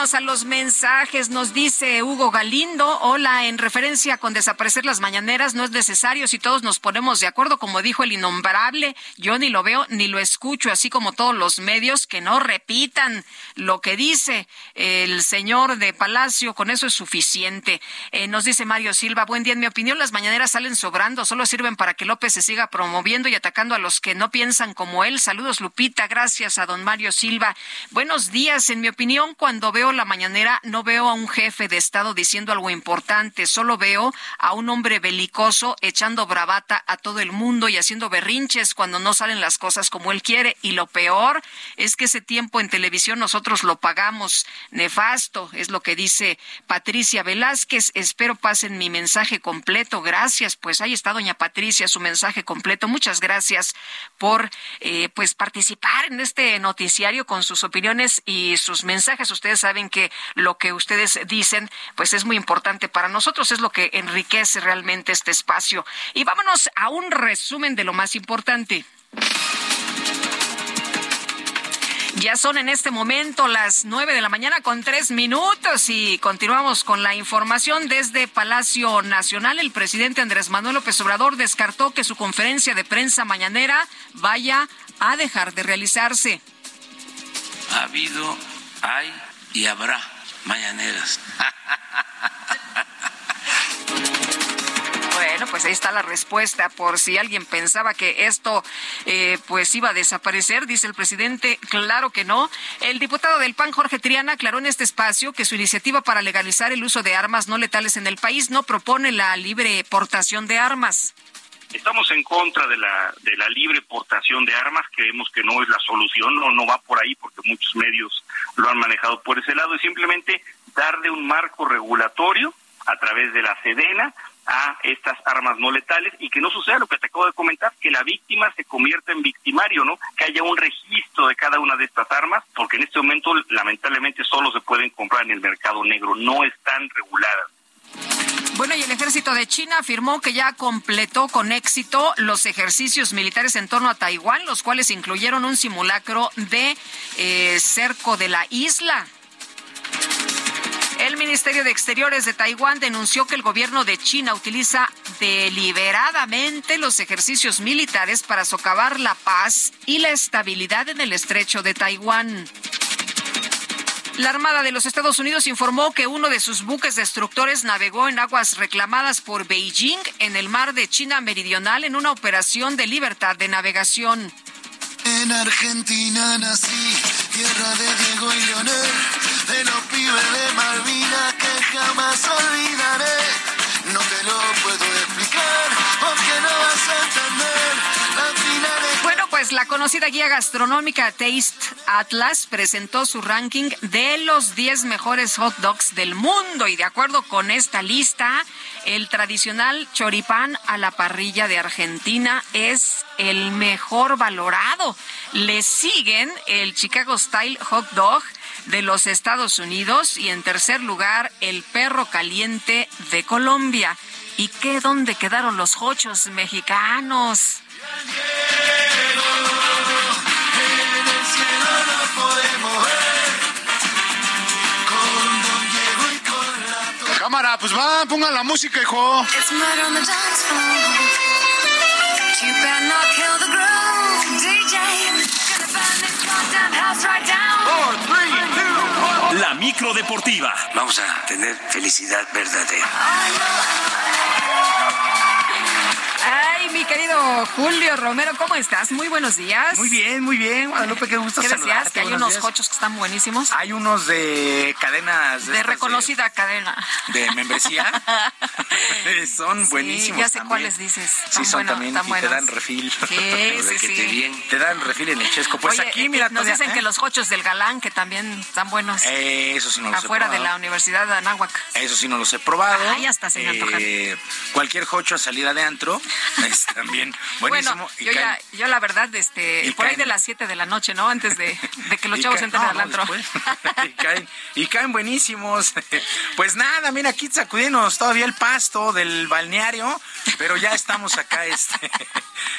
[SPEAKER 1] A los mensajes. Nos dice Hugo Galindo, hola, en referencia con desaparecer las mañaneras, no es necesario si todos nos ponemos de acuerdo, como dijo el innombrable, yo ni lo veo ni lo escucho, así como todos los medios que no repitan lo que dice el señor de Palacio, con eso es suficiente. Eh, nos dice Mario Silva, buen día, en mi opinión las mañaneras salen sobrando, solo sirven para que López se siga promoviendo y atacando a los que no piensan como él. Saludos Lupita, gracias a don Mario Silva. Buenos días, en mi opinión, cuando veo la mañanera no veo a un jefe de Estado diciendo algo importante, solo veo a un hombre belicoso echando bravata a todo el mundo y haciendo berrinches cuando no salen las cosas como él quiere. Y lo peor es que ese tiempo en televisión nosotros lo pagamos. Nefasto, es lo que dice Patricia Velázquez. Espero pasen mi mensaje completo. Gracias. Pues ahí está doña Patricia, su mensaje completo. Muchas gracias por eh, pues participar en este noticiario con sus opiniones y sus mensajes. Ustedes saben que lo que ustedes dicen, pues es muy importante para nosotros, es lo que enriquece realmente este espacio. Y vámonos a un resumen de lo más importante. Ya son en este momento las nueve de la mañana con tres minutos y continuamos con la información desde Palacio Nacional. El presidente Andrés Manuel López Obrador descartó que su conferencia de prensa mañanera vaya a dejar de realizarse.
[SPEAKER 25] Ha habido, hay y habrá mañaneras.
[SPEAKER 1] Bueno, pues ahí está la respuesta. Por si alguien pensaba que esto eh, pues iba a desaparecer, dice el presidente, claro que no. El diputado del PAN, Jorge Triana, aclaró en este espacio que su iniciativa para legalizar el uso de armas no letales en el país no propone la libre portación de armas.
[SPEAKER 23] Estamos en contra de la, de la libre portación de armas, creemos que no es la solución, no, no va por ahí porque muchos medios lo han manejado por ese lado, es simplemente darle un marco regulatorio a través de la Sedena a estas armas no letales y que no suceda lo que te acabo de comentar, que la víctima se convierta en victimario, ¿no? Que haya un registro de cada una de estas armas, porque en este momento lamentablemente solo se pueden comprar en el mercado negro, no están reguladas.
[SPEAKER 1] Bueno, y el ejército de China afirmó que ya completó con éxito los ejercicios militares en torno a Taiwán, los cuales incluyeron un simulacro de eh, cerco de la isla. El Ministerio de Exteriores de Taiwán denunció que el gobierno de China utiliza deliberadamente los ejercicios militares para socavar la paz y la estabilidad en el estrecho de Taiwán. La Armada de los Estados Unidos informó que uno de sus buques destructores navegó en aguas reclamadas por Beijing en el mar de China Meridional en una operación de libertad de navegación.
[SPEAKER 13] En Argentina nací, tierra de Diego y Leonel, de los pibes de Malvinas que jamás olvidaré. No te lo puedo explicar,
[SPEAKER 1] pues la conocida guía gastronómica Taste Atlas presentó su ranking de los 10 mejores hot dogs del mundo y de acuerdo con esta lista, el tradicional choripán a la parrilla de Argentina es el mejor valorado. Le siguen el Chicago Style Hot Dog de los Estados Unidos y en tercer lugar el perro caliente de Colombia. ¿Y qué dónde quedaron los hochos mexicanos?
[SPEAKER 13] Cámara, pues va, pongan la música, hijo.
[SPEAKER 3] La micro deportiva.
[SPEAKER 25] Vamos a tener felicidad verdadera.
[SPEAKER 1] Mi querido Julio Romero, ¿cómo estás? Muy buenos días.
[SPEAKER 29] Muy bien, muy bien, Guadalupe, qué gusto
[SPEAKER 1] ¿Qué decías? Que hay unos
[SPEAKER 29] días.
[SPEAKER 1] cochos que están buenísimos.
[SPEAKER 29] Hay unos de cadenas
[SPEAKER 1] De reconocida cadena.
[SPEAKER 29] de, membresía. son buenísimos
[SPEAKER 1] ya sé
[SPEAKER 29] también.
[SPEAKER 1] cuáles dices.
[SPEAKER 29] Sí, son
[SPEAKER 1] bueno,
[SPEAKER 29] también
[SPEAKER 1] tan
[SPEAKER 29] y te dan refil.
[SPEAKER 1] Sí, sí, sí.
[SPEAKER 29] bien. Te dan refil en el chesco. Pues
[SPEAKER 1] Oye,
[SPEAKER 29] aquí,
[SPEAKER 1] eh,
[SPEAKER 29] mira,
[SPEAKER 1] nos
[SPEAKER 29] todavía-
[SPEAKER 1] dicen
[SPEAKER 29] ¿eh?
[SPEAKER 1] que los cochos del galán, que también están buenos.
[SPEAKER 29] Eh, eso sí no los he
[SPEAKER 1] afuera de la Universidad de Anáhuac.
[SPEAKER 29] Eso sí no los he probado.
[SPEAKER 1] Hasta se me antojan.
[SPEAKER 29] Eh, cualquier jocho a salida de antro también buenísimo.
[SPEAKER 1] Bueno,
[SPEAKER 29] y
[SPEAKER 1] yo, ya, yo la verdad, este,
[SPEAKER 29] y
[SPEAKER 1] por ahí
[SPEAKER 29] caen-
[SPEAKER 1] de las 7 de la noche, ¿no? Antes de, de que los chavos entren
[SPEAKER 29] no,
[SPEAKER 1] al
[SPEAKER 29] no,
[SPEAKER 1] antro.
[SPEAKER 29] después. y, caen, y caen buenísimos. Pues nada, mira, aquí sacudinos todavía el pasto del balneario, pero ya estamos acá, este,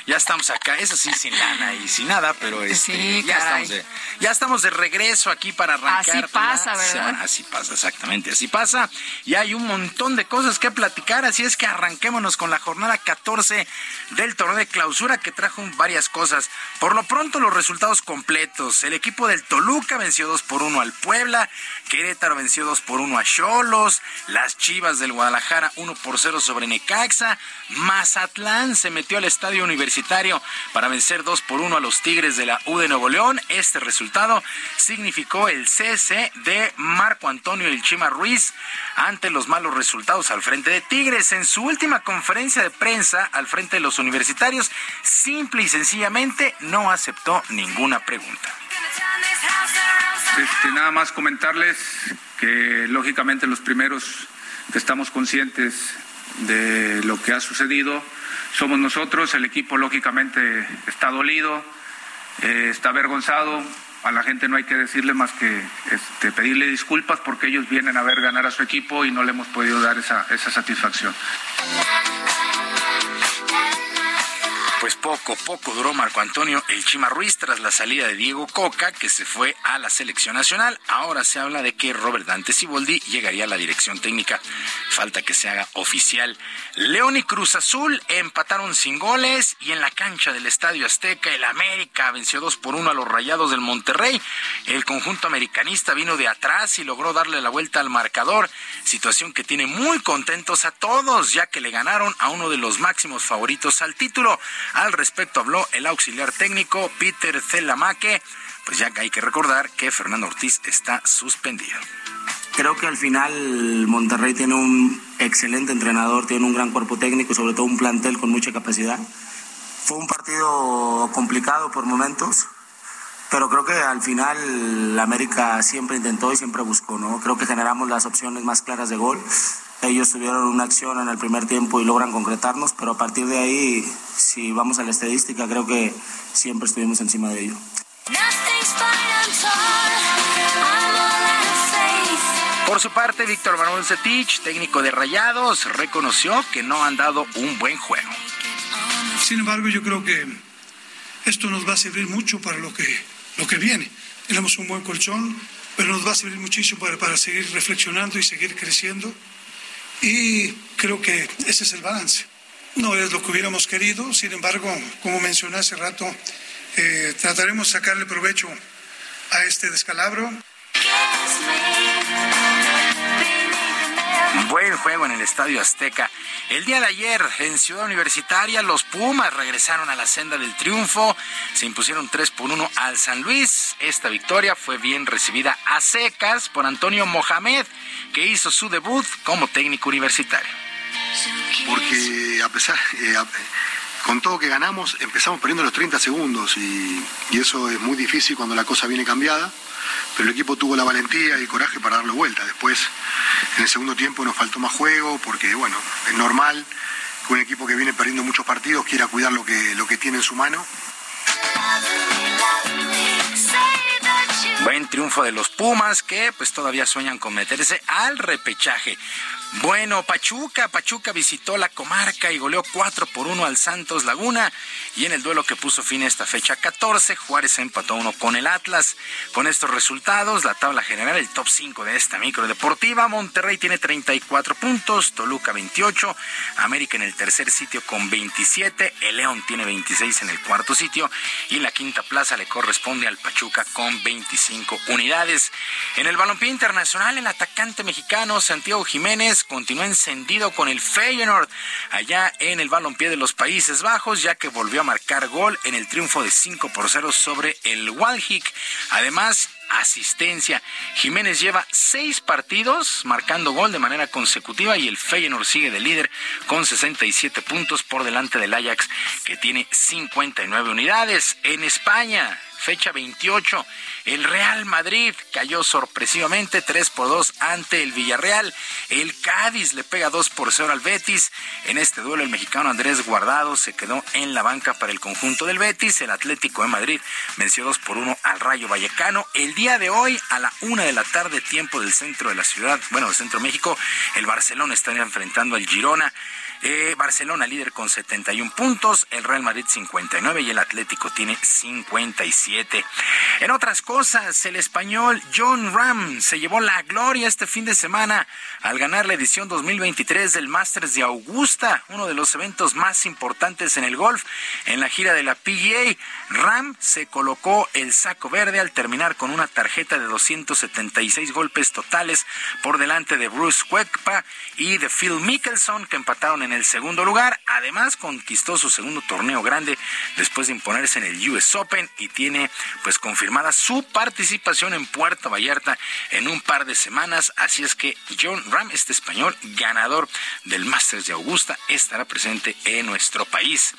[SPEAKER 29] ya estamos acá, eso sí, sin lana y sin nada, pero este,
[SPEAKER 1] Sí,
[SPEAKER 29] ya, estamos de, ya estamos de regreso aquí para arrancar.
[SPEAKER 1] Así pasa,
[SPEAKER 29] la
[SPEAKER 1] ¿verdad?
[SPEAKER 29] Así pasa, exactamente, así pasa. Y hay un montón de cosas que platicar, así es que arranquémonos con la jornada 14 del torneo de clausura que trajo varias cosas. Por lo pronto, los resultados completos. El equipo del Toluca venció 2 por 1 al Puebla, Querétaro venció 2 por 1 a Cholos, las Chivas del Guadalajara 1 por 0 sobre Necaxa, Mazatlán se metió al estadio universitario para vencer 2 por 1 a los Tigres de la U de Nuevo León. Este resultado significó el cese de Marco Antonio El Chima Ruiz ante los malos resultados al frente de Tigres. En su última conferencia de prensa al frente de los universitarios, simple y sencillamente no aceptó ninguna pregunta.
[SPEAKER 30] Este, nada más comentarles que lógicamente los primeros que estamos conscientes de lo que ha sucedido somos nosotros, el equipo lógicamente está dolido, eh, está avergonzado, a la gente no hay que decirle más que este, pedirle disculpas porque ellos vienen a ver ganar a su equipo y no le hemos podido dar esa, esa satisfacción.
[SPEAKER 29] Pues poco, poco duró Marco Antonio El Chima Ruiz tras la salida de Diego Coca, que se fue a la selección nacional. Ahora se habla de que Robert Dante Siboldi llegaría a la dirección técnica. Falta que se haga oficial. León y Cruz Azul empataron sin goles y en la cancha del Estadio Azteca el América venció 2 por 1 a los Rayados del Monterrey. El conjunto americanista vino de atrás y logró darle la vuelta al marcador, situación que tiene muy contentos a todos, ya que le ganaron a uno de los máximos favoritos al título. Al respecto habló el auxiliar técnico Peter Zelamaque, pues ya hay que recordar que Fernando Ortiz está suspendido.
[SPEAKER 31] Creo que al final Monterrey tiene un excelente entrenador, tiene un gran cuerpo técnico sobre todo un plantel con mucha capacidad. Fue un partido complicado por momentos, pero creo que al final América siempre intentó y siempre buscó, ¿no? Creo que generamos las opciones más claras de gol. Ellos tuvieron una acción en el primer tiempo y logran concretarnos, pero a partir de ahí, si vamos a la estadística, creo que siempre estuvimos encima de ello.
[SPEAKER 29] Por su parte, Víctor Manuel Cetich, técnico de Rayados, reconoció que no han dado un buen juego.
[SPEAKER 32] Sin embargo, yo creo que esto nos va a servir mucho para lo que, lo que viene. Tenemos un buen colchón, pero nos va a servir muchísimo para, para seguir reflexionando y seguir creciendo. Y creo que ese es el balance. No es lo que hubiéramos querido, sin embargo, como mencioné hace rato, eh, trataremos de sacarle provecho a este descalabro.
[SPEAKER 29] Buen juego en el Estadio Azteca. El día de ayer en Ciudad Universitaria los Pumas regresaron a la senda del triunfo. Se impusieron 3 por 1 al San Luis. Esta victoria fue bien recibida a secas por Antonio Mohamed, que hizo su debut como técnico universitario.
[SPEAKER 33] porque a pesar, eh, con todo que ganamos, empezamos perdiendo los 30 segundos y eso es muy difícil cuando la cosa viene cambiada, pero el equipo tuvo la valentía y el coraje para darle vuelta. Después, en el segundo tiempo nos faltó más juego porque, bueno, es normal que un equipo que viene perdiendo muchos partidos quiera cuidar lo que, lo que tiene en su mano.
[SPEAKER 29] Buen triunfo de los Pumas que pues todavía sueñan con meterse al repechaje. Bueno, Pachuca, Pachuca visitó la comarca y goleó 4 por 1 al Santos Laguna y en el duelo que puso fin a esta fecha 14, Juárez empató 1 con el Atlas. Con estos resultados, la tabla general, el top 5 de esta micro deportiva, Monterrey tiene 34 puntos, Toluca 28, América en el tercer sitio con 27, el León tiene 26 en el cuarto sitio y la quinta plaza le corresponde al Pachuca con 25 cinco unidades. En el balompié internacional, el atacante mexicano Santiago Jiménez continúa encendido con el Feyenoord allá en el balompié de los Países Bajos, ya que volvió a marcar gol en el triunfo de 5 por 0 sobre el Walhik. Además, asistencia. Jiménez lleva seis partidos marcando gol de manera consecutiva y el Feyenoord sigue de líder con 67 puntos por delante del Ajax que tiene 59 unidades. En España, fecha 28. El Real Madrid cayó sorpresivamente 3 por 2 ante el Villarreal. El Cádiz le pega 2 por 0 al Betis. En este duelo el mexicano Andrés Guardado se quedó en la banca para el conjunto del Betis. El Atlético de Madrid venció 2 por 1 al Rayo Vallecano. El día de hoy a la 1 de la tarde tiempo del centro de la ciudad, bueno, del centro de México, el Barcelona está enfrentando al Girona. Eh, Barcelona líder con 71 puntos, el Real Madrid 59 y el Atlético tiene 57. En otras cosas, el español John Ram se llevó la gloria este fin de semana al ganar la edición 2023 del Masters de Augusta, uno de los eventos más importantes en el golf. En la gira de la PGA, Ram se colocó el saco verde al terminar con una tarjeta de 276 golpes totales por delante de Bruce Cuepa y de Phil Mickelson que empataron en en el segundo lugar. Además, conquistó su segundo torneo grande después de imponerse en el US Open y tiene pues confirmada su participación en Puerto Vallarta en un par de semanas. Así es que John Ram, este español ganador del Masters de Augusta, estará presente en nuestro país.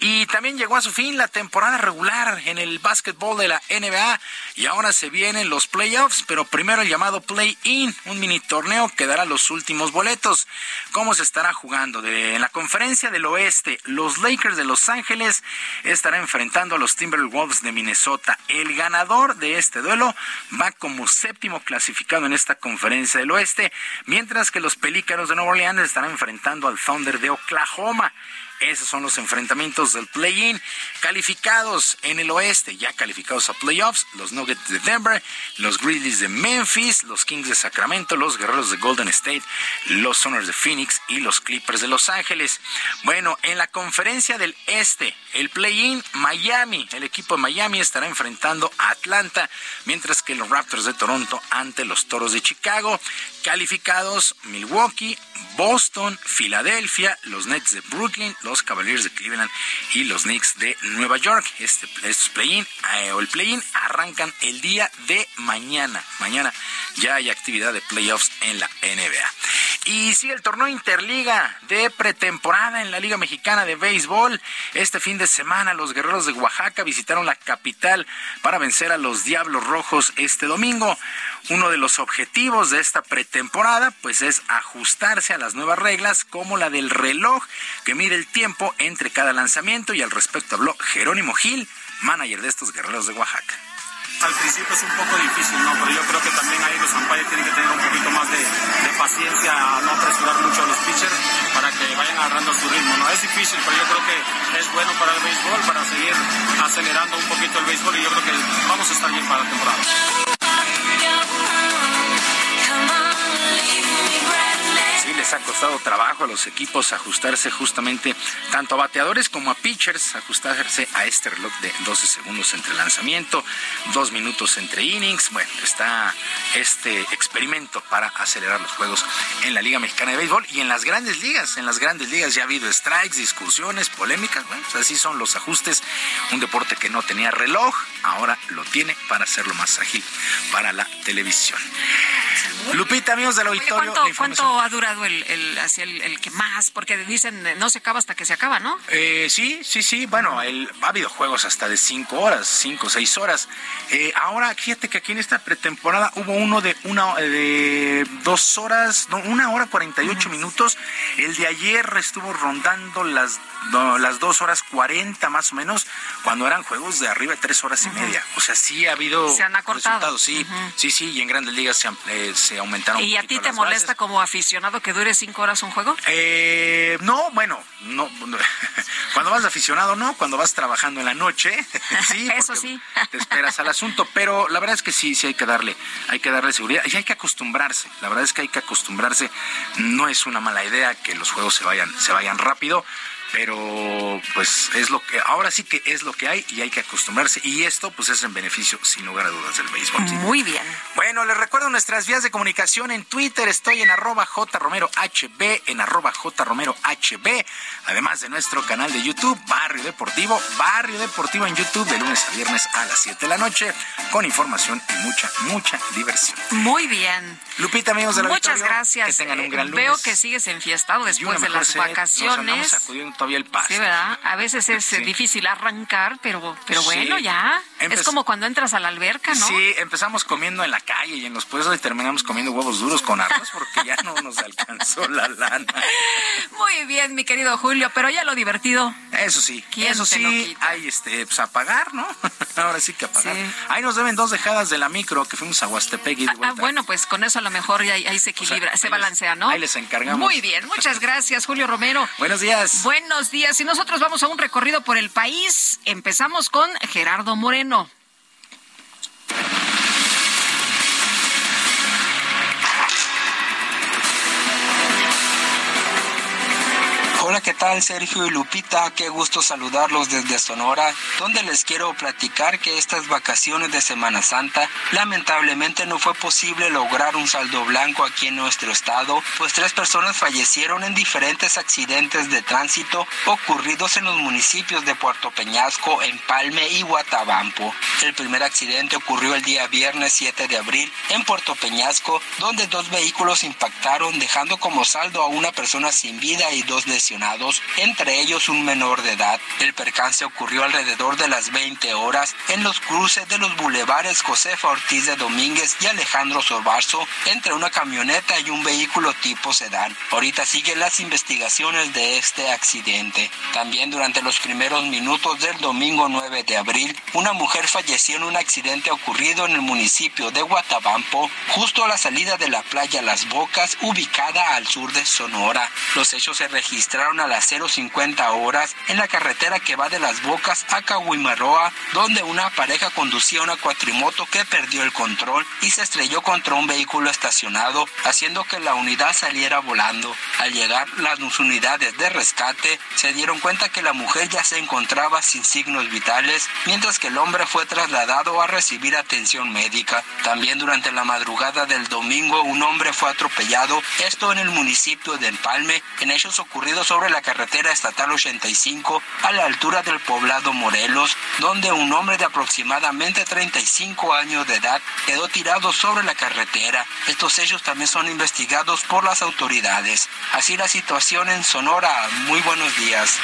[SPEAKER 29] Y también llegó a su fin la temporada regular en el básquetbol de la NBA y ahora se vienen los playoffs, pero primero el llamado play-in, un mini torneo que dará los últimos boletos. ¿Cómo se estará jugando? De en la conferencia del oeste, los Lakers de Los Ángeles estarán enfrentando a los Timberwolves de Minnesota. El ganador de este duelo va como séptimo clasificado en esta conferencia del oeste, mientras que los Pelícanos de Nueva Orleans estarán enfrentando al Thunder de Oklahoma. Esos son los enfrentamientos del play-in. Calificados en el oeste, ya calificados a playoffs, los Nuggets de Denver, los Grizzlies de Memphis, los Kings de Sacramento, los Guerreros de Golden State, los Soners de Phoenix y los Clippers de Los Ángeles. Bueno, en la conferencia del este, el play-in, Miami, el equipo de Miami estará enfrentando a Atlanta, mientras que los Raptors de Toronto ante los Toros de Chicago. Calificados Milwaukee, Boston, Filadelfia, los Nets de Brooklyn, los Cavaliers de Cleveland y los Knicks de Nueva York. Este, estos play-in eh, o el play-in arrancan el día de mañana. Mañana ya hay actividad de playoffs en la NBA. Y sigue el torneo Interliga de pretemporada en la Liga Mexicana de Béisbol. Este fin de semana los guerreros de Oaxaca visitaron la capital para vencer a los Diablos Rojos este domingo. Uno de los objetivos de esta pretemporada pues es ajustarse a las nuevas reglas como la del reloj que mide el tiempo entre cada lanzamiento y al respecto habló Jerónimo Gil, manager de estos guerreros de Oaxaca
[SPEAKER 34] al principio es un poco difícil, ¿no? Pero yo creo que también ahí los umpires tienen que tener un poquito más de, de paciencia, no apresurar mucho a los pitchers para que vayan agarrando su ritmo, ¿no? Es difícil, pero yo creo que es bueno para el béisbol, para seguir acelerando un poquito el béisbol y yo creo que vamos a estar bien para la temporada.
[SPEAKER 29] Les ha costado trabajo a los equipos ajustarse justamente tanto a bateadores como a pitchers, ajustarse a este reloj de 12 segundos entre lanzamiento, dos minutos entre innings. Bueno, está este experimento para acelerar los juegos en la Liga Mexicana de Béisbol y en las grandes ligas. En las grandes ligas ya ha habido strikes, discusiones, polémicas. Bueno, pues así son los ajustes. Un deporte que no tenía reloj, ahora lo tiene para hacerlo más ágil para la televisión. Lupita, amigos del auditorio.
[SPEAKER 1] ¿Cuánto, ¿cuánto ha durado el, el, así el, que más? Porque dicen no se acaba hasta que se acaba, ¿no?
[SPEAKER 29] Eh, sí, sí, sí. Bueno, el, ha habido juegos hasta de cinco horas, cinco, seis horas. Eh, ahora, fíjate que aquí en esta pretemporada hubo uno de una de dos horas, no, una hora cuarenta y ocho minutos. El de ayer estuvo rondando las las dos horas cuarenta más o menos, cuando eran juegos de arriba de tres horas y media. O sea, sí ha habido
[SPEAKER 1] se han acortado.
[SPEAKER 29] sí, sí, sí, y en grandes ligas se, eh, se aumentaron.
[SPEAKER 1] ¿Y a ti te molesta como aficionado que dure cinco horas un juego?
[SPEAKER 29] Eh, no, bueno, no, cuando vas aficionado no, cuando vas trabajando en la noche, sí,
[SPEAKER 1] eso sí,
[SPEAKER 29] te esperas al asunto, pero la verdad es que sí, sí hay que darle, hay que darle seguridad y hay que acostumbrarse. La verdad es que hay que acostumbrarse. No es una mala idea que los juegos se vayan, se vayan rápido
[SPEAKER 35] pero pues es lo que, ahora sí que es lo que hay y hay que acostumbrarse. Y esto pues es en beneficio, sin lugar a dudas, del béisbol.
[SPEAKER 1] Muy bien.
[SPEAKER 35] Bueno, les recuerdo nuestras vías de comunicación en Twitter. Estoy en arroba jromerohb, en arroba jromerohb, además de nuestro canal de YouTube, Barrio Deportivo, Barrio Deportivo en YouTube, de lunes a viernes a las 7 de la noche, con información y mucha, mucha diversión.
[SPEAKER 1] Muy bien.
[SPEAKER 35] Lupita, amigos de la
[SPEAKER 1] Muchas gracias.
[SPEAKER 35] Que tengan un
[SPEAKER 1] Eh,
[SPEAKER 35] gran lunes.
[SPEAKER 1] Veo que sigues enfiestado después de las
[SPEAKER 35] sed,
[SPEAKER 1] vacaciones.
[SPEAKER 35] Todavía el pasto.
[SPEAKER 1] Sí, ¿verdad? A veces es
[SPEAKER 35] Sí.
[SPEAKER 1] difícil arrancar, pero, pero
[SPEAKER 35] Sí.
[SPEAKER 1] bueno, ya.
[SPEAKER 35] Empe-
[SPEAKER 1] Es como cuando entras a la alberca, ¿no?
[SPEAKER 35] Sí, empezamos comiendo en la calle y en los puestos y terminamos comiendo huevos duros con arroz porque ya no nos alcanzó la lana.
[SPEAKER 1] Muy bien, mi querido Julio, pero ya lo divertido.
[SPEAKER 35] Eso sí,
[SPEAKER 1] ¿Quién
[SPEAKER 35] eso sí, hay este, pues a pagar, ¿no? Ahora sí que a pagar. Ahí nos deben dos dejadas de la micro que fuimos a Huastepec y de
[SPEAKER 1] Ah,
[SPEAKER 35] vuelta.
[SPEAKER 1] bueno, pues con eso a lo mejor ya ahí, ahí se equilibra, se balancea, ¿no?
[SPEAKER 35] ahí les encargamos.
[SPEAKER 1] Muy bien, muchas gracias, Julio Romero.
[SPEAKER 35] Buenos días.
[SPEAKER 1] Buenos días. Y nosotros vamos a un recorrido por el país. Empezamos con Gerardo Moreno.
[SPEAKER 29] Hola, ¿qué tal Sergio y Lupita? Qué gusto saludarlos desde Sonora, donde les quiero platicar que estas vacaciones de Semana Santa lamentablemente no fue posible lograr un saldo blanco aquí en nuestro estado, pues tres personas fallecieron en diferentes accidentes de tránsito ocurridos en los municipios de Puerto Peñasco, Empalme y Guatabampo. El primer accidente ocurrió el día viernes 7 de abril en Puerto Peñasco, donde dos vehículos impactaron dejando como saldo a una persona sin vida y dos lesionados, entre ellos un menor de edad. El percance ocurrió alrededor de las 20 horas en los cruces de los bulevares Josefa Ortiz de Domínguez y Alejandro Sorbarzo entre una camioneta y un vehículo tipo sedán. Ahorita siguen las investigaciones de este accidente. También durante los primeros minutos del domingo 9 de abril, una mujer falleció en un accidente ocurrido en el municipio de Guatabampo, justo a la salida de la playa Las Bocas, ubicada al sur de Sonora. Los hechos se registraron a las 050 horas en la carretera que va de Las Bocas a Cahuimaroa, donde una pareja conducía una cuatrimoto que perdió el control y se estrelló contra un vehículo estacionado, haciendo que la unidad saliera volando. Al llegar las unidades de rescate, se dieron cuenta que la mujer ya se encontraba sin signos vitales, mientras que el hombre fue trasladado a recibir atención médica. También durante la madrugada del domingo, un hombre fue atropellado, esto en el municipio de Empalme, en hechos ocurridos sobre la carretera estatal 85 a la altura del poblado Morelos, donde un hombre de aproximadamente 35 años de edad quedó tirado sobre la carretera. Estos hechos también son investigados por las autoridades. Así la situación en Sonora. Muy buenos días.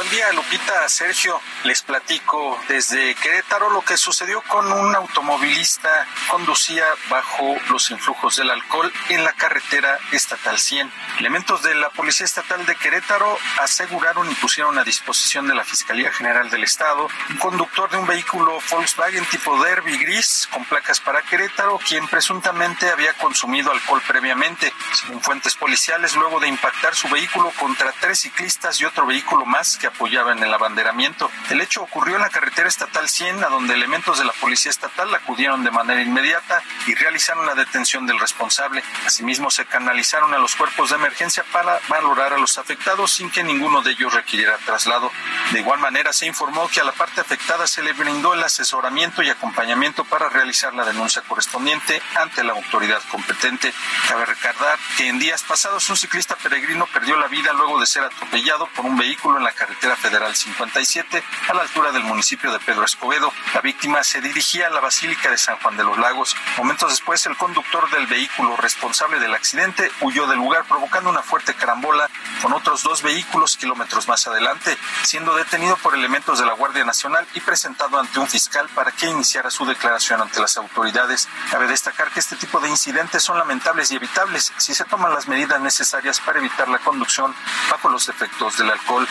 [SPEAKER 36] Buen día, Lupita, Sergio. Les platico desde Querétaro lo que sucedió con un automovilista conducía bajo los influjos del alcohol en la carretera estatal 100. Elementos de la Policía Estatal de Querétaro aseguraron y pusieron a disposición de la Fiscalía General del Estado un conductor de un vehículo Volkswagen tipo Derby gris con placas para Querétaro, quien presuntamente había consumido alcohol previamente. Según fuentes policiales, luego de impactar su vehículo contra tres ciclistas y otro vehículo más que apoyaban el abanderamiento. El hecho ocurrió en la carretera estatal 100, a donde elementos de la Policía Estatal acudieron de manera inmediata y realizaron la detención del responsable. Asimismo, se canalizaron a los cuerpos de emergencia para valorar a los afectados sin que ninguno de ellos requiriera traslado. De igual manera, se informó que a la parte afectada se le brindó el asesoramiento y acompañamiento para realizar la denuncia correspondiente ante la autoridad competente. Cabe recordar que en días pasados un ciclista peregrino perdió la vida luego de ser atropellado por un vehículo en la carretera federal 57 a la altura del municipio de Pedro Escobedo. La víctima se dirigía a la Basílica de San Juan de los Lagos. Momentos después, el conductor del vehículo responsable del accidente huyó del lugar provocando una fuerte carambola con otros dos vehículos kilómetros más adelante, siendo detenido por elementos de la Guardia Nacional y presentado ante un fiscal para que iniciara su declaración ante las autoridades. Cabe destacar que este tipo de incidentes son lamentables y evitables si se toman las medidas necesarias para evitar la conducción bajo los efectos del alcohol,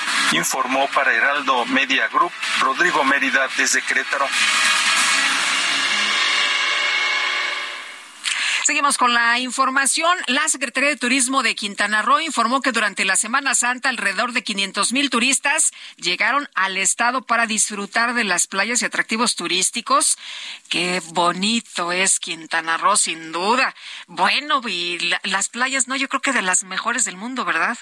[SPEAKER 36] informó para Heraldo Media Group Rodrigo Mérida desde Querétaro.
[SPEAKER 1] Seguimos con la información. La Secretaría de Turismo de Quintana Roo informó que durante la Semana Santa alrededor de 500 mil turistas llegaron al estado para disfrutar de las playas y atractivos turísticos. Qué bonito es Quintana Roo, sin duda. Bueno, y la- las playas, no, yo creo que de las mejores del mundo, ¿verdad?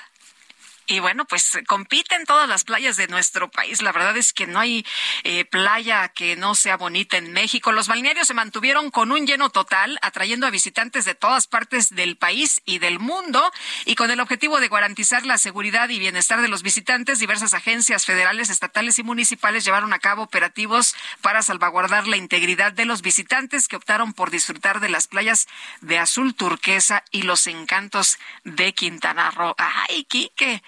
[SPEAKER 1] Y bueno, pues compiten todas las playas de nuestro país. La verdad es que no hay eh, playa que no sea bonita en México. Los balnearios se mantuvieron con un lleno total, atrayendo a visitantes de todas partes del país y del mundo. Y con el objetivo de garantizar la seguridad y bienestar de los visitantes, diversas agencias federales, estatales y municipales llevaron a cabo operativos para salvaguardar la integridad de los visitantes que optaron por disfrutar de las playas de azul turquesa y los encantos de Quintana Roo. Ay, Quique,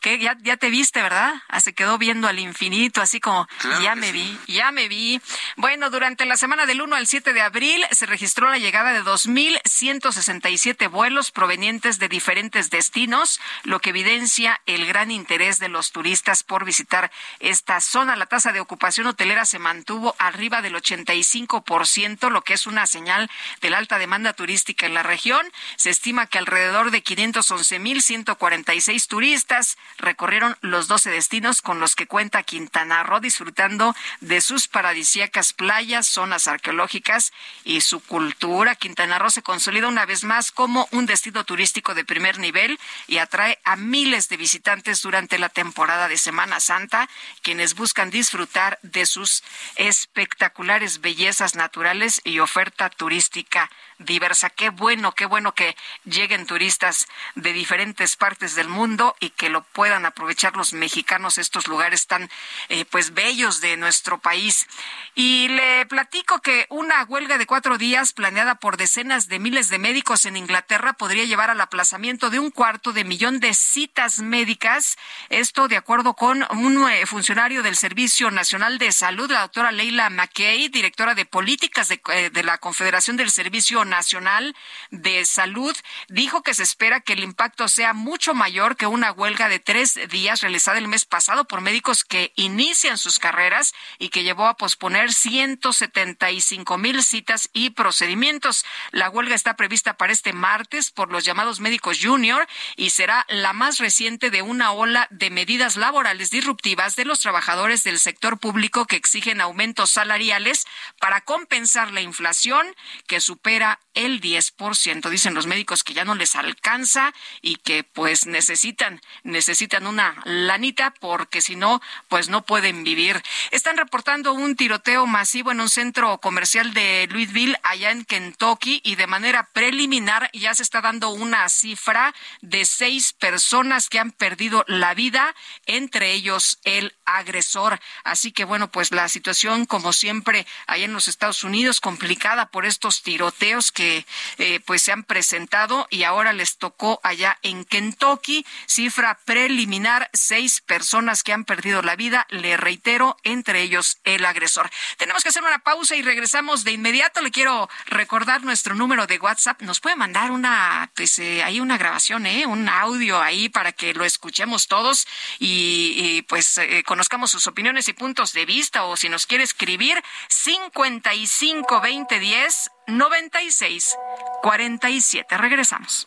[SPEAKER 1] que ya, ya te viste, ¿verdad? Ah, se quedó viendo al infinito, así como ya me vi, ya me vi. Bueno, durante la semana del 1 al 7 de abril se registró la llegada de 2.167 vuelos provenientes de diferentes destinos, lo que evidencia el gran interés de los turistas por visitar esta zona. La tasa de ocupación hotelera se mantuvo arriba del 85%, lo que es una señal de la alta demanda turística en la región. Se estima que alrededor de 511.146 turistas recorrieron los 12 destinos con los que cuenta Quintana Roo, disfrutando de sus paradisíacas playas, zonas arqueológicas y su cultura. Quintana Roo se consolida una vez más como un destino turístico de primer nivel y atrae a miles de visitantes durante la temporada de Semana Santa, quienes buscan disfrutar de sus espectaculares bellezas naturales y oferta turística diversa. Qué bueno, qué bueno que lleguen turistas de diferentes partes del mundo y que lo puedan aprovechar los mexicanos estos lugares tan eh, pues bellos de nuestro país. Y le platico que una huelga de cuatro días planeada por decenas de miles de médicos en Inglaterra podría llevar al aplazamiento de un cuarto de millón de citas médicas. Esto de acuerdo con un funcionario del Servicio Nacional de Salud, la doctora Leila McKay, directora de políticas de, eh, de la Confederación del Servicio Nacional de Salud dijo que se espera que el impacto sea mucho mayor que una huelga de tres días realizada el mes pasado por médicos que inician sus carreras y que llevó a posponer 175 mil citas y procedimientos. La huelga está prevista para este martes por los llamados médicos junior y será la más reciente de una ola de medidas laborales disruptivas de los trabajadores del sector público que exigen aumentos salariales para compensar la inflación que supera el 10%. Dicen los médicos que ya no les alcanza y que pues necesitan, necesitan una lanita porque si no, pues no pueden vivir. Están reportando un tiroteo masivo en un centro comercial de Louisville, allá en Kentucky, y de manera preliminar ya se está dando una cifra de seis personas que han perdido la vida, entre ellos el agresor. Así que bueno, pues la situación, como siempre, allá en los Estados Unidos, complicada por estos tiroteos que eh, pues se han presentado y ahora les tocó allá en Kentucky. Cifra preliminar, seis personas que han perdido la vida, le reitero, entre ellos el agresor. Tenemos que hacer una pausa y regresamos de inmediato. Le quiero recordar nuestro número de WhatsApp. Nos puede mandar una, pues eh, hay una grabación, ¿eh? un audio ahí para que lo escuchemos todos y, pues eh, conozcamos sus opiniones y puntos de vista o si nos quiere escribir 55 20 10 96 47. Regresamos.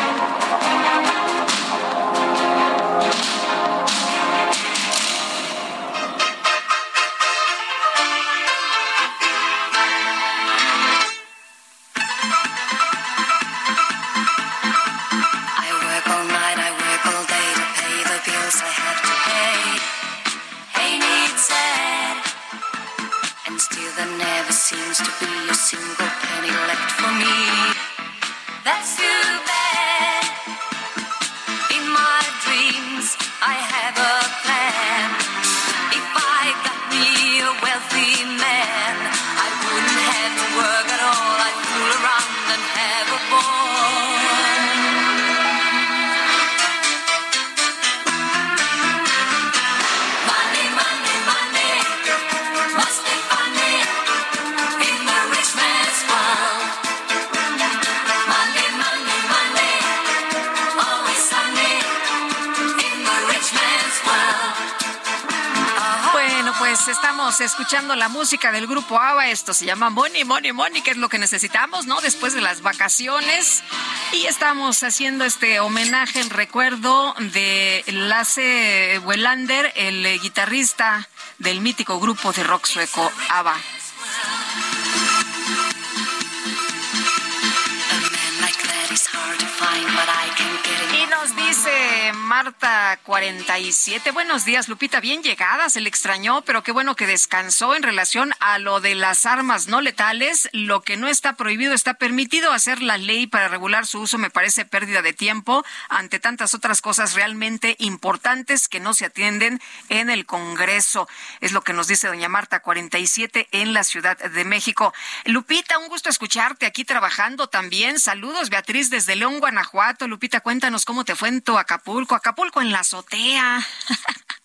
[SPEAKER 13] there never seems to be a single penny left for me. That's too bad. In my dreams, I have a
[SPEAKER 1] Pues estamos escuchando la música del grupo ABBA. Esto se llama Money, Money, Money, que es lo que necesitamos, ¿no? Después de las vacaciones. Y estamos haciendo este homenaje en recuerdo de Lasse Welander, el guitarrista del mítico grupo de rock sueco ABBA. Marta 47. Buenos días, Lupita. Bien llegada, se le extrañó, pero qué bueno que descansó en relación a lo de las armas no letales. Lo que no está prohibido está permitido hacer la ley para regular su uso. Me parece pérdida de tiempo ante tantas otras cosas realmente importantes que no se atienden en el Congreso. Es lo que nos dice doña Marta 47 en la Ciudad de México. Lupita, un gusto escucharte aquí trabajando también. Saludos, Beatriz, desde León, Guanajuato. Lupita, cuéntanos cómo te fue en tu Acapulco. En la azotea.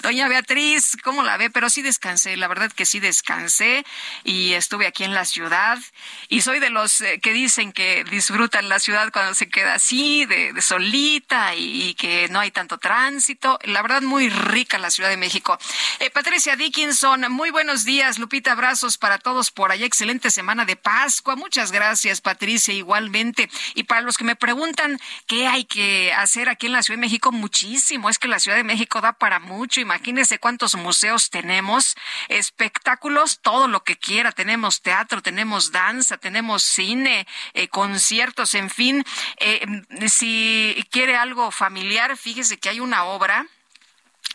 [SPEAKER 1] Doña Beatriz, ¿cómo la ve? Pero sí descansé, la verdad que sí descansé y estuve aquí en la ciudad y soy de los eh, que dicen que disfrutan la ciudad cuando se queda así, de, solita y, y que no hay tanto tránsito. La verdad, muy rica la Ciudad de México. Eh, Patricia Dickinson, muy buenos días. Lupita, abrazos para todos por allá. Excelente semana de Pascua. Muchas gracias, Patricia, igualmente. Y para los que me preguntan qué hay que hacer aquí en la Ciudad de México, muchísimo. Es que la Ciudad de México da para mucho. Imagínense cuántos museos tenemos, espectáculos, todo lo que quiera. Tenemos teatro, tenemos danza, tenemos cine, eh, conciertos, en fin. Eh, si quiere algo familiar, fíjese que hay una obra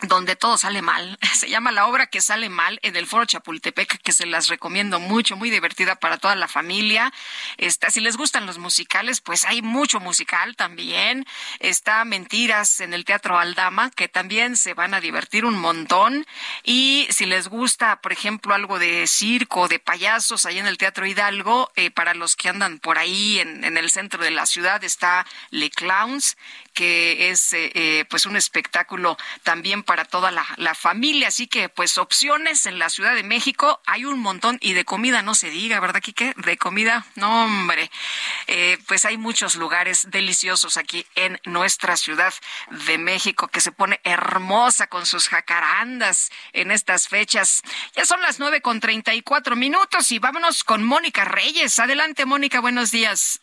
[SPEAKER 1] donde todo sale mal. Se llama La obra que sale mal en el Foro Chapultepec, que se las recomiendo mucho, muy divertida para toda la familia. Está, si les gustan los musicales, pues hay mucho musical también. Está Mentiras en el Teatro Aldama, que también se van a divertir un montón. Y si les gusta, por ejemplo, algo de circo, de payasos, ahí en el Teatro Hidalgo, eh, para los que andan por ahí en, en el centro de la ciudad, está Le Clowns, que es eh, eh, pues un espectáculo también para toda la, la, familia. Así que pues opciones en la Ciudad de México hay un montón y de comida no se diga, ¿verdad, Quique? De comida, no hombre. Eh, pues hay muchos lugares deliciosos aquí en nuestra Ciudad de México que se pone hermosa con sus jacarandas en estas fechas. Ya son las nueve con treinta y cuatro minutos y vámonos con Mónica Reyes. Adelante, Mónica, buenos días.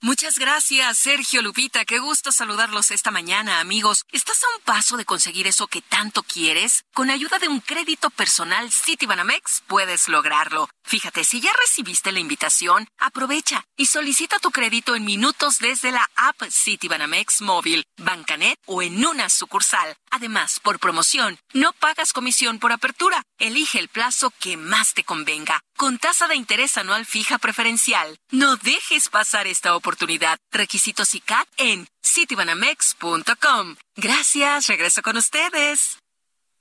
[SPEAKER 37] Muchas gracias, Sergio Lupita. Qué gusto saludarlos esta mañana, amigos. ¿Estás a un paso de conseguir eso que tanto quieres? Con ayuda de un crédito personal Citibanamex puedes lograrlo. Fíjate, si ya recibiste la invitación, aprovecha y solicita tu crédito en minutos desde la app Citibanamex móvil, Bancanet o en una sucursal. Además, por promoción, no pagas comisión por apertura. Elige el plazo que más te convenga, con tasa de interés anual fija preferencial. No dejes pasar esta oportunidad. Requisitos ICAT en citibanamex.com. Gracias, regreso con ustedes.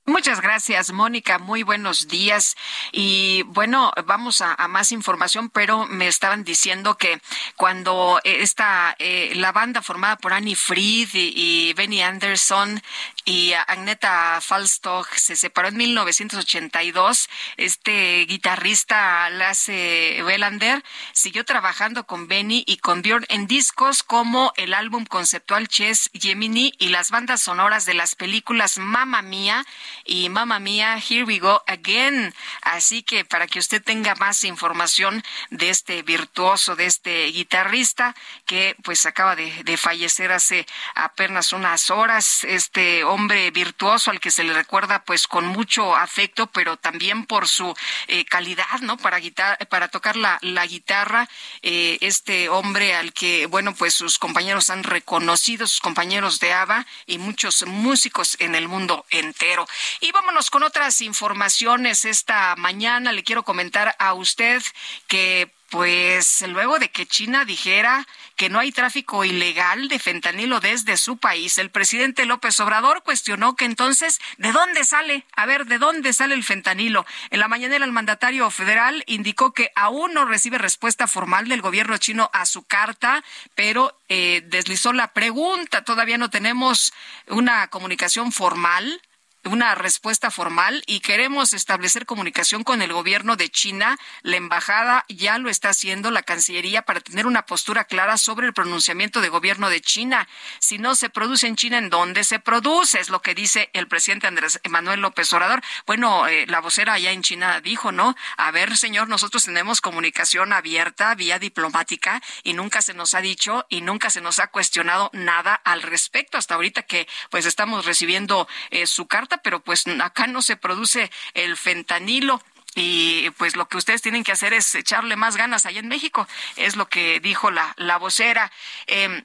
[SPEAKER 1] Muchas gracias, Mónica. Muy buenos días. Y bueno, vamos a, más información, pero me estaban diciendo que cuando esta, eh, la banda formada por Annie Fried y Benny Anderson y Agneta Falstock se separó en 1982, este guitarrista Lasse Welander siguió trabajando con Benny y con Björn en discos como el álbum conceptual Chess Gemini y las bandas sonoras de las películas Mamma Mía y Mamma Mía, Here We Go Again. Así que para que usted tenga más información de este virtuoso, de este guitarrista que pues acaba de, de fallecer hace apenas unas horas, este hombre virtuoso al que se le recuerda pues con mucho afecto, pero también por su eh, calidad, ¿no? Para guitar para tocar la, la guitarra, eh, este hombre al que, bueno, pues sus compañeros han reconocido, sus compañeros de ABBA y muchos músicos en el mundo entero. Y vámonos con otras informaciones esta mañana. Le quiero comentar a usted que pues luego de que China dijera que no hay tráfico ilegal de fentanilo desde su país, el presidente López Obrador cuestionó que entonces, ¿de dónde sale? A ver, ¿de dónde sale el fentanilo? En la mañana el mandatario federal indicó que aún no recibe respuesta formal del gobierno chino a su carta, pero eh, deslizó la pregunta. Todavía no tenemos una comunicación formal una respuesta formal y queremos establecer comunicación con el gobierno de China. La embajada ya lo está haciendo, la Cancillería, para tener una postura clara sobre el pronunciamiento de gobierno de China. Si no se produce en China, ¿en dónde se produce? Es lo que dice el presidente Andrés Manuel López Obrador. Bueno, eh, la vocera allá en China dijo, ¿no? A ver, señor, nosotros tenemos comunicación abierta, vía diplomática, y nunca se nos ha dicho y nunca se nos ha cuestionado nada al respecto hasta ahorita que pues estamos recibiendo eh, su carta pero pues acá no se produce el fentanilo y pues lo que ustedes tienen que hacer es echarle más ganas allá en México, es lo que dijo la, la vocera. Em,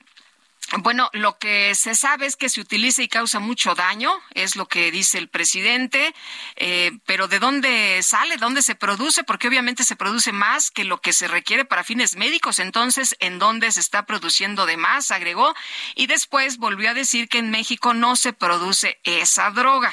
[SPEAKER 1] bueno, lo que se sabe es que se utiliza y causa mucho daño, es lo que dice el presidente, eh, pero ¿de dónde sale? ¿Dónde se produce? Porque obviamente se produce más que lo que se requiere para fines médicos. Entonces, ¿en dónde se está produciendo de más? Agregó. Y después volvió a decir que en México no se produce esa droga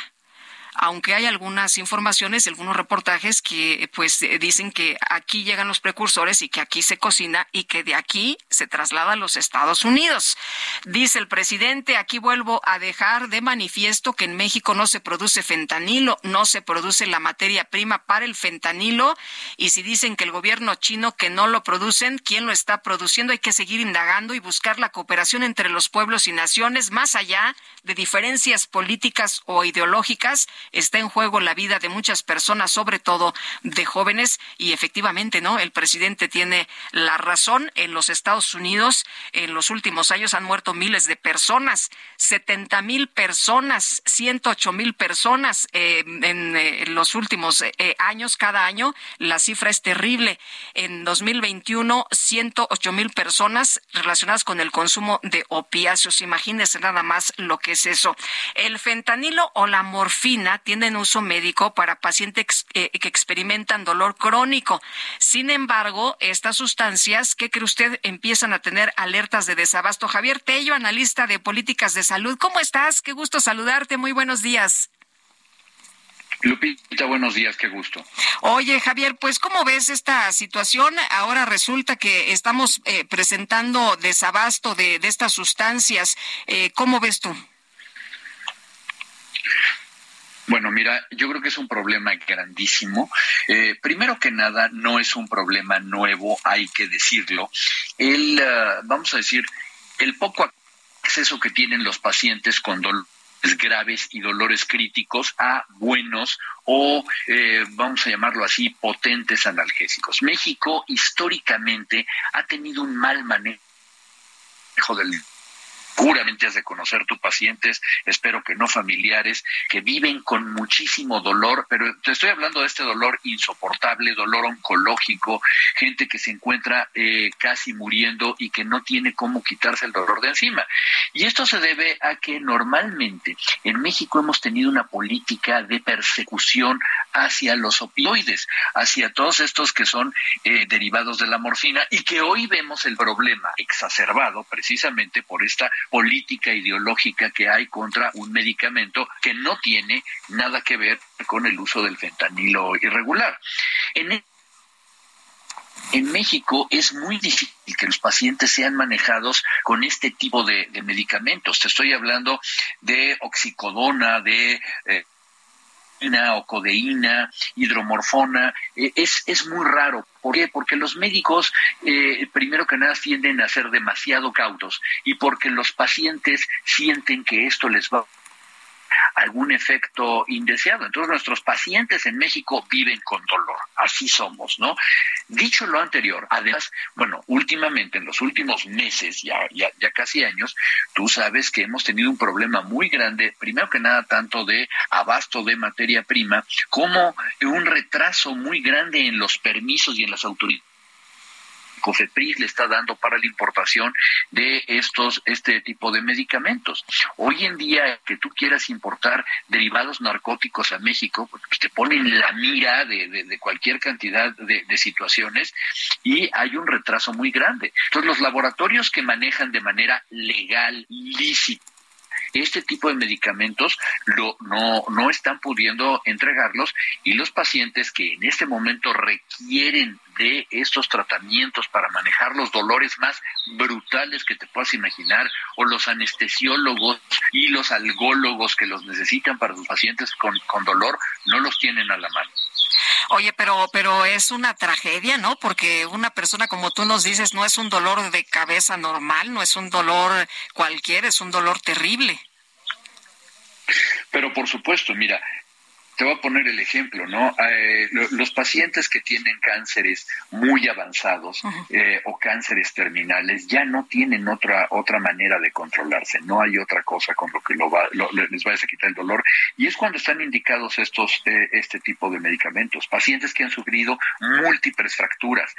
[SPEAKER 1] aunque hay algunas informaciones, algunos reportajes que pues dicen que aquí llegan los precursores y que aquí se cocina y que de aquí se traslada a los Estados Unidos. Dice el presidente, aquí vuelvo a dejar de manifiesto que en México no se produce fentanilo, no se produce la materia prima para el fentanilo y si dicen que el gobierno chino que no lo producen, ¿quién lo está produciendo? Hay que seguir indagando y buscar la cooperación entre los pueblos y naciones más allá de diferencias políticas o ideológicas está en juego la vida de muchas personas, sobre todo de jóvenes, y efectivamente, ¿no? El presidente tiene la razón. En los Estados Unidos, en los últimos años han muerto miles de personas, 70 mil personas, 108 mil personas eh, en, eh, los últimos eh, años, cada año. La cifra es terrible. En 2021, 108 mil personas relacionadas con el consumo de opiáceos. Imagínense nada más lo que es eso. El fentanilo o la morfina tienen uso médico para pacientes eh, que experimentan dolor crónico. Sin embargo, estas sustancias, ¿qué cree usted? Empiezan a tener alertas de desabasto. Javier Tello, analista de políticas de salud. ¿Cómo estás? Qué gusto saludarte. Muy buenos días.
[SPEAKER 38] Lupita, buenos días, qué gusto.
[SPEAKER 1] Oye, Javier, pues ¿cómo ves esta situación? Ahora resulta que estamos eh, presentando desabasto de, de estas sustancias. Eh, ¿Cómo ves tú?
[SPEAKER 38] Bueno, mira, yo creo que es un problema grandísimo. Eh, primero que nada, no es un problema nuevo, hay que decirlo. El, uh, vamos a decir, el poco acceso que tienen los pacientes con dolores graves y dolores críticos a buenos o, eh, vamos a llamarlo así, potentes analgésicos. México históricamente ha tenido un mal manejo del seguramente has de conocer tus pacientes, espero que no familiares, que viven con muchísimo dolor, pero te estoy hablando de este dolor insoportable, dolor oncológico, gente que se encuentra eh, casi muriendo y que no tiene cómo quitarse el dolor de encima. Y esto se debe a que normalmente en México hemos tenido una política de persecución hacia los opioides, hacia todos estos que son eh, derivados de la morfina y que hoy vemos el problema exacerbado precisamente por esta política ideológica que hay contra un medicamento que no tiene nada que ver con el uso del fentanilo irregular. En en México es muy difícil que los pacientes sean manejados con este tipo de, medicamentos. Te estoy hablando de oxicodona, de eh, o codeína, hidromorfona, eh, es, es muy raro. ¿Por qué? Porque los médicos, eh, primero que nada, tienden a ser demasiado cautos y porque los pacientes sienten que esto les va algún efecto indeseado. Entonces nuestros pacientes en México viven con dolor, así somos, ¿no? Dicho lo anterior, además, bueno, últimamente, en los últimos meses, ya, ya, ya casi años, tú sabes que hemos tenido un problema muy grande, primero que nada, tanto de abasto de materia prima, como un retraso muy grande en los permisos y en las autoridades COFEPRIS le está dando para la importación de estos este tipo de medicamentos. Hoy en día que tú quieras importar derivados narcóticos a México, pues te ponen la mira de, cualquier cantidad de, de, situaciones y hay un retraso muy grande. Entonces los laboratorios que manejan de manera legal, lícita, este tipo de medicamentos lo, no, no están pudiendo entregarlos y los pacientes que en este momento requieren de estos tratamientos para manejar los dolores más brutales que te puedas imaginar, o los anestesiólogos y los algólogos que los necesitan para sus pacientes con, con dolor, no los tienen a la mano.
[SPEAKER 1] Oye, pero, pero es una tragedia, ¿no? Porque una persona, como tú nos dices, no es un dolor de cabeza normal, no es un dolor cualquiera, es un dolor terrible.
[SPEAKER 38] Pero por supuesto, mira, te voy a poner el ejemplo, ¿no? Eh, los pacientes que tienen cánceres muy avanzados eh, o cánceres terminales ya no tienen otra otra manera de controlarse, no hay otra cosa con lo que lo va, les vayas a quitar el dolor y es cuando están indicados estos eh, este tipo de medicamentos. Pacientes que han sufrido múltiples fracturas,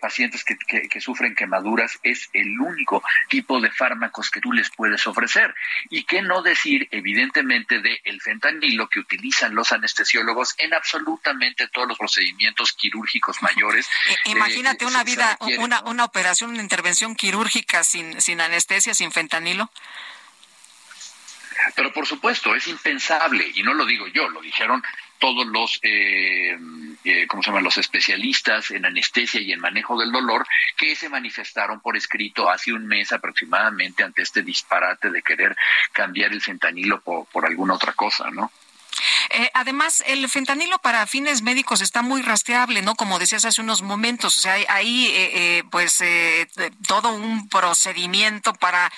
[SPEAKER 38] pacientes que, que, sufren quemaduras es el único tipo de fármacos que tú les puedes ofrecer y qué no decir evidentemente de el fentanilo que utilizan los anestesiólogos en absolutamente todos los procedimientos quirúrgicos mayores.
[SPEAKER 1] Imagínate eh, una vida, una, una operación, una intervención quirúrgica sin, sin anestesia, sin fentanilo.
[SPEAKER 38] Pero por supuesto, es impensable, y no lo digo yo, lo dijeron todos los, eh, eh, ¿cómo se llama? Los especialistas en anestesia y en manejo del dolor que se manifestaron por escrito hace un mes aproximadamente ante este disparate de querer cambiar el fentanilo por, por alguna otra cosa, ¿no?
[SPEAKER 1] Eh, además, el fentanilo para fines médicos está muy rastreable, ¿no? Como decías hace unos momentos, o sea, hay, hay eh, eh, pues todo un procedimiento para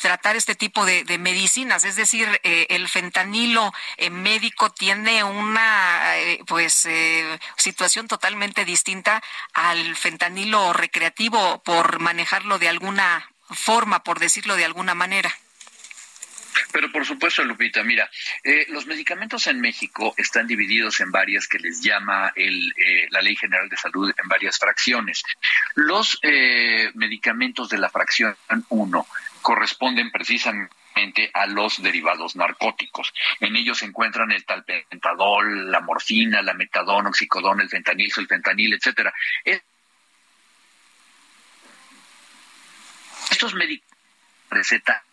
[SPEAKER 1] tratar este tipo de, medicinas. Es decir, el fentanilo médico tiene una pues situación totalmente distinta al fentanilo recreativo por manejarlo de alguna forma, por decirlo de alguna manera.
[SPEAKER 38] Pero por supuesto, Lupita, mira, eh, los medicamentos en México están divididos en varias que les llama el, eh, la Ley General de Salud en varias fracciones. Los eh, medicamentos de la fracción 1 corresponden precisamente a los derivados narcóticos. En ellos se encuentran el talpentadol, la morfina, la metadona, oxicodona, el fentanil, el fentanil, etcétera. Estos medicamentos receta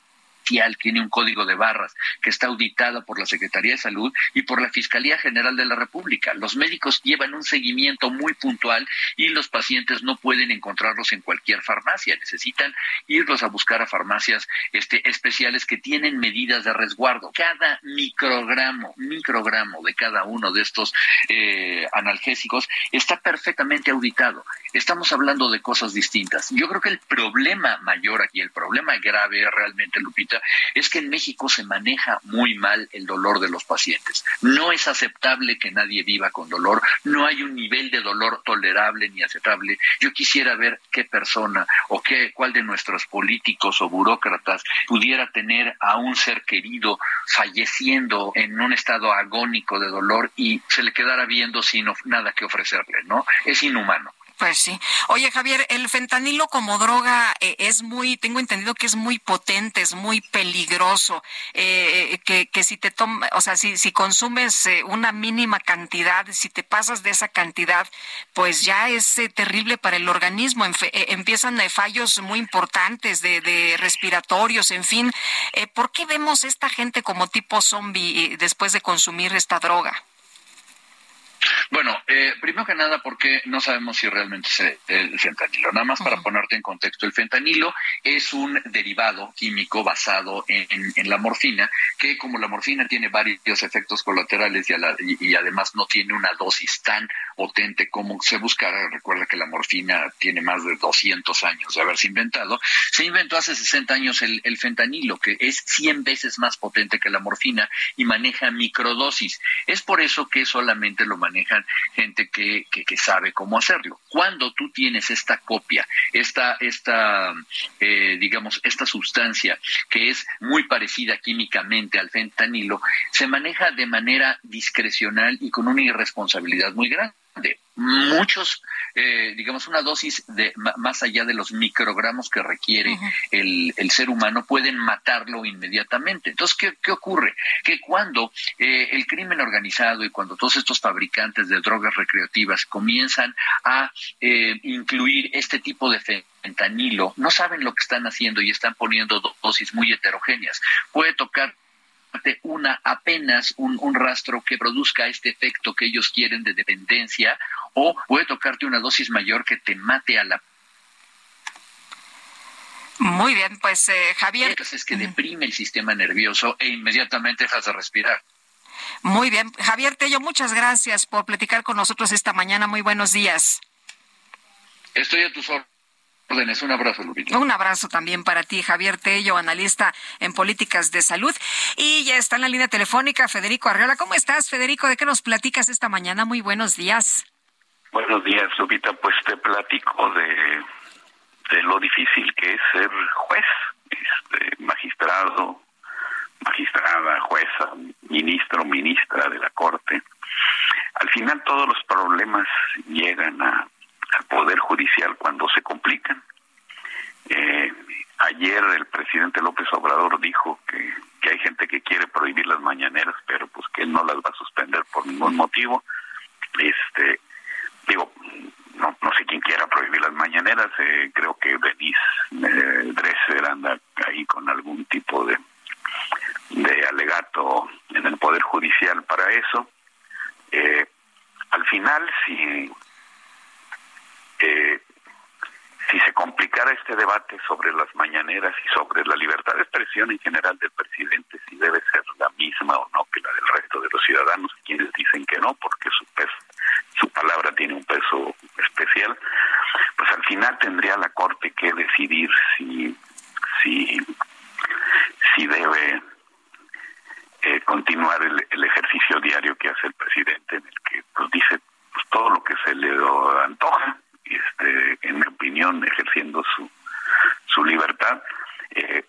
[SPEAKER 38] tiene un código de barras que está auditado por la Secretaría de Salud y por la Fiscalía General de la República. Los médicos llevan un seguimiento muy puntual y los pacientes no pueden encontrarlos en cualquier farmacia. Necesitan irlos a buscar a farmacias este, especiales que tienen medidas de resguardo. Cada microgramo, microgramo de cada uno de estos eh, analgésicos está perfectamente auditado. Estamos hablando de cosas distintas. Yo creo que el problema mayor aquí, el problema grave realmente, Lupita, es que en México se maneja muy mal el dolor de los pacientes. No es aceptable que nadie viva con dolor, no hay un nivel de dolor tolerable ni aceptable. Yo quisiera ver qué persona o qué, cuál de nuestros políticos o burócratas pudiera tener a un ser querido falleciendo en un estado agónico de dolor y se le quedara viendo sin nada que ofrecerle, ¿no? Es inhumano.
[SPEAKER 1] Pues sí. Oye, Javier, el fentanilo como droga eh, es muy, tengo entendido que es muy potente, es muy peligroso, eh, eh, que, que si te tomas, o sea, si, si consumes una mínima cantidad, si te pasas de esa cantidad, pues ya es terrible para el organismo. empiezan fallos muy importantes de, de respiratorios, en fin. ¿Por qué vemos esta gente como tipo zombie después de consumir esta droga?
[SPEAKER 38] Bueno, eh, primero que nada, porque no sabemos si realmente es el fentanilo. Nada más para ponerte en contexto, el fentanilo es un derivado químico basado en, la morfina, que como la morfina tiene varios efectos colaterales y, además no tiene una dosis tan potente como se buscara, recuerda que la morfina tiene más de 200 años de haberse inventado, se inventó hace 60 años el, fentanilo, que es 100 veces más potente que la morfina y maneja microdosis. Es por eso que solamente lo maneja manejan gente que, que, sabe cómo hacerlo. Cuando tú tienes esta copia, esta, esta eh, digamos, esta sustancia que es muy parecida químicamente al fentanilo, se maneja de manera discrecional y con una irresponsabilidad muy grande de muchos, eh, digamos, una dosis de más allá de los microgramos que requiere el, el, ser humano, pueden matarlo inmediatamente. Entonces, ¿qué, qué ocurre? Que cuando eh, el crimen organizado y cuando todos estos fabricantes de drogas recreativas comienzan a eh, incluir este tipo de fentanilo, no saben lo que están haciendo y están poniendo dosis muy heterogéneas. Puede tocar una apenas un, un, rastro que produzca este efecto que ellos quieren de dependencia o puede tocarte una dosis mayor que te mate a la
[SPEAKER 1] muy bien, pues eh, Javier.
[SPEAKER 38] Es que deprime el sistema nervioso e inmediatamente dejas de respirar.
[SPEAKER 1] Muy bien, Javier Tello, muchas gracias por platicar con nosotros esta mañana. Muy buenos días.
[SPEAKER 38] Estoy a tus órdenes. Un abrazo, Lupita.
[SPEAKER 1] Un abrazo también para ti, Javier Tello, analista en políticas de salud. Y ya está en la línea telefónica Federico Arriola. ¿Cómo estás, Federico? ¿De qué nos platicas esta mañana? Muy buenos días.
[SPEAKER 39] Buenos días, Lupita. Pues te platico de, de lo difícil que es ser juez, este, magistrado, magistrada, jueza, ministro, ministra de la Corte. Al final todos los problemas llegan a al Poder Judicial cuando se complican. Eh, ayer el presidente López Obrador dijo que, que hay gente que quiere prohibir las mañaneras, pero pues que no las va a suspender por ningún motivo. Este, digo, no, no sé quién quiera prohibir las mañaneras, eh, creo que Denise eh, Dresser anda ahí con algún tipo de, de alegato en el Poder Judicial para eso. Eh, al final, si eh, si se complicara este debate sobre las mañaneras y sobre la libertad de expresión en general del presidente, si debe ser la misma o no que la del resto de los ciudadanos, quienes dicen que no, porque su peso, su palabra tiene un peso especial, pues al final tendría la Corte que decidir si, si, si debe eh, continuar el, el, ejercicio diario que hace el presidente, en el que pues, dice pues, todo lo que se le antoja este, en mi opinión, ejerciendo su, su libertad. Eh,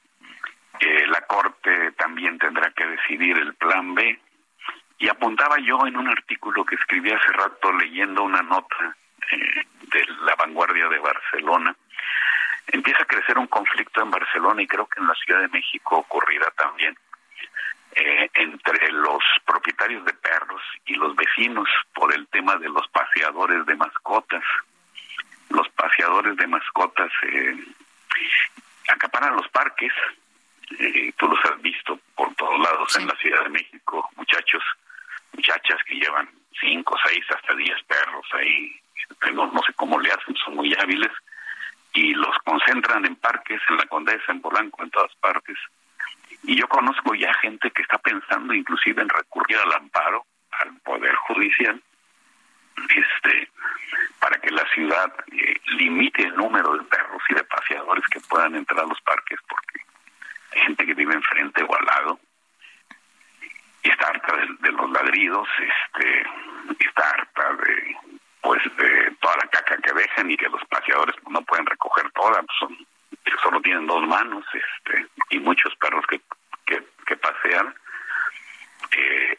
[SPEAKER 39] eh, la Corte también tendrá que decidir el plan B. Y apuntaba yo en un artículo que escribí hace rato leyendo una nota eh, de la vanguardia de Barcelona. Empieza a crecer un conflicto en Barcelona y creo que en la Ciudad de México ocurrirá también entre los propietarios de perros y los vecinos por el tema de los paseadores de mascotas los paseadores de mascotas eh, acaparan los parques, eh, tú los has visto por todos lados en la Ciudad de México, muchachos, muchachas que llevan cinco, seis, hasta diez perros ahí, no, no sé cómo le hacen, son muy hábiles, y los concentran en parques, en la Condesa, en Polanco, en todas partes. Y yo conozco ya gente que está pensando inclusive en recurrir al amparo, al Poder Judicial, este para que la ciudad eh, limite el número de perros y de paseadores que puedan entrar a los parques porque hay gente que vive enfrente o al lado y está harta de, los ladridos este está harta de pues de toda la caca que dejan y que los paseadores no pueden recoger toda pues son solo tienen dos manos este y muchos perros que que, que pasean eh,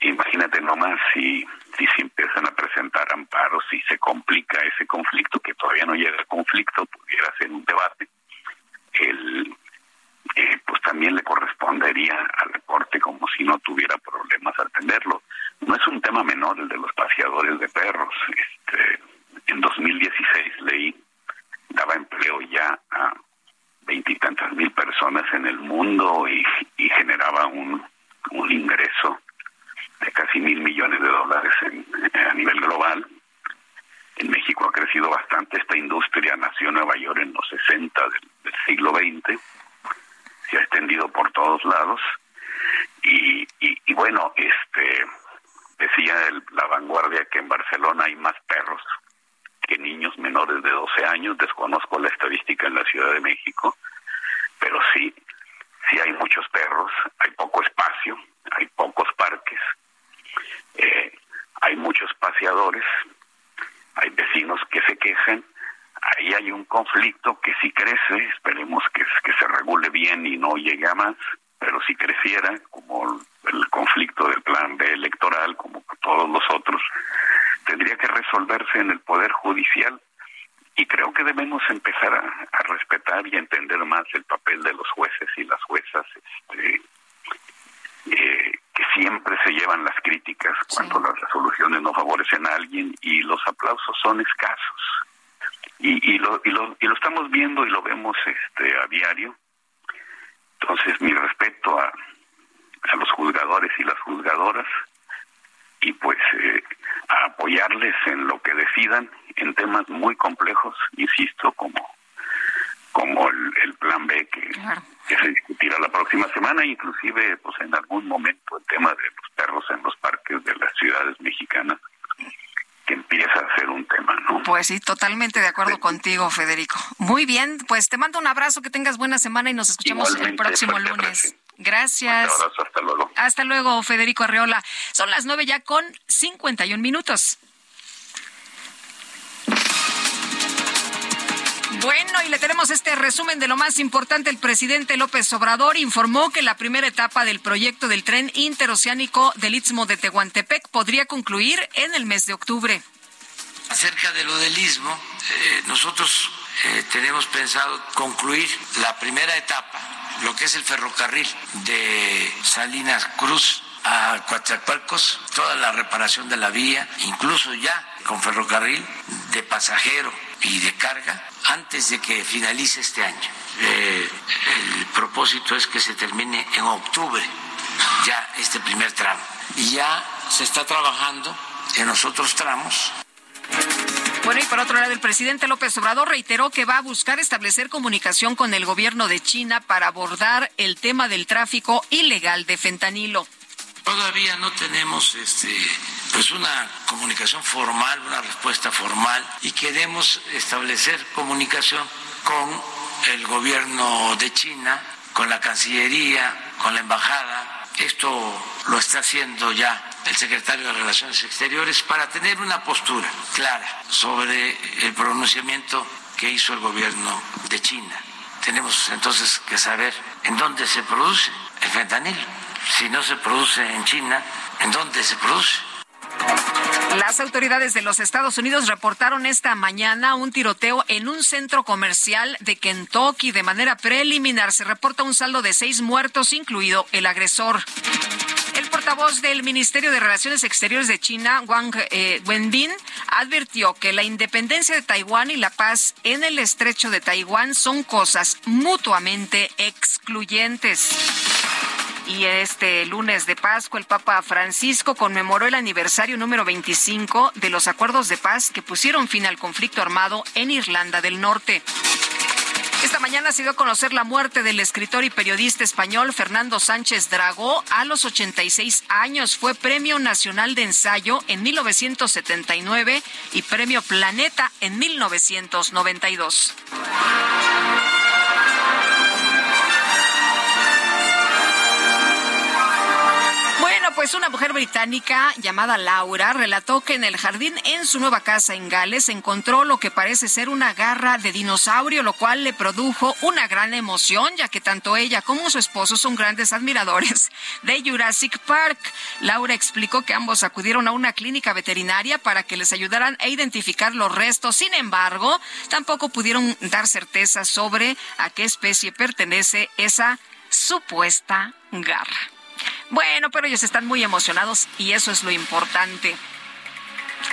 [SPEAKER 39] imagínate nomás si, si se empiezan a presentar amparos, si se complica ese conflicto, que todavía no llega al conflicto, pudiera ser un debate, el, eh, pues también le correspondería a la Corte como si no tuviera problemas atenderlo. No es un tema menor el de los paseadores de perros. Este, en 2016 leí, daba empleo ya a veintitantas mil personas en el mundo y, y generaba un, un ingreso de casi mil millones de dólares a nivel global. En México ha crecido bastante esta industria, nació en Nueva York en los 60 del, siglo XX, se ha extendido por todos lados. Y, y, bueno, este decía la vanguardia que en Barcelona hay más perros que niños menores de 12 años, desconozco la estadística en la Ciudad de México, pero sí, sí hay muchos perros, hay poco espacio, hay pocos parques, eh, hay muchos paseadores, hay vecinos que se quejan, ahí hay un conflicto que si crece, esperemos que, se regule bien y no llegue a más, pero si creciera, como el conflicto del plan B electoral, como todos los otros, tendría que resolverse en el Poder Judicial y creo que debemos empezar a, respetar y entender más el papel de los jueces y las juezas este, siempre se llevan las críticas cuando las resoluciones no favorecen a alguien y los aplausos son escasos. Y, y, lo, y, lo, y lo estamos viendo y lo vemos este a diario. Entonces mi respeto a, a los juzgadores y las juzgadoras y pues eh, a apoyarles en lo que decidan en temas muy complejos, insisto, como como el, plan B que, que, se discutirá la próxima semana, inclusive pues en algún momento el tema de los perros en los parques de las ciudades mexicanas que empieza a ser un tema, ¿no?
[SPEAKER 1] Pues sí, totalmente de acuerdo contigo, Federico. Muy bien, pues te mando un abrazo, que tengas buena semana y nos escuchamos el próximo lunes. Gracias.
[SPEAKER 39] hasta luego.
[SPEAKER 1] Hasta luego, Federico Arreola. Son las nueve ya con 51 minutos. Bueno, y le tenemos este resumen de lo más importante. El presidente López Obrador informó que la primera etapa del proyecto del tren interoceánico del Istmo de Tehuantepec podría concluir en el mes de octubre.
[SPEAKER 25] Acerca de lo del Istmo, eh, nosotros eh, tenemos pensado concluir la primera etapa lo que es el ferrocarril de Salinas Cruz a Coatzacoalcos, toda la reparación de la vía, incluso ya con ferrocarril de pasajero y de carga, antes de que finalice este año. Eh, el propósito es que se termine en octubre ya este primer tramo. Y ya se está trabajando en los otros tramos
[SPEAKER 1] bueno, y por otro lado, el presidente López Obrador reiteró que va a buscar establecer comunicación con el gobierno de China para abordar el tema del tráfico ilegal de fentanilo.
[SPEAKER 25] Todavía no tenemos este pues una comunicación formal, una respuesta formal y queremos establecer comunicación con el gobierno de China, con la Cancillería, con la embajada. Esto lo está haciendo ya el secretario de Relaciones Exteriores para tener una postura clara sobre el pronunciamiento que hizo el gobierno de China. Tenemos entonces que saber en dónde se produce el fentanilo. Si no se produce en China, ¿en dónde se produce?
[SPEAKER 1] Las autoridades de los Estados Unidos reportaron esta mañana un tiroteo en un centro comercial de Kentucky. De manera preliminar se reporta un saldo de seis muertos, incluido el agresor. El portavoz del Ministerio de Relaciones Exteriores de China, Wang eh, Wenbin, advirtió que la independencia de Taiwán y la paz en el estrecho de Taiwán son cosas mutuamente excluyentes. Y este lunes de Pascua, el Papa Francisco conmemoró el aniversario número 25 de los acuerdos de paz que pusieron fin al conflicto armado en Irlanda del Norte. Esta mañana se dio a conocer la muerte del escritor y periodista español Fernando Sánchez Dragó a los 86 años. Fue Premio Nacional de Ensayo en 1979 y Premio Planeta en 1992 pues una mujer británica llamada Laura relató que en el jardín en su nueva casa en Gales encontró lo que parece ser una garra de dinosaurio, lo cual le produjo una gran emoción, ya que tanto ella como su esposo son grandes admiradores de Jurassic Park. Laura explicó que ambos acudieron a una clínica veterinaria para que les ayudaran a identificar los restos. Sin embargo, tampoco pudieron dar certeza sobre a qué especie pertenece esa supuesta garra. Bueno, pero ellos están muy emocionados y eso es lo importante.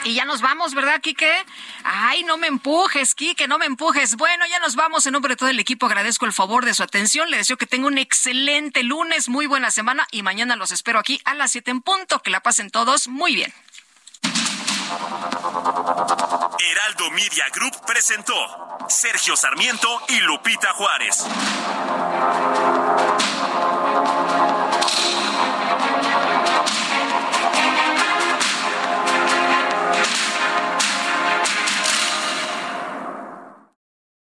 [SPEAKER 1] Y ya nos vamos, ¿verdad, Quique? Ay, no me empujes, Quique, no me empujes. Bueno, ya nos vamos. En nombre de todo el equipo agradezco el favor de su atención. Le deseo que tenga un excelente lunes, muy buena semana y mañana los espero aquí a las 7 en punto. Que la pasen todos muy bien.
[SPEAKER 3] Heraldo Media Group presentó Sergio Sarmiento y Lupita Juárez.